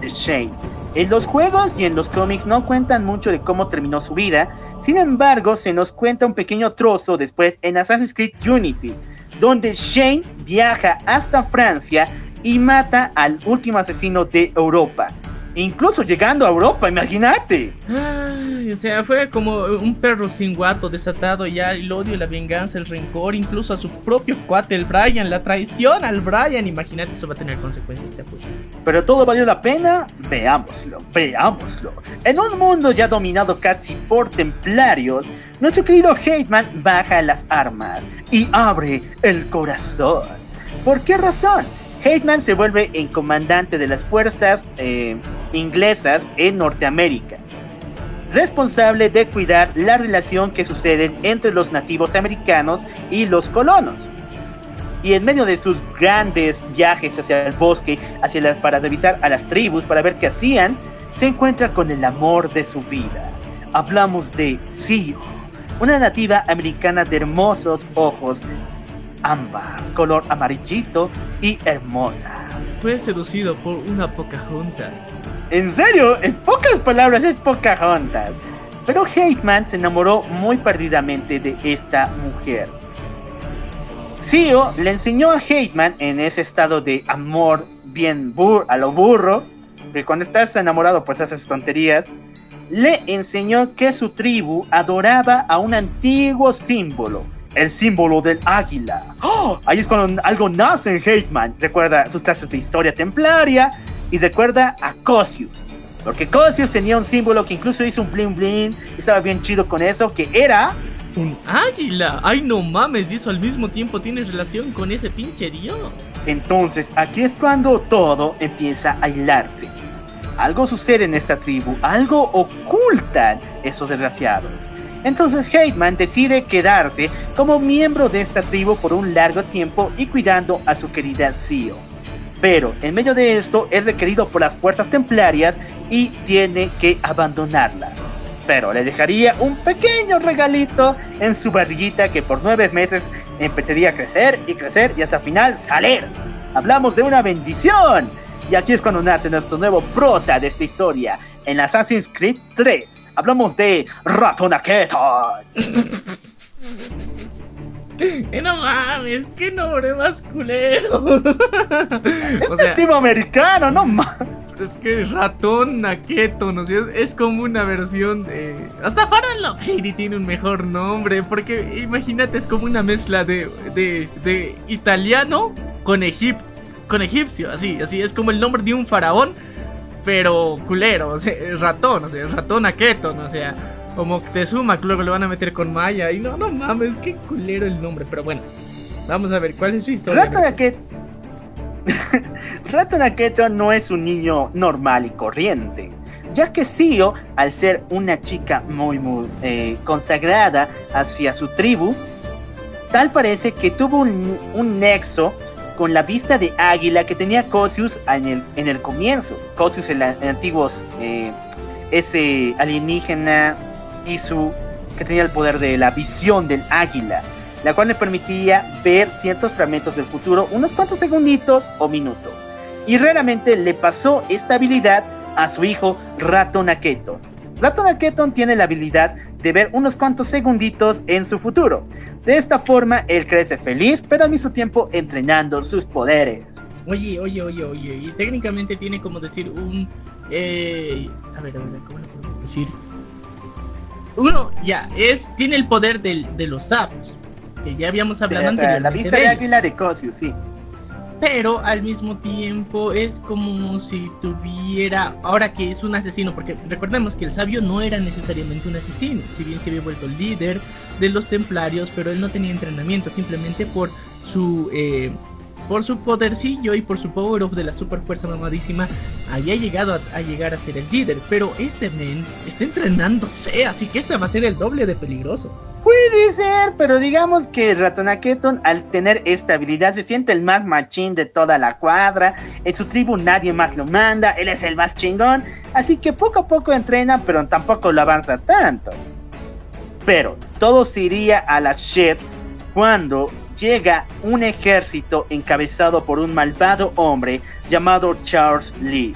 de Shane. En los juegos y en los cómics no cuentan mucho de cómo terminó su vida, sin embargo se nos cuenta un pequeño trozo después en Assassin's Creed Unity, donde Shane viaja hasta Francia y mata al último asesino de Europa, incluso llegando a Europa, imagínate. O sea, fue como un perro sin guato desatado ya el odio, la venganza, el rencor, incluso a su propio cuate, el Brian, la traición al Brian. Imagínate, eso va a tener consecuencias, apoyo. Pero todo valió la pena, veámoslo, veámoslo. En un mundo ya dominado casi por templarios, nuestro querido Hateman baja las armas y abre el corazón. ¿Por qué razón? Hateman se vuelve en comandante de las fuerzas eh, inglesas en Norteamérica, responsable de cuidar la relación que sucede entre los nativos americanos y los colonos. Y en medio de sus grandes viajes hacia el bosque, hacia para revisar a las tribus, para ver qué hacían, se encuentra con el amor de su vida. Hablamos de Sio, una nativa americana de hermosos ojos ámbar, color amarillito y hermosa. Fue seducido por una Pocahontas. ¿En serio? En pocas palabras es Pocahontas. Pero Hateman se enamoró muy perdidamente de esta mujer. Sio le enseñó a Hateman en ese estado de amor bien a lo burro, que cuando estás enamorado pues haces tonterías, le enseñó que su tribu adoraba a un antiguo símbolo, el símbolo del águila. ¡Oh! Ahí es cuando algo nace en Hateman. Recuerda sus clases de historia templaria y recuerda a Cosius. Porque Cosius tenía un símbolo que incluso hizo un bling bling. Estaba bien chido con eso, que era... Un águila. Ay, no mames, y eso al mismo tiempo tiene relación con ese pinche dios. Entonces, aquí es cuando todo empieza a hilarse. Algo sucede en esta tribu, algo ocultan estos desgraciados. Entonces Hateman decide quedarse como miembro de esta tribu por un largo tiempo y cuidando a su querida Sio. Pero en medio de esto es requerido por las fuerzas templarias y tiene que abandonarla. Pero le dejaría un pequeño regalito en su barriguita que por nueve meses empezaría a crecer y crecer y hasta final salir. Hablamos de una bendición. Y aquí es cuando nace nuestro nuevo prota de esta historia. En Assassin's Creed 3 hablamos de Ratonaketon. Eh, no mames, qué nombre más culero. Es o sea, tipo americano, no mames. es que ratón naqueto, ¿no? es como una versión de. Hasta Farah Love Shady tiene un mejor nombre. Porque imagínate, es como una mezcla de, de, de italiano con, egip, con egipcio. Así, así. Es como el nombre de un faraón, pero culero. O sea, ratón, o sea, ratón ¿no? O sea. Como Tezuma, luego le van a meter con Maya. Y no, no mames, qué culero el nombre. Pero bueno, vamos a ver cuál es su historia. Ratonaketon. Ratonaketon no es un niño normal y corriente, ya que Sio, al ser una chica muy, muy eh, consagrada hacia su tribu, tal parece que tuvo un, un nexo con la vista de águila que tenía Cosius en el, en el comienzo. Cosius en antiguos, eh, ese alienígena Isu que tenía el poder de la visión del águila, la cual le permitía ver ciertos fragmentos del futuro, unos cuantos segunditos o minutos. Y raramente le pasó esta habilidad a su hijo Ratonaketon. Ratonaketon tiene la habilidad de ver unos cuantos segunditos en su futuro. De esta forma, él crece feliz, pero al mismo tiempo entrenando sus poderes. Oye, oye, oye, oye. Y técnicamente tiene como decir un. Eh, a ver, a ver, ¿cómo le podemos decir? Uno, ya, es. Tiene el poder del, de los sapos. Que ya habíamos hablado Sí, o sea, la vista de ellos. águila de Cosius, sí. Pero al mismo tiempo es como si tuviera. Ahora que es un asesino, porque recordemos que el sabio no era necesariamente un asesino. Si bien se había vuelto líder de los templarios, pero él no tenía entrenamiento, simplemente por su. eh, por su podercillo y por su power of de la super fuerza mamadísima, había llegado a, llegar a ser el líder. Pero este men está entrenándose, así que este va a ser el doble de peligroso. Puede ser, pero digamos que Ratonaketon al tener esta habilidad se siente el más machín de toda la cuadra. En su tribu nadie más lo manda, él es el más chingón. Así que poco a poco entrena, pero tampoco lo avanza tanto. Pero todo se iría a la shit cuando llega un ejército encabezado por un malvado hombre llamado Charles Lee.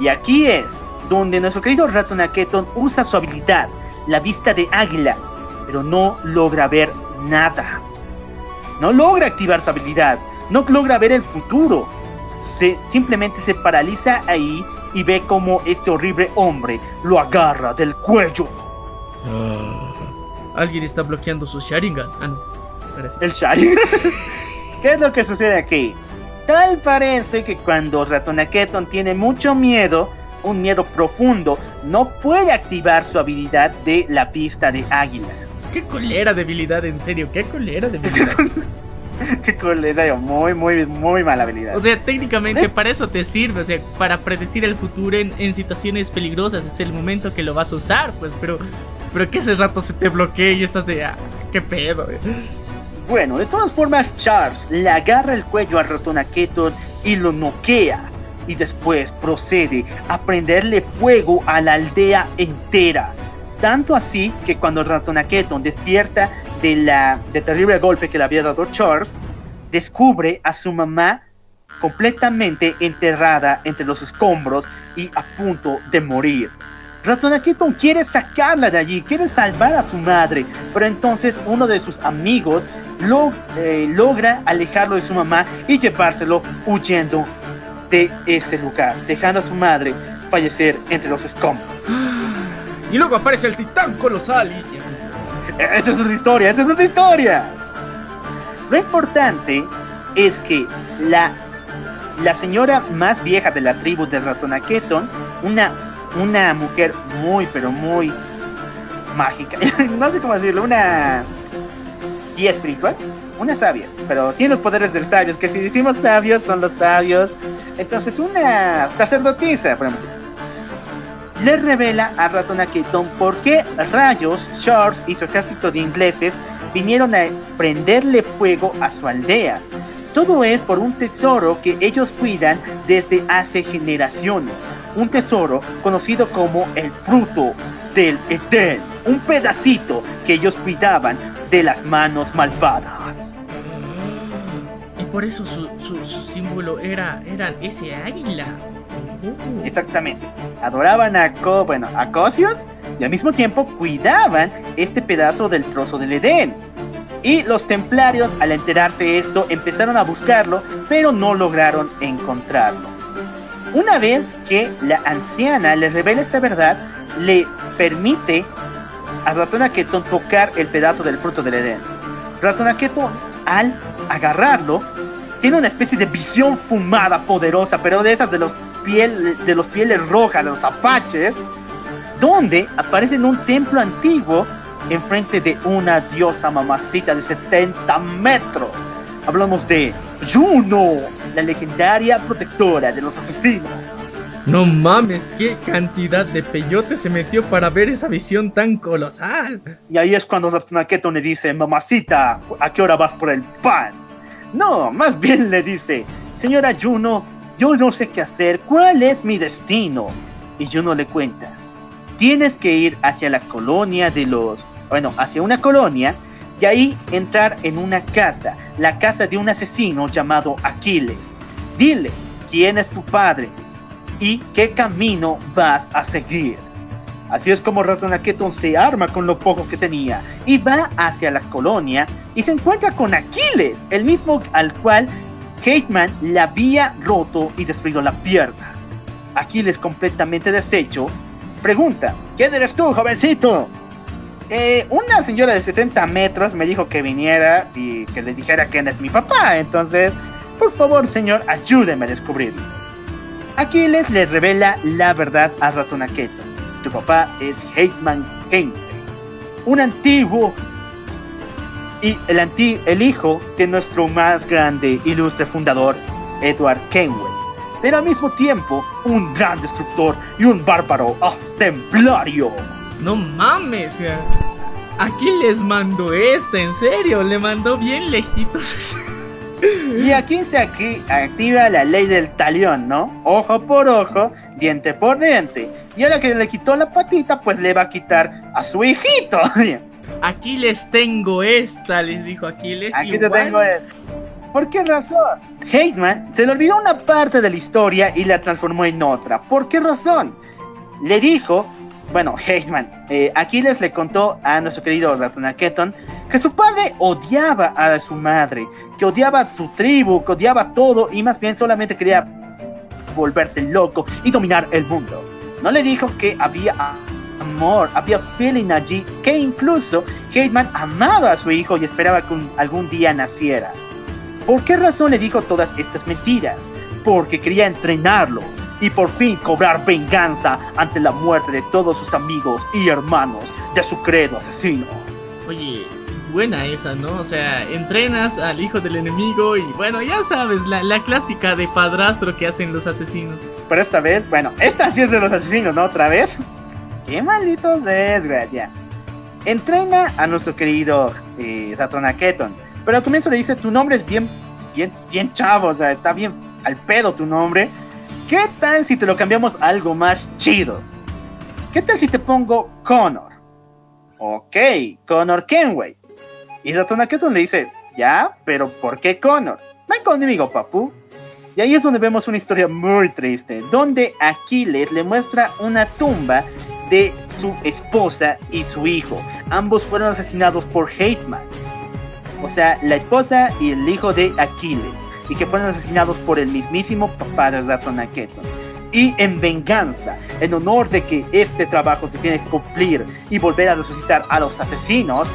Y aquí es donde nuestro querido Ratonaketon usa su habilidad, la vista de águila, pero no logra ver nada. No logra activar su habilidad, no logra ver el futuro. Se, simplemente se paraliza ahí y ve como este horrible hombre lo agarra del cuello. Alguien está bloqueando su Sharingan. Ah. Parece. El Sharingan. ¿Qué es lo que sucede aquí? Tal parece que cuando Ratonaketon tiene mucho miedo, un miedo profundo, no puede activar su habilidad de la pista de águila. Qué colera debilidad, en serio, qué colera debilidad. Qué cool, en serio, muy, muy, muy mala habilidad. O sea, técnicamente ¿Eh? para eso te sirve, o sea, para predecir el futuro en, en situaciones peligrosas, es el momento que lo vas a usar, pues, pero, pero que ese rato se te bloquee y estás de, ah, qué pedo. Bueno, de todas formas, Charles le agarra el cuello a Ratonaketon y lo noquea. Y después procede a prenderle fuego a la aldea entera. Tanto así que cuando Ratonaketon despierta de la, del terrible golpe que le había dado Charles, descubre a su mamá completamente enterrada entre los escombros y a punto de morir. Ratonaketon quiere sacarla de allí, quiere salvar a su madre, pero entonces uno de sus amigos lo, eh, logra alejarlo de su mamá y llevárselo huyendo de ese lugar, dejando a su madre fallecer entre los escombros. Y luego aparece el titán colosal y... Esa es otra historia, esa es otra historia. Lo importante es que la, la señora más vieja de la tribu de Ratonaketon, una, una mujer muy, pero muy mágica, no sé cómo decirlo, una guía espiritual, una sabia, pero sin los poderes de los sabios, que si decimos sabios son los sabios, entonces una sacerdotisa, podemos decir le revela a Ratonaketon por qué rayos Charles y su ejército de ingleses vinieron a prenderle fuego a su aldea. Todo es por un tesoro que ellos cuidan desde hace generaciones. Un tesoro conocido como el fruto del Edén. Un pedacito que ellos cuidaban de las manos malvadas. por eso su, su- su símbolo era, era ese águila. Uh. Exactamente. Adoraban a, Co- bueno, a Cosios y al mismo tiempo cuidaban este pedazo del trozo del Edén. Y los templarios, al enterarse de esto, empezaron a buscarlo, pero no lograron encontrarlo. Una vez que la anciana les revela esta verdad, le permite a Ratonaketon tocar el pedazo del fruto del Edén. Ratonaketon, al agarrarlo, tiene una especie de visión fumada poderosa, pero de esas de los, piel, de los pieles rojas, de los apaches, donde aparece en un templo antiguo enfrente de una diosa mamacita de 70 metros. Hablamos de Juno, la legendaria protectora de los asesinos. No mames, qué cantidad de peyote se metió para ver esa visión tan colosal. Y ahí es cuando Ratonaketo le dice, mamacita, ¿a qué hora vas por el pan? No, más bien le dice, señora Juno, yo no sé qué hacer, ¿cuál es mi destino? Y Juno le cuenta, tienes que ir hacia la colonia de los, bueno, hacia una colonia y ahí entrar en una casa, la casa de un asesino llamado Aquiles. Dile, ¿quién es tu padre? ¿Y qué camino vas a seguir? Así es como Ratonaketon se arma con lo poco que tenía y va hacia la colonia y se encuentra con Aquiles, el mismo al cual Hateman le había roto y destruido la pierna. Aquiles completamente deshecho pregunta, ¿quién eres tú, jovencito? "Eh, una señora de 70 metros me dijo que viniera y que le dijera quién es mi papá, entonces, por favor, señor, ayúdeme a descubrirlo. Aquiles le revela la verdad a Ratonaketon. Tu papá es Hateman Kenway, un antiguo y el, anti- el hijo de nuestro más grande ilustre fundador, Edward Kenway, pero al mismo tiempo un gran destructor y un bárbaro ah, templario. No mames. Aquí les mandó esta, en serio, le mandó bien lejitos. Y aquí se aquí activa la ley del talión, ¿no? Ojo por ojo, diente por diente. Y ahora que le quitó la patita, pues le va a quitar a su hijito. Aquí les tengo esta, les dijo Aquiles. Aquí y te tengo esto. ¿Por qué razón? Hateman se le olvidó una parte de la historia y la transformó en otra. ¿Por qué razón? Le dijo, bueno, Hateman, eh, Aquiles le contó a nuestro querido Ratonaketon que su padre odiaba a su madre, que odiaba a su tribu, que odiaba todo y más bien solamente quería volverse loco y dominar el mundo. No le dijo que había amor, había feeling allí, que incluso Hateman amaba a su hijo y esperaba que algún día naciera. ¿Por qué razón le dijo todas estas mentiras? Porque quería entrenarlo y por fin cobrar venganza ante la muerte de todos sus amigos y hermanos de su credo asesino. Oye, buena esa, ¿no? O sea, entrenas al hijo del enemigo y bueno, ya sabes, la, la clásica de padrastro que hacen los asesinos. Pero esta vez, bueno, esta sí es de los asesinos, ¿no? Otra vez. Qué malditos desgracia. Entrena a nuestro querido eh, Satonaketon. Pero al comienzo le dice, tu nombre es bien, bien, bien chavo, o sea, está bien al pedo tu nombre. ¿Qué tal si te lo cambiamos algo más chido? ¿Qué tal si te pongo Connor? Ok, Connor Kenway. Y Satonaketon le dice, ya, pero ¿por qué Connor? Ven conmigo, papu. Y ahí es donde vemos una historia muy triste, donde Aquiles le muestra una tumba de su esposa y su hijo. Ambos fueron asesinados por Hateman. O sea, la esposa y el hijo de Aquiles. Y que fueron asesinados por el mismísimo papá de Ratonaketon. Y en venganza, en honor de que este trabajo se tiene que cumplir y volver a resucitar a los asesinos,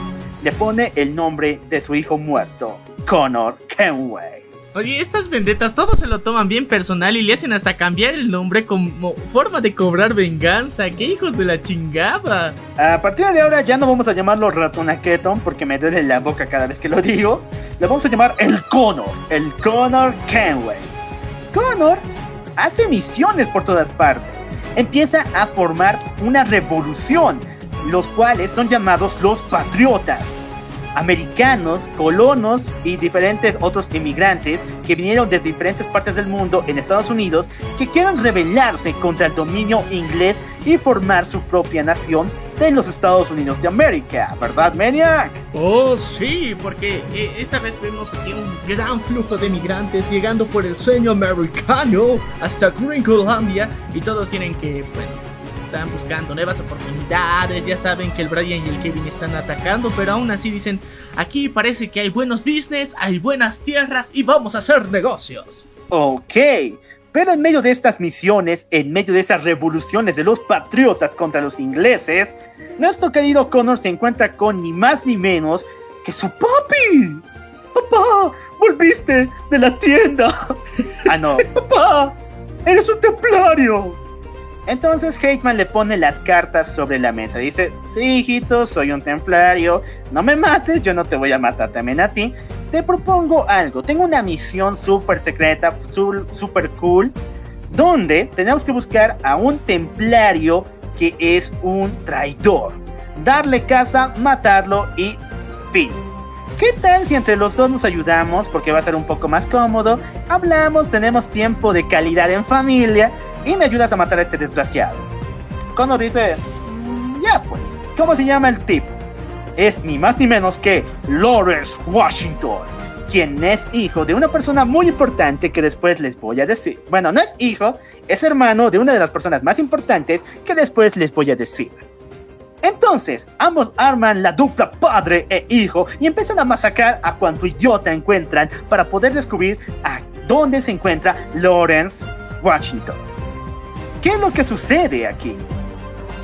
le pone el nombre de su hijo muerto, Connor Kenway. Oye, estas vendetas todos se lo toman bien personal y le hacen hasta cambiar el nombre como forma de cobrar venganza. ¡Qué hijos de la chingada! A partir de ahora ya no vamos a llamarlo Ratonaketon porque me duele la boca cada vez que lo digo. Le vamos a llamar el Connor, el Connor Kenway. Connor hace misiones por todas partes. Empieza a formar una revolución, los cuales son llamados los patriotas. Americanos, colonos y diferentes otros inmigrantes que vinieron desde diferentes partes del mundo en Estados Unidos que quieren rebelarse contra el dominio inglés y formar su propia nación de los Estados Unidos de América, ¿verdad, Maniac? Oh, sí, porque eh, esta vez vemos así un gran flujo de migrantes llegando por el sueño americano hasta Gringolandia y todos tienen que, bueno, están buscando nuevas oportunidades, ya saben que el Brian y el Kevin están atacando, pero aún así dicen, aquí parece que hay buenos business, hay buenas tierras y vamos a hacer negocios. Ok, pero en medio de estas misiones, en medio de esas revoluciones de los patriotas contra los ingleses, nuestro querido Connor se encuentra con ni más ni menos que su papi. Papá, volviste de la tienda. ah, no, papá, eres un templario. Entonces Hateman le pone las cartas sobre la mesa. Dice, sí, hijito, soy un templario. No me mates, yo no te voy a matar también a ti. Te propongo algo. Tengo una misión súper secreta, súper cool, donde tenemos que buscar a un templario que es un traidor. Darle caza, matarlo y fin. ¿Qué tal si entre los dos nos ayudamos? Porque va a ser un poco más cómodo. Hablamos, tenemos tiempo de calidad en familia y me ayudas a matar a este desgraciado. Connor dice, "Mm, ya pues, ¿cómo se llama el tipo? Es ni más ni menos que Lawrence Washington, quien es hijo de una persona muy importante que después les voy a decir. Bueno, no es hijo, es hermano de una de las personas más importantes que después les voy a decir. Entonces, ambos arman la dupla padre e hijo y empiezan a masacrar a cuanto idiota encuentran para poder descubrir a dónde se encuentra Lawrence Washington. ¿Qué es lo que sucede aquí?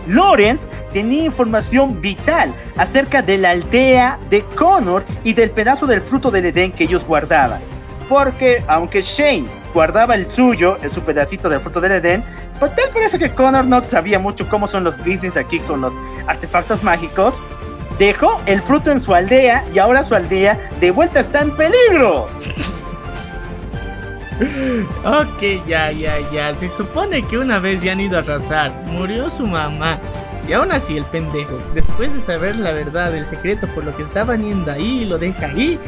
Lawrence tenía información vital acerca de la aldea de Connor y del pedazo del fruto del Edén que ellos guardaban. Porque aunque Shane guardaba el suyo, en su pedacito del fruto del Edén, pues tal parece que Connor no sabía mucho cómo son los business aquí con los artefactos mágicos. Dejó el fruto en su aldea y ahora su aldea de vuelta está en peligro. Ok, ya, ya, ya. Se supone que una vez ya han ido a arrasar. Murió su mamá. Y aún así el pendejo, después de saber la verdad, el secreto por lo que estaban yendo ahí, lo deja ahí.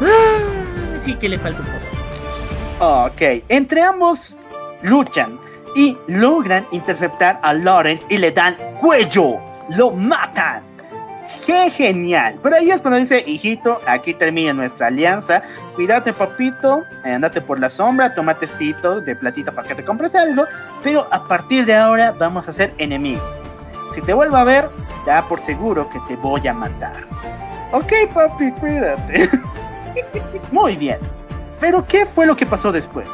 Ah, sí que le falta un poco. Ok, entre ambos luchan y logran interceptar a Lawrence y le dan cuello. Lo matan. ¡Qué genial! Pero ahí es cuando dice, hijito, aquí termina nuestra alianza. Cuídate, papito. eh, Andate por la sombra, toma testito de platita para que te compres algo. Pero a partir de ahora vamos a ser enemigos. Si te vuelvo a ver, da por seguro que te voy a matar. Ok, papi, cuídate. Muy bien. Pero ¿qué fue lo que pasó después?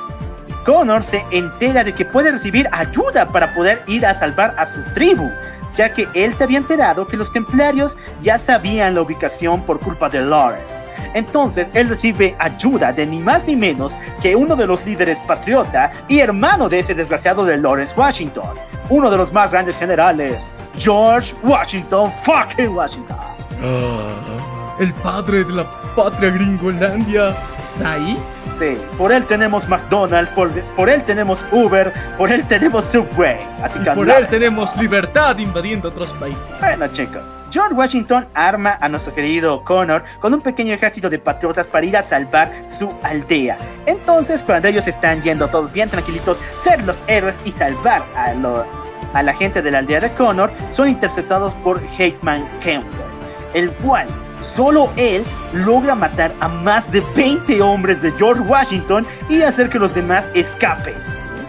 Connor se entera de que puede recibir ayuda para poder ir a salvar a su tribu, ya que él se había enterado que los templarios ya sabían la ubicación por culpa de Lawrence. Entonces él recibe ayuda de ni más ni menos que uno de los líderes patriota y hermano de ese desgraciado de Lawrence Washington, uno de los más grandes generales, George Washington fucking Washington. Ah, el padre de la patria gringolandia. ¿Está ahí? Sí, por él tenemos McDonald's, por, por él tenemos Uber, por él tenemos Subway. Así Y que por él tenemos libertad invadiendo otros países. Bueno, chicos, George Washington arma a nuestro querido Connor con un pequeño ejército de patriotas para ir a salvar su aldea. Entonces, cuando ellos están yendo todos bien tranquilitos, ser los héroes y salvar a, lo- a la gente de la aldea de Connor, son interceptados por Hateman Campbell, el cual solo él logra matar a más de 20 hombres de George Washington y hacer que los demás escapen.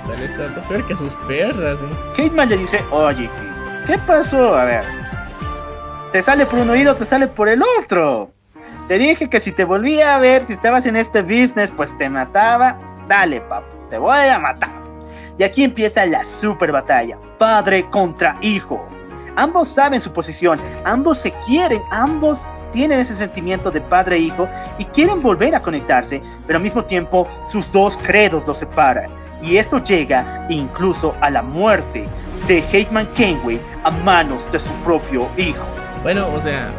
Pero está peor que sus perras, ¿eh? Hateman le dice, oye, ¿qué pasó? A ver, te sale por un oído, te sale por el otro. Te dije que si te volvía a ver, si estabas en este business, pues te mataba. Dale, papu, te voy a matar. Y aquí empieza la super batalla, padre contra hijo. Ambos saben su posición, ambos se quieren, ambos tienen ese sentimiento de padre e hijo y quieren volver a conectarse, pero al mismo tiempo sus dos credos los separan. Y esto llega incluso a la muerte de Hateman Kenway a manos de su propio hijo. Bueno, o sea,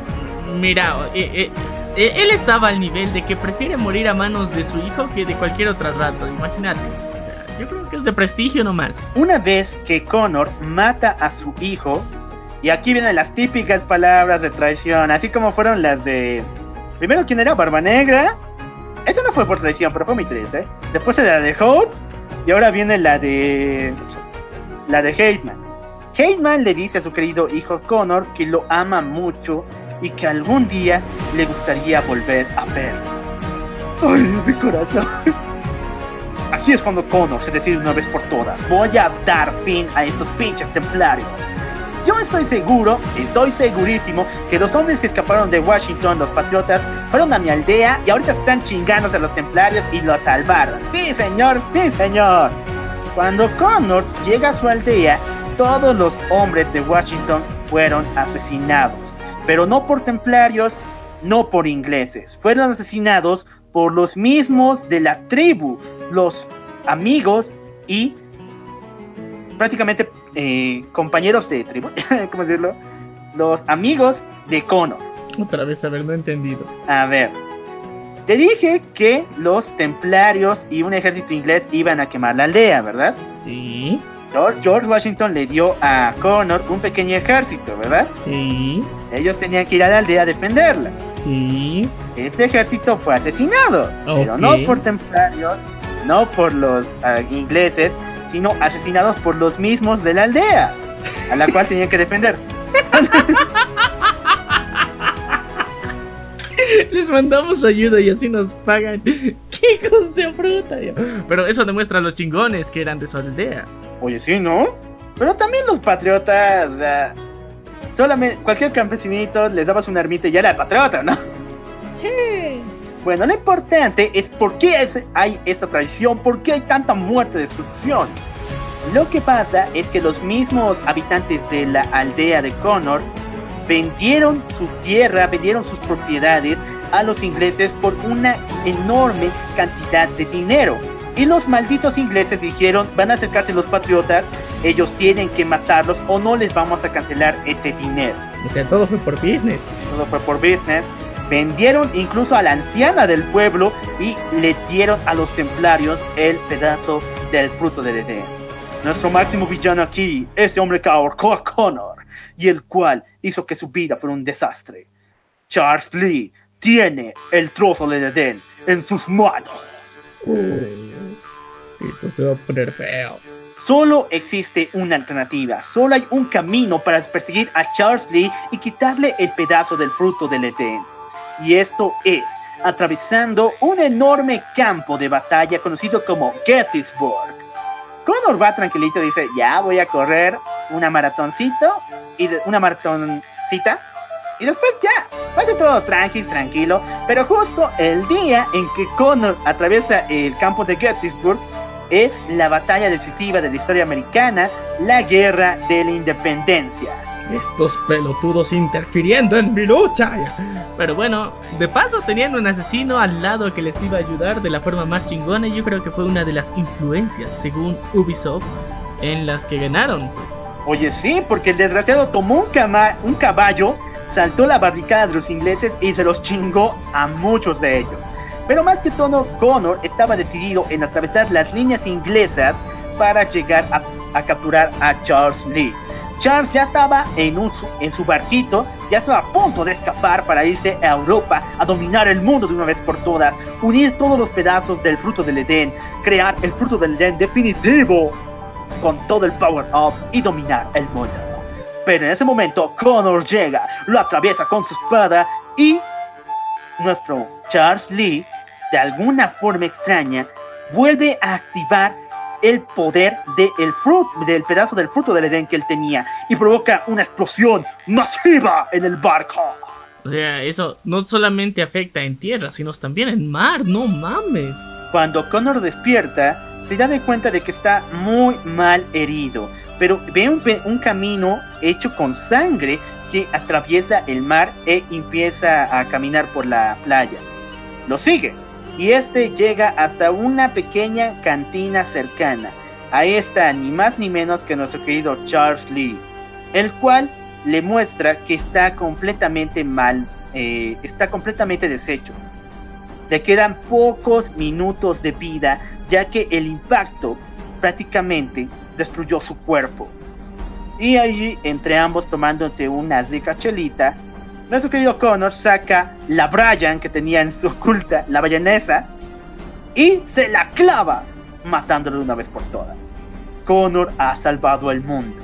mira, eh, eh, eh, él estaba al nivel de que prefiere morir a manos de su hijo que de cualquier otra rato, imagínate. O sea, yo creo que es de prestigio nomás. Una vez que Connor mata a su hijo, y aquí vienen las típicas palabras de traición, así como fueron las de... Primero, ¿quién era? Barba Negra. Esa no fue por traición, pero fue muy triste. Después era la de Hope, y ahora viene la de... La de Hateman. Heyman le dice a su querido hijo Connor que lo ama mucho y que algún día le gustaría volver a verlo. ¡Ay, mi corazón! Aquí es cuando Connor se decide una vez por todas. Voy a dar fin a estos pinches templarios. Yo estoy seguro, estoy segurísimo, que los hombres que escaparon de Washington, los patriotas, fueron a mi aldea y ahorita están chingándose a los templarios y los salvaron. Sí, señor, sí, señor. Cuando Connor llega a su aldea, todos los hombres de Washington fueron asesinados. Pero no por templarios, no por ingleses. Fueron asesinados por los mismos de la tribu, los amigos y prácticamente eh, compañeros de tribu, ¿cómo decirlo? Los amigos de Connor. Otra vez, a ver, no he entendido. A ver, te dije que los templarios y un ejército inglés iban a quemar la aldea, ¿verdad? Sí, George, Washington le dio a Connor un pequeño ejército, ¿verdad? sí, Ellos tenían que ir a la aldea a defenderla. sí. Ese ejército fue asesinado, pero no por templarios, no por los ah, ingleses, sino asesinados por los mismos de la aldea, a la cual tenían que defender. Les mandamos ayuda y así nos pagan. ¡Qué hijos de fruta! Pero eso demuestra a los chingones que eran de su aldea. Oye, sí, ¿no? Pero también los patriotas, solamente cualquier campesinito les dabas una ermita y ya era patriota, ¿no? Sí. Bueno, lo importante es por qué es- hay esta tradición, por qué hay tanta muerte y destrucción. Lo que pasa es que los mismos habitantes de la aldea de Connor vendieron su tierra, vendieron sus propiedades a los ingleses por una enorme cantidad de dinero. Y los malditos ingleses dijeron, van a acercarse los patriotas, ellos tienen que matarlos o no les vamos a cancelar ese dinero O sea, todo fue por business. todo fue por business. Vendieron incluso a la anciana del pueblo y le dieron a los templarios el pedazo del fruto del Edén. Nuestro máximo villano aquí, ese hombre que ahorcó a Connor y el cual hizo que su vida fuera un desastre. Charles Lee tiene el trozo del Edén en sus manos. Esto se va a poner feo. Solo existe una alternativa, solo hay un camino para perseguir a Charles Lee y quitarle el pedazo del fruto del Edén. Y esto es atravesando un enorme campo de batalla conocido como Gettysburg. Connor va tranquilito y dice, ya voy a correr una maratoncito y una maratoncita y después ya, va a ser todo tranqui, tranquilo, pero justo el día en que Connor atraviesa el campo de Gettysburg es la batalla decisiva de la historia americana, la guerra de la independencia. Estos pelotudos interfiriendo en mi lucha. Pero bueno, de paso tenían un asesino al lado que les iba a ayudar de la forma más chingona y yo creo que fue una de las influencias, según Ubisoft, en las que ganaron. Pues. Oye, sí, porque el desgraciado tomó un, un caballo, saltó la barricada de los ingleses y se los chingó a muchos de ellos. Pero más que todo, Connor estaba decidido en atravesar las líneas inglesas para llegar a, a capturar a Charles Lee. Charles ya estaba en, en su barquito, ya estaba a punto de escapar para irse a Europa a dominar el mundo de una vez por todas, unir todos los pedazos del fruto del Edén, crear el fruto del Edén definitivo con todo el power up y dominar el mundo. Pero en ese momento Connor llega, lo atraviesa con su espada y nuestro Charles Lee, de alguna forma extraña, vuelve a activar el poder del fruto, del pedazo del fruto del Edén que él tenía y provoca una explosión masiva en el barco. O sea, eso no solamente afecta en tierra, sino también en mar, no mames. Cuando Connor despierta, se da de cuenta de que está muy mal herido, pero ve un camino hecho con sangre que atraviesa el mar e empieza a caminar por la playa. Lo sigue y este llega hasta una pequeña cantina cercana. Ahí está ni más ni menos que nuestro querido Charles Lee, el cual le muestra que está completamente mal, eh, está completamente deshecho. Le quedan pocos minutos de vida, ya que el impacto prácticamente destruyó su cuerpo. Y allí, entre ambos tomándose una rica chelita, nuestro querido Connor saca la Brian que tenía en su oculta, la bayanesa, y se la clava, matándolo de una vez por todas. Connor ha salvado el mundo.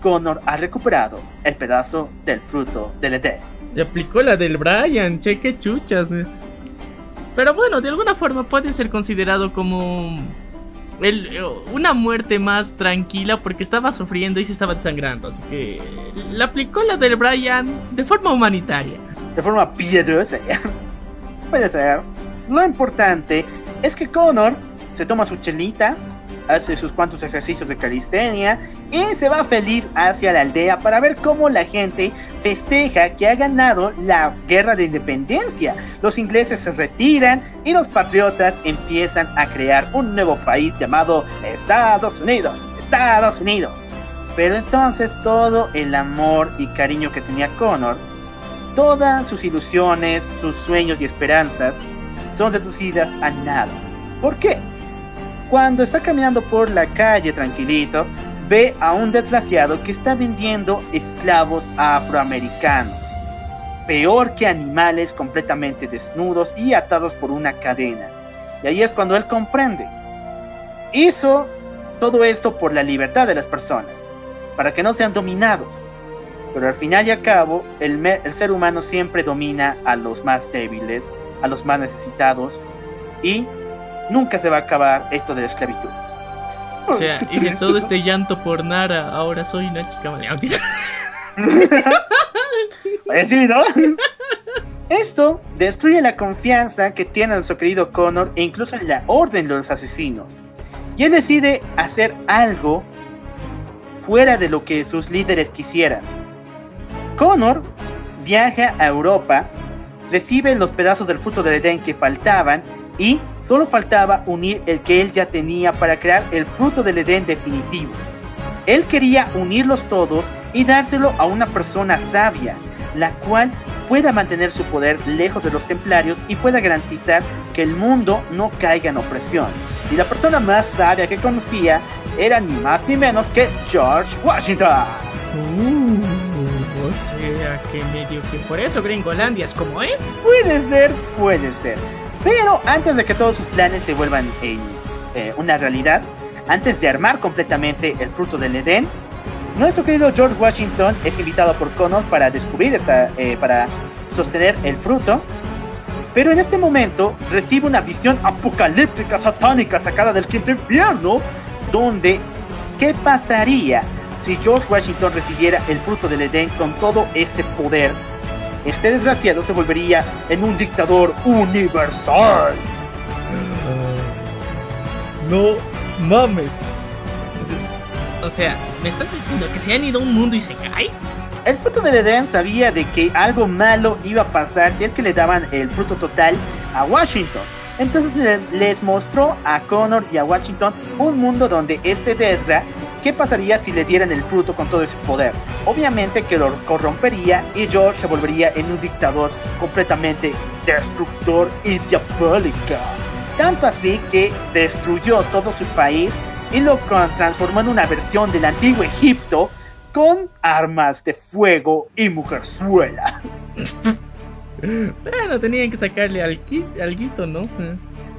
Connor ha recuperado el pedazo del fruto del Edén. Le aplicó la del Brian, cheque chuchas. eh. Pero bueno, de alguna forma puede ser considerado como eh, una muerte más tranquila porque estaba sufriendo y se estaba desangrando. Así que le aplicó la del Brian de forma humanitaria. de forma piadosa. Puede ser. Lo importante es que Connor se toma su chelita, hace sus cuantos ejercicios de calistenia y se va feliz hacia la aldea para ver cómo la gente festeja que ha ganado la guerra de independencia. Los ingleses se retiran y los patriotas empiezan a crear un nuevo país llamado Estados Unidos. Estados Unidos. Pero entonces todo el amor y cariño que tenía Connor Todas sus ilusiones, sus sueños y esperanzas son reducidas a nada. ¿Por qué? Cuando está caminando por la calle tranquilito, ve a un desgraciado que está vendiendo esclavos afroamericanos. Peor que animales completamente desnudos y atados por una cadena. Y ahí es cuando él comprende. Hizo todo esto por la libertad de las personas, para que no sean dominados. Pero al final y al cabo, el, el ser humano siempre domina a los más débiles, a los más necesitados, y nunca se va a acabar esto de la esclavitud. O sea, y de triste, todo ¿no? este llanto por Nara, ahora soy una chica maleante. Sí, ¿no? Esto destruye la confianza que tiene nuestro querido Connor e incluso la orden de los asesinos. Y él decide hacer algo fuera de lo que sus líderes quisieran. Connor viaja a Europa, recibe los pedazos del fruto del Edén que faltaban y solo faltaba unir el que él ya tenía para crear el fruto del Edén definitivo. Él quería unirlos todos y dárselo a una persona sabia, la cual pueda mantener su poder lejos de los templarios y pueda garantizar que el mundo no caiga en opresión. Y la persona más sabia que conocía era ni más ni menos que George Washington. Uh, o sea, que medio que por eso Gringolandia es como es. Puede ser, puede ser. Pero antes de que todos sus planes se vuelvan en, eh, una realidad, antes de armar completamente el fruto del Edén, nuestro querido George Washington es invitado por Connor para descubrir esta, eh, para sostener el fruto. Pero en este momento recibe una visión apocalíptica satánica sacada del quinto infierno, donde ¿qué pasaría si George Washington recibiera el fruto del Edén con todo ese poder? Este desgraciado se volvería en un dictador universal. No mames. O sea, ¿me estás diciendo que se han ido a un mundo y se cae? El fruto del Edén sabía de que algo malo iba a pasar si es que le daban el fruto total a Washington. Entonces le- les mostró a Connor y a Washington un mundo donde este Desgra, ¿qué pasaría si le dieran el fruto con todo ese poder? Obviamente que lo corrompería y George se volvería en un dictador completamente destructor y diabólica. Tanto así que destruyó todo su país y lo transformó en una versión del antiguo Egipto con armas de fuego y mujerzuela. Bueno, tenían que sacarle al alguito, ¿no?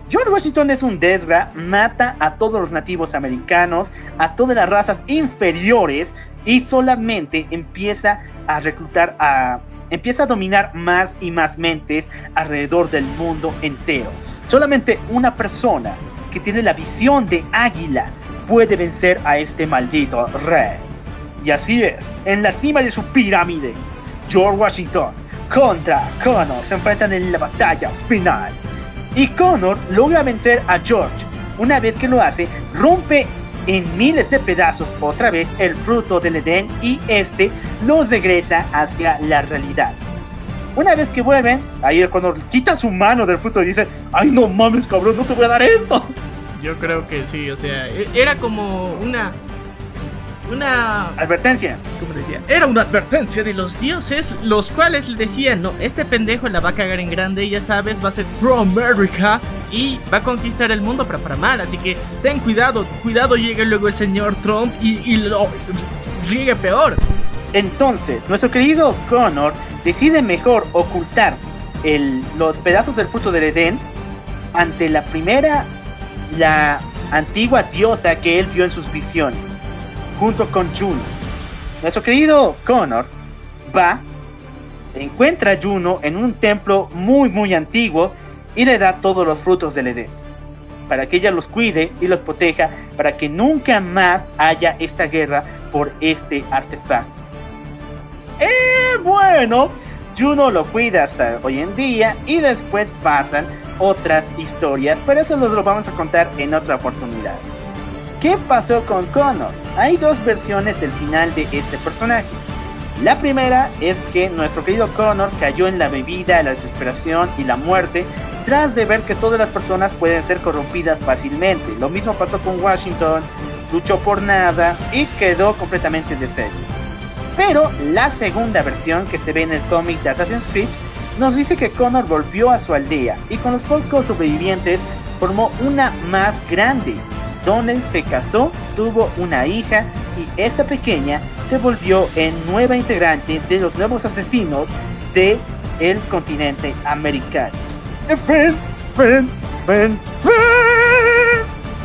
George Washington es un desgra, mata a todos los nativos americanos, a todas las razas inferiores y solamente empieza a reclutar a... empieza a dominar más y más mentes alrededor del mundo entero. Solamente una persona que tiene la visión de águila puede vencer a este maldito rey. Y así es, en la cima de su pirámide, George Washington contra Connor se enfrentan en la batalla final. Y Connor logra vencer a George. Una vez que lo hace, rompe en miles de pedazos otra vez el fruto del Edén y este los regresa hacia la realidad. Una vez que vuelven, ahí Connor quita su mano del fruto y dice, ay no mames cabrón, no te voy a dar esto. Yo creo que sí, o sea, e- era como una. Una. Advertencia. ¿Cómo decía? Era una advertencia de los dioses, los cuales le decían: No, este pendejo la va a cagar en grande, ya sabes, va a ser pro America y va a conquistar el mundo, pero para mal. Así que ten cuidado, cuidado, llegue luego el señor Trump y, y lo riegue peor. Entonces, nuestro querido Connor decide mejor ocultar el- los pedazos del fruto del Edén ante la primera, la antigua diosa que él vio en sus visiones, junto con Juno. nuestro querido Connor va, encuentra a Juno en un templo muy muy antiguo y le da todos los frutos del Edén. Para que ella los cuide y los proteja, para que nunca más haya esta guerra por este artefacto. Eh, bueno, Juno lo cuida hasta hoy en día y después pasan otras historias, pero eso lo vamos a contar en otra oportunidad. ¿Qué pasó con Connor? Hay dos versiones del final de este personaje. La primera es que nuestro querido Connor cayó en la bebida, la desesperación y la muerte tras de ver que todas las personas pueden ser corrompidas fácilmente. Lo mismo pasó con Washington, luchó por nada y quedó completamente deshecho. Pero la segunda versión que se ve en el cómic de Assassin's Creed nos dice que Connor volvió a su aldea y con los pocos sobrevivientes formó una más grande, donde se casó, tuvo una hija y esta pequeña se volvió en nueva integrante de los nuevos asesinos de el continente americano.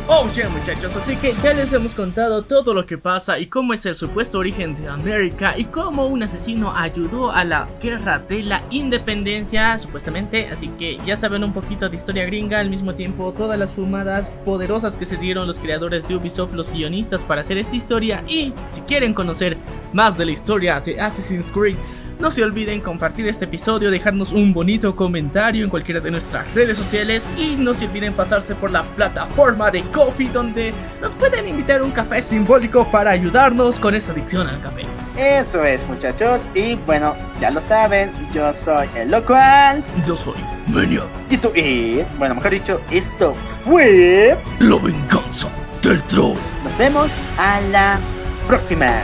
Oh, yeah, muchachos, así que ya les hemos contado todo lo que pasa y cómo es el supuesto origen de América y cómo un asesino ayudó a la guerra de la independencia, supuestamente. Así que ya saben un poquito de historia gringa, al mismo tiempo todas las fumadas poderosas que se dieron los creadores de Ubisoft, los guionistas para hacer esta historia. Y si quieren conocer más de la historia de Assassin's Creed, no se olviden compartir este episodio, dejarnos un bonito comentario en cualquiera de nuestras redes sociales y no se olviden pasarse por la plataforma de Coffee donde nos pueden invitar un café simbólico para ayudarnos con esa adicción al café. Eso es muchachos y bueno, ya lo saben, yo soy el local Yo soy Maniac, y tú y bueno, mejor dicho, esto fue la venganza del troll. nos vemos a la próxima.